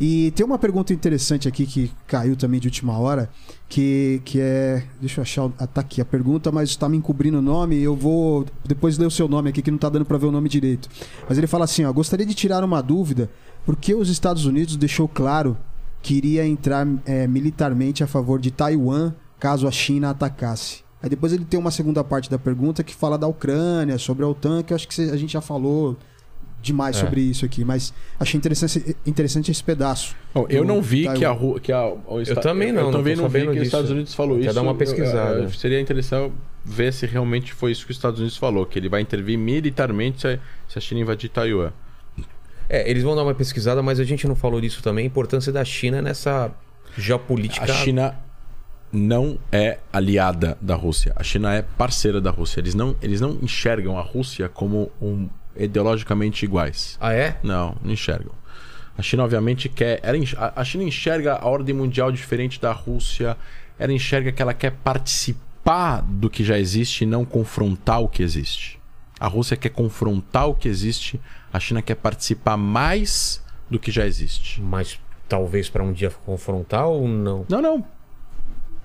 E tem uma pergunta interessante aqui que caiu também de última hora, que, que é. Deixa eu achar. Ah, tá aqui a pergunta, mas está me encobrindo o nome. Eu vou depois ler o seu nome aqui, que não está dando para ver o nome direito. Mas ele fala assim: ó, gostaria de tirar uma dúvida, porque os Estados Unidos deixou claro que iria entrar é, militarmente a favor de Taiwan caso a China atacasse. Aí depois ele tem uma segunda parte da pergunta que fala da Ucrânia, sobre a OTAN, que eu acho que a gente já falou demais é. sobre isso aqui, mas achei interessante, interessante esse pedaço. Bom, eu não vi que a, que a o Eu também não. Eu também não, não vi que disso. os Estados Unidos falou Quer isso. dar uma pesquisada. Eu, eu, seria interessante ver se realmente foi isso que os Estados Unidos falou, que ele vai intervir militarmente se a, se a China invadir Taiwan. É, eles vão dar uma pesquisada, mas a gente não falou disso também. A importância da China nessa geopolítica. A China não é aliada da Rússia. A China é parceira da Rússia. Eles não, eles não enxergam a Rússia como um ideologicamente iguais. Ah, é? Não, não enxergam. A China, obviamente, quer. A China enxerga a ordem mundial diferente da Rússia. Ela enxerga que ela quer participar do que já existe e não confrontar o que existe. A Rússia quer confrontar o que existe, a China quer participar mais do que já existe. Mas talvez para um dia confrontar ou não? Não, não.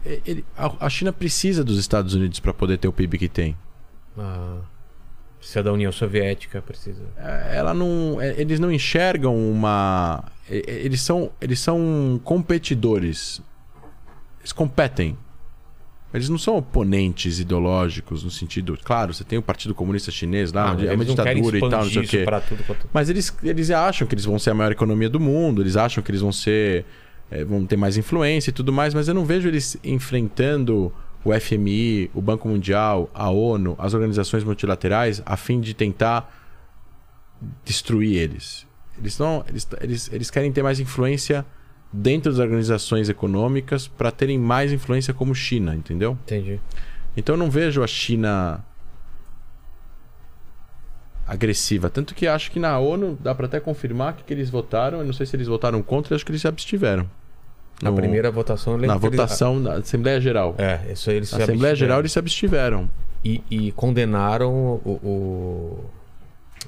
Ele, a, a China precisa dos Estados Unidos para poder ter o PIB que tem. Ah. Se é da União Soviética, precisa. É, ela não, é, eles não enxergam uma. Eles são, eles são competidores. Eles competem. Eles não são oponentes ideológicos no sentido. Claro, você tem o Partido Comunista Chinês lá, onde é uma ditadura e tal, não sei o quê. Tudo, tudo. Mas eles, eles acham que eles vão ser a maior economia do mundo, eles acham que eles vão ser. É, vão ter mais influência e tudo mais, mas eu não vejo eles enfrentando o FMI, o Banco Mundial, a ONU, as organizações multilaterais, a fim de tentar destruir eles. Eles, não, eles, eles, eles querem ter mais influência dentro das organizações econômicas para terem mais influência como China, entendeu? Entendi. Então eu não vejo a China agressiva. Tanto que acho que na ONU dá para até confirmar que, que eles votaram. Eu não sei se eles votaram contra, acho que eles se abstiveram. Na no, primeira votação, Na votação da Assembleia Geral. É, isso aí eles Na Assembleia Geral eles se abstiveram. E, e condenaram o, o,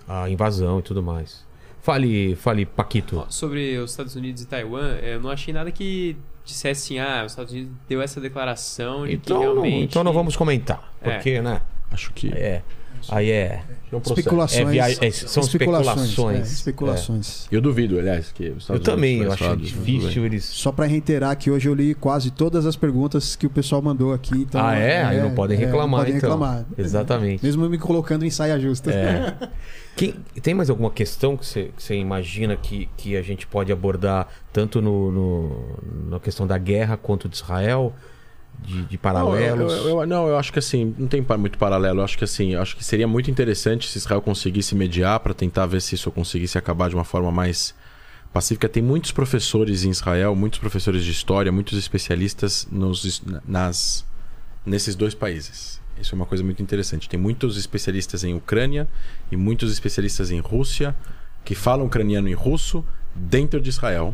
a invasão e tudo mais. Fale, fale, Paquito. Sobre os Estados Unidos e Taiwan, eu não achei nada que dissesse assim, ah, os Estados Unidos deu essa declaração de então, que realmente... Não, então não vamos comentar, porque, é. né? Acho que... É. Aí é. é especulações. É via... é, são especulações. Especulações. É, especulações. Eu duvido, aliás, que os Eu também, eu acho difícil eles. Só para reiterar que hoje eu li quase todas as perguntas que o pessoal mandou aqui. Então, ah, é? Aí não podem reclamar, não podem então. reclamar. Exatamente. Mesmo me colocando em saia justa. É. Quem, tem mais alguma questão que você, que você imagina que, que a gente pode abordar tanto no, no, na questão da guerra quanto de Israel? De, de paralelos? Não eu, eu, não, eu acho que assim, não tem muito paralelo. Eu acho que assim, eu acho que seria muito interessante se Israel conseguisse mediar para tentar ver se isso conseguisse acabar de uma forma mais pacífica. Tem muitos professores em Israel, muitos professores de história, muitos especialistas nos, nas, nesses dois países. Isso é uma coisa muito interessante. Tem muitos especialistas em Ucrânia e muitos especialistas em Rússia que falam ucraniano e russo dentro de Israel,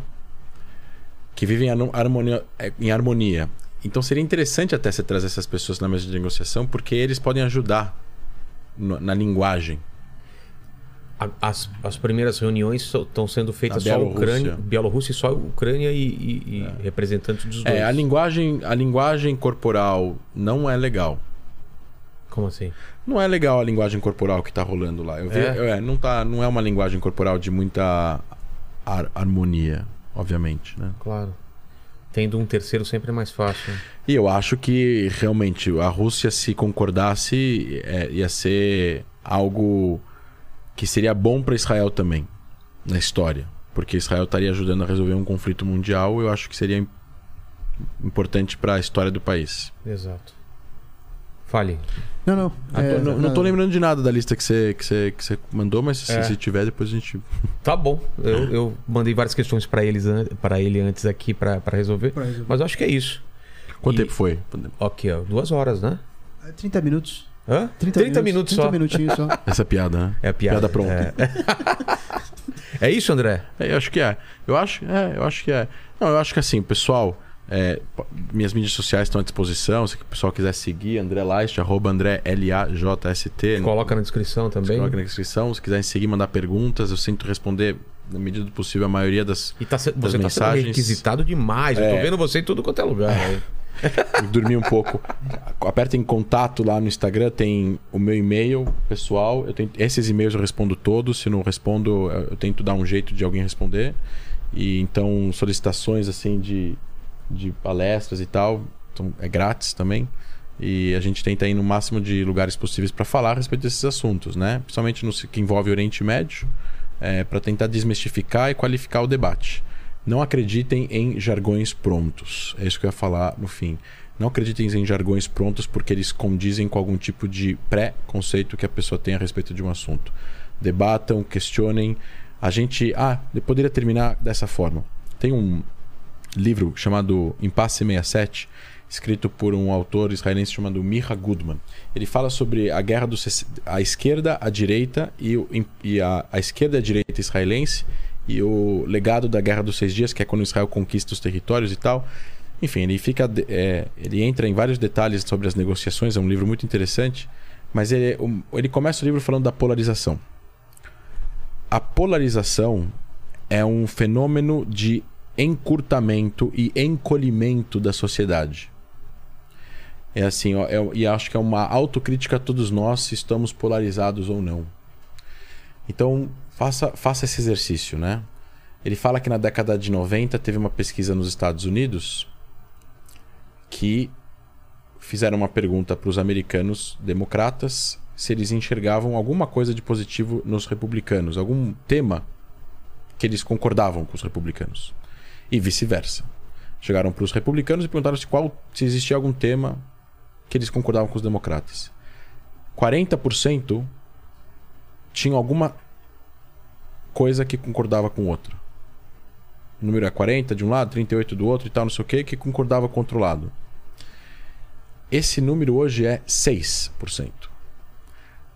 que vivem em harmonia, em harmonia então seria interessante até você trazer essas pessoas na mesa de negociação, porque eles podem ajudar no, na linguagem. As, as primeiras reuniões estão sendo feitas só Ucrânia, Bielorrússia, só Ucrânia e, e, e é. representantes dos dois. É, a linguagem, a linguagem corporal não é legal. Como assim? Não é legal a linguagem corporal que tá rolando lá. Eu vi, É? é, não, tá, não é uma linguagem corporal de muita har- harmonia, obviamente, né? Claro. Tendo um terceiro sempre é mais fácil. E eu acho que realmente a Rússia, se concordasse, é, ia ser algo que seria bom para Israel também, na história. Porque Israel estaria ajudando a resolver um conflito mundial, eu acho que seria im- importante para a história do país. Exato. Fale. Não, não. Ah, é, tô- não, não tô lembrando de nada da lista que você, que você, que você mandou, mas se, É. se tiver, depois a gente. Tá bom. Eu, eu mandei várias questões pra eles pra ele antes aqui pra pra resolver. Resolver. Mas eu acho que é isso. Quanto E- tempo foi? Ok, ó. Duas horas, né? É 30 minutos. Hã? 30, minutos, 30 só. minutinhos só. Essa piada, né? É a piada. Piada pronta. É. É isso, André? É, eu acho que é. Eu acho, é, eu acho que é. Não, eu acho que assim, pessoal, é, minhas mídias sociais estão à disposição. Se o pessoal quiser seguir, André Laist, arroba André L-A-J-S-T. Coloca na descrição também. Coloca na descrição. Se quiserem seguir, mandar perguntas, eu sinto responder, na medida do possível, a maioria das. E tá, se- das você tá sendo mensagens. requisitado demais. Eu tô É. vendo você em tudo quanto é lugar. né? dormir um pouco. Apertem contato lá no Instagram, tem o meu e-mail pessoal. Eu tento, esses e-mails eu respondo todos. Se não respondo, eu tento dar um jeito de alguém responder. E então solicitações assim de, de palestras e tal, então, é grátis também. E a gente tenta ir no máximo de lugares possíveis para falar a respeito desses assuntos, né? Principalmente no que envolve Oriente Médio, para tentar desmistificar e qualificar o debate. Não acreditem em jargões prontos. É isso que eu ia falar no fim. Não acreditem em jargões prontos porque eles condizem com algum tipo de pré-conceito que a pessoa tem a respeito de um assunto. Debatam, questionem. A gente. Ah, eu poderia terminar dessa forma. Tem um livro chamado Impasse 67, escrito por um autor israelense chamado Miha Goodman. Ele fala sobre a guerra do a esquerda, a direita e, e a, a esquerda e a direita israelense e o legado da guerra dos seis dias, que é quando Israel conquista os territórios e tal. Enfim, ele fica é, ele entra em vários detalhes sobre as negociações. É um livro muito interessante, mas ele, ele começa o livro falando da polarização. A polarização é um fenômeno de encurtamento e encolhimento da sociedade. É assim, ó, é- e acho que é uma autocrítica a todos nós se estamos polarizados ou não. Então, faça, faça esse exercício, né? Ele fala que na década de 90 teve uma pesquisa nos Estados Unidos que fizeram uma pergunta para os americanos democratas se eles enxergavam alguma coisa de positivo nos republicanos, algum tema que eles concordavam com os republicanos. E vice-versa. Chegaram para os republicanos e perguntaram se, qual, se existia algum tema que eles concordavam com os democratas. 40% tinham alguma coisa que concordava com o outro. O número é 40 de um lado, 38 do outro e tal, não sei o que, que concordava com outro lado. Esse número hoje é 6%.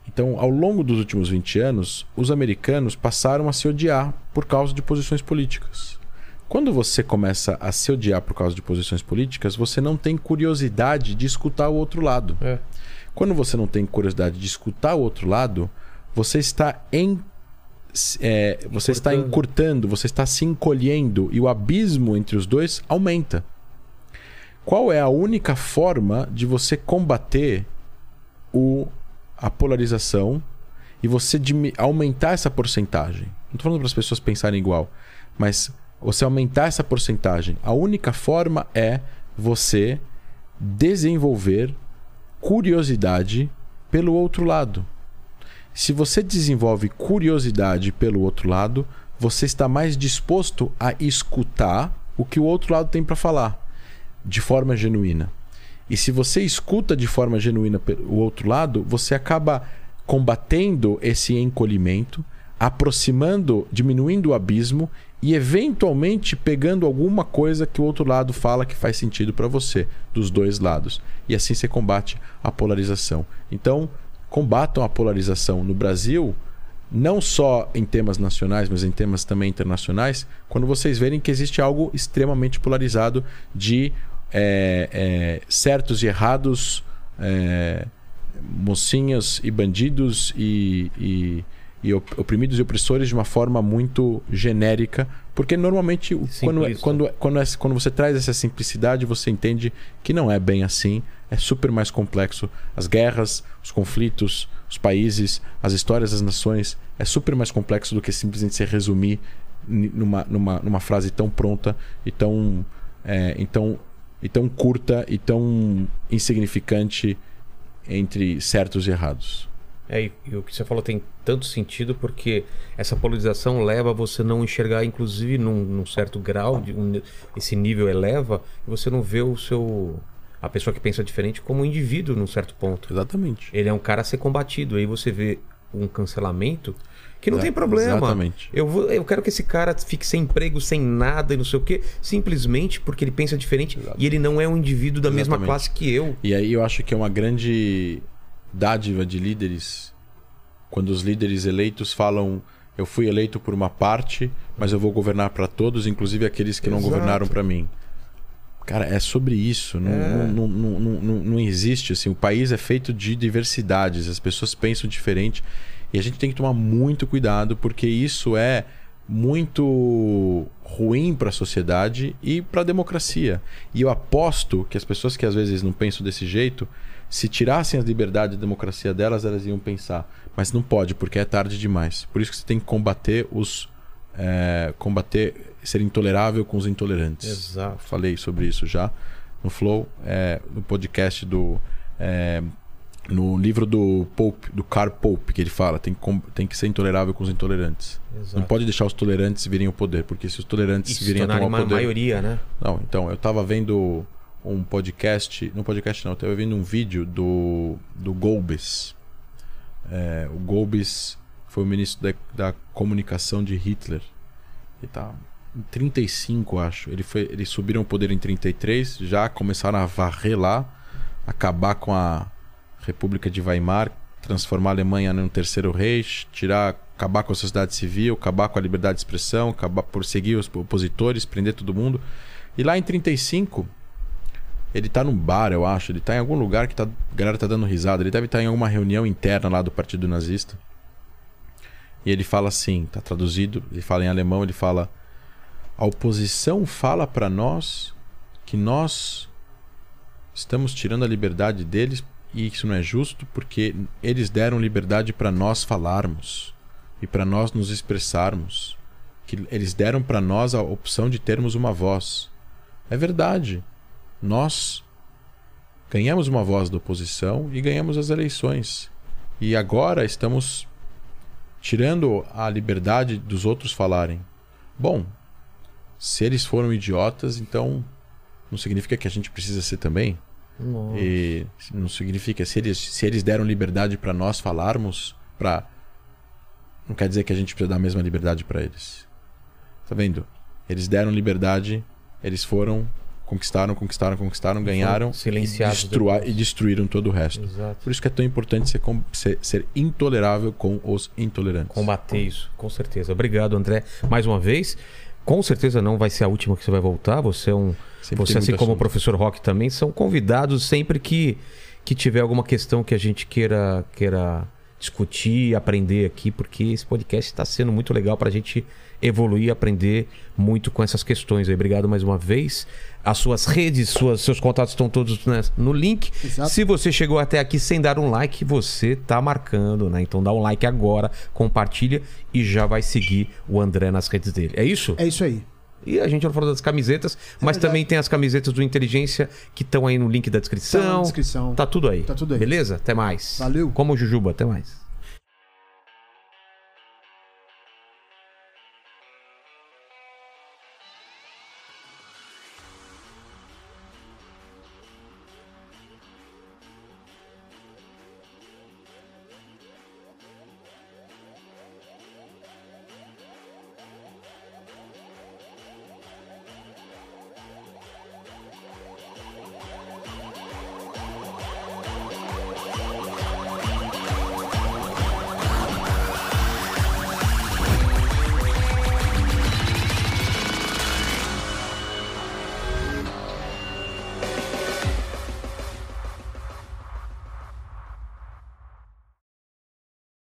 Então, ao longo dos últimos 20 anos, os americanos passaram a se odiar por causa de posições políticas. Quando você começa a se odiar por causa de posições políticas, você não tem curiosidade de escutar o outro lado. É. Quando você não tem curiosidade de escutar o outro lado, você está em é, você está Encurtando. encurtando, você está se encolhendo e o abismo entre os dois aumenta. Qual é a única forma de você combater o, a polarização e você aumentar essa porcentagem? Não estou falando para as pessoas pensarem igual, mas você aumentar essa porcentagem. A única forma é você desenvolver curiosidade pelo outro lado. Se você desenvolve curiosidade pelo outro lado, você está mais disposto a escutar o que o outro lado tem para falar de forma genuína. E se você escuta de forma genuína o outro lado, você acaba combatendo esse encolhimento, aproximando, diminuindo o abismo e eventualmente pegando alguma coisa que o outro lado fala que faz sentido para você, dos dois lados. E assim você combate a polarização. Então, combatam a polarização no Brasil, não só em temas nacionais, mas em temas também internacionais, quando vocês verem que existe algo extremamente polarizado de é, é, certos e errados, é, mocinhas e bandidos e, e, e op- oprimidos e opressores de uma forma muito genérica, porque normalmente quando, é- quando, quando, é- quando você traz essa simplicidade, você entende que não é bem assim. é super mais complexo. As guerras, os conflitos, os países, as histórias das nações é super mais complexo do que simplesmente se resumir numa, numa, numa frase tão pronta e tão, é, e tão, e tão curta e tão insignificante entre certos e errados. É, e o que você falou tem tanto sentido porque essa polarização leva a você não enxergar, inclusive num, num certo grau, de um- esse nível eleva, e você não vê o seu. a pessoa que pensa diferente como um indivíduo num certo ponto. Exatamente. Ele é um cara a ser combatido. Aí você vê um cancelamento que não Exa- tem problema. exatamente. Eu, vou, eu quero que esse cara fique sem emprego, sem nada e não sei o quê, simplesmente porque ele pensa diferente Exato. e ele não é um indivíduo da mesma Exatamente. classe que eu. E aí eu acho que é uma grande dádiva de líderes quando os líderes eleitos falam eu fui eleito por uma parte, mas eu vou governar para todos, inclusive aqueles que não Exato. governaram para mim. Cara, é sobre isso. Não, É. não, não, não, não, não existe assim. O país é feito de diversidades. As pessoas pensam diferente. E a gente tem que tomar muito cuidado, porque isso é muito ruim para a sociedade e para a democracia. E eu aposto que as pessoas que às vezes não pensam desse jeito, se tirassem as liberdades e a democracia delas, elas iam pensar. Mas não pode, porque é tarde demais. Por isso que você tem que combater os. é, combater ser intolerável com os intolerantes. Exato. Falei sobre isso já no Flow, é, no podcast do. é, no livro do Pope, do Karl Pope, que ele fala, tem que, tem que ser intolerável com os intolerantes. Exato. Não pode deixar os tolerantes virem ao poder, porque se os tolerantes se virem a tomar uma o poder. maioria, né? Não, então, eu tava vendo um podcast. Não podcast não, eu tava vendo um vídeo do, do Golbes. É, o Golbes foi o ministro da, da comunicação de Hitler. Ele tá em 35, acho. Ele foi, eles subiram o poder em 33, já começaram a varrer lá, acabar com a República de Weimar, transformar a Alemanha num terceiro Reich, tirar, acabar com a sociedade civil, acabar com a liberdade de expressão, acabar por seguir os opositores, prender todo mundo. E lá em 35, ele tá num bar, eu acho, ele tá em algum lugar que tá, a galera tá dando risada, ele deve estar em alguma reunião interna lá do Partido Nazista. E ele fala assim, tá traduzido, ele fala em alemão, ele fala: "A oposição fala para nós que nós estamos tirando a liberdade deles e isso não é justo porque eles deram liberdade para nós falarmos e para nós nos expressarmos, que eles deram para nós a opção de termos uma voz. É verdade. Nós ganhamos uma voz da oposição e ganhamos as eleições. E agora estamos tirando a liberdade dos outros falarem. Bom, se eles foram idiotas, então não significa que a gente precisa ser também. Nossa. E não significa se eles, se eles deram liberdade para nós falarmos, para não quer dizer que a gente precisa dar a mesma liberdade para eles. Tá vendo? Eles deram liberdade, eles foram, conquistaram, conquistaram, conquistaram, ganharam silenciados e, destrua- e destruíram todo o resto. Exato. Por isso que é tão importante ser, com- ser, ser intolerável com os intolerantes. Combater isso, com certeza. Obrigado, André, mais uma vez. Com certeza não vai ser a última que você vai voltar. Você é um. Sempre você, assim como o assunto. professor Rock também, são convidados sempre que, que tiver alguma questão que a gente queira, queira discutir, aprender aqui, porque esse podcast está sendo muito legal para a gente evoluir e aprender muito com essas questões. aí. Obrigado mais uma vez. As suas redes, suas, seus contatos estão todos né, no link. Exato. Se você chegou até aqui sem dar um like, você tá marcando, né? Então dá um like agora, compartilha e já vai seguir o André nas redes dele. É isso? É isso aí. E a gente não falou das camisetas, mas verdade. também tem as camisetas do Inteligência que estão aí no link da descrição. Tá na descrição. Tá tudo aí. Tá tudo aí. Beleza? Até mais. Valeu. Como o Jujuba, até mais.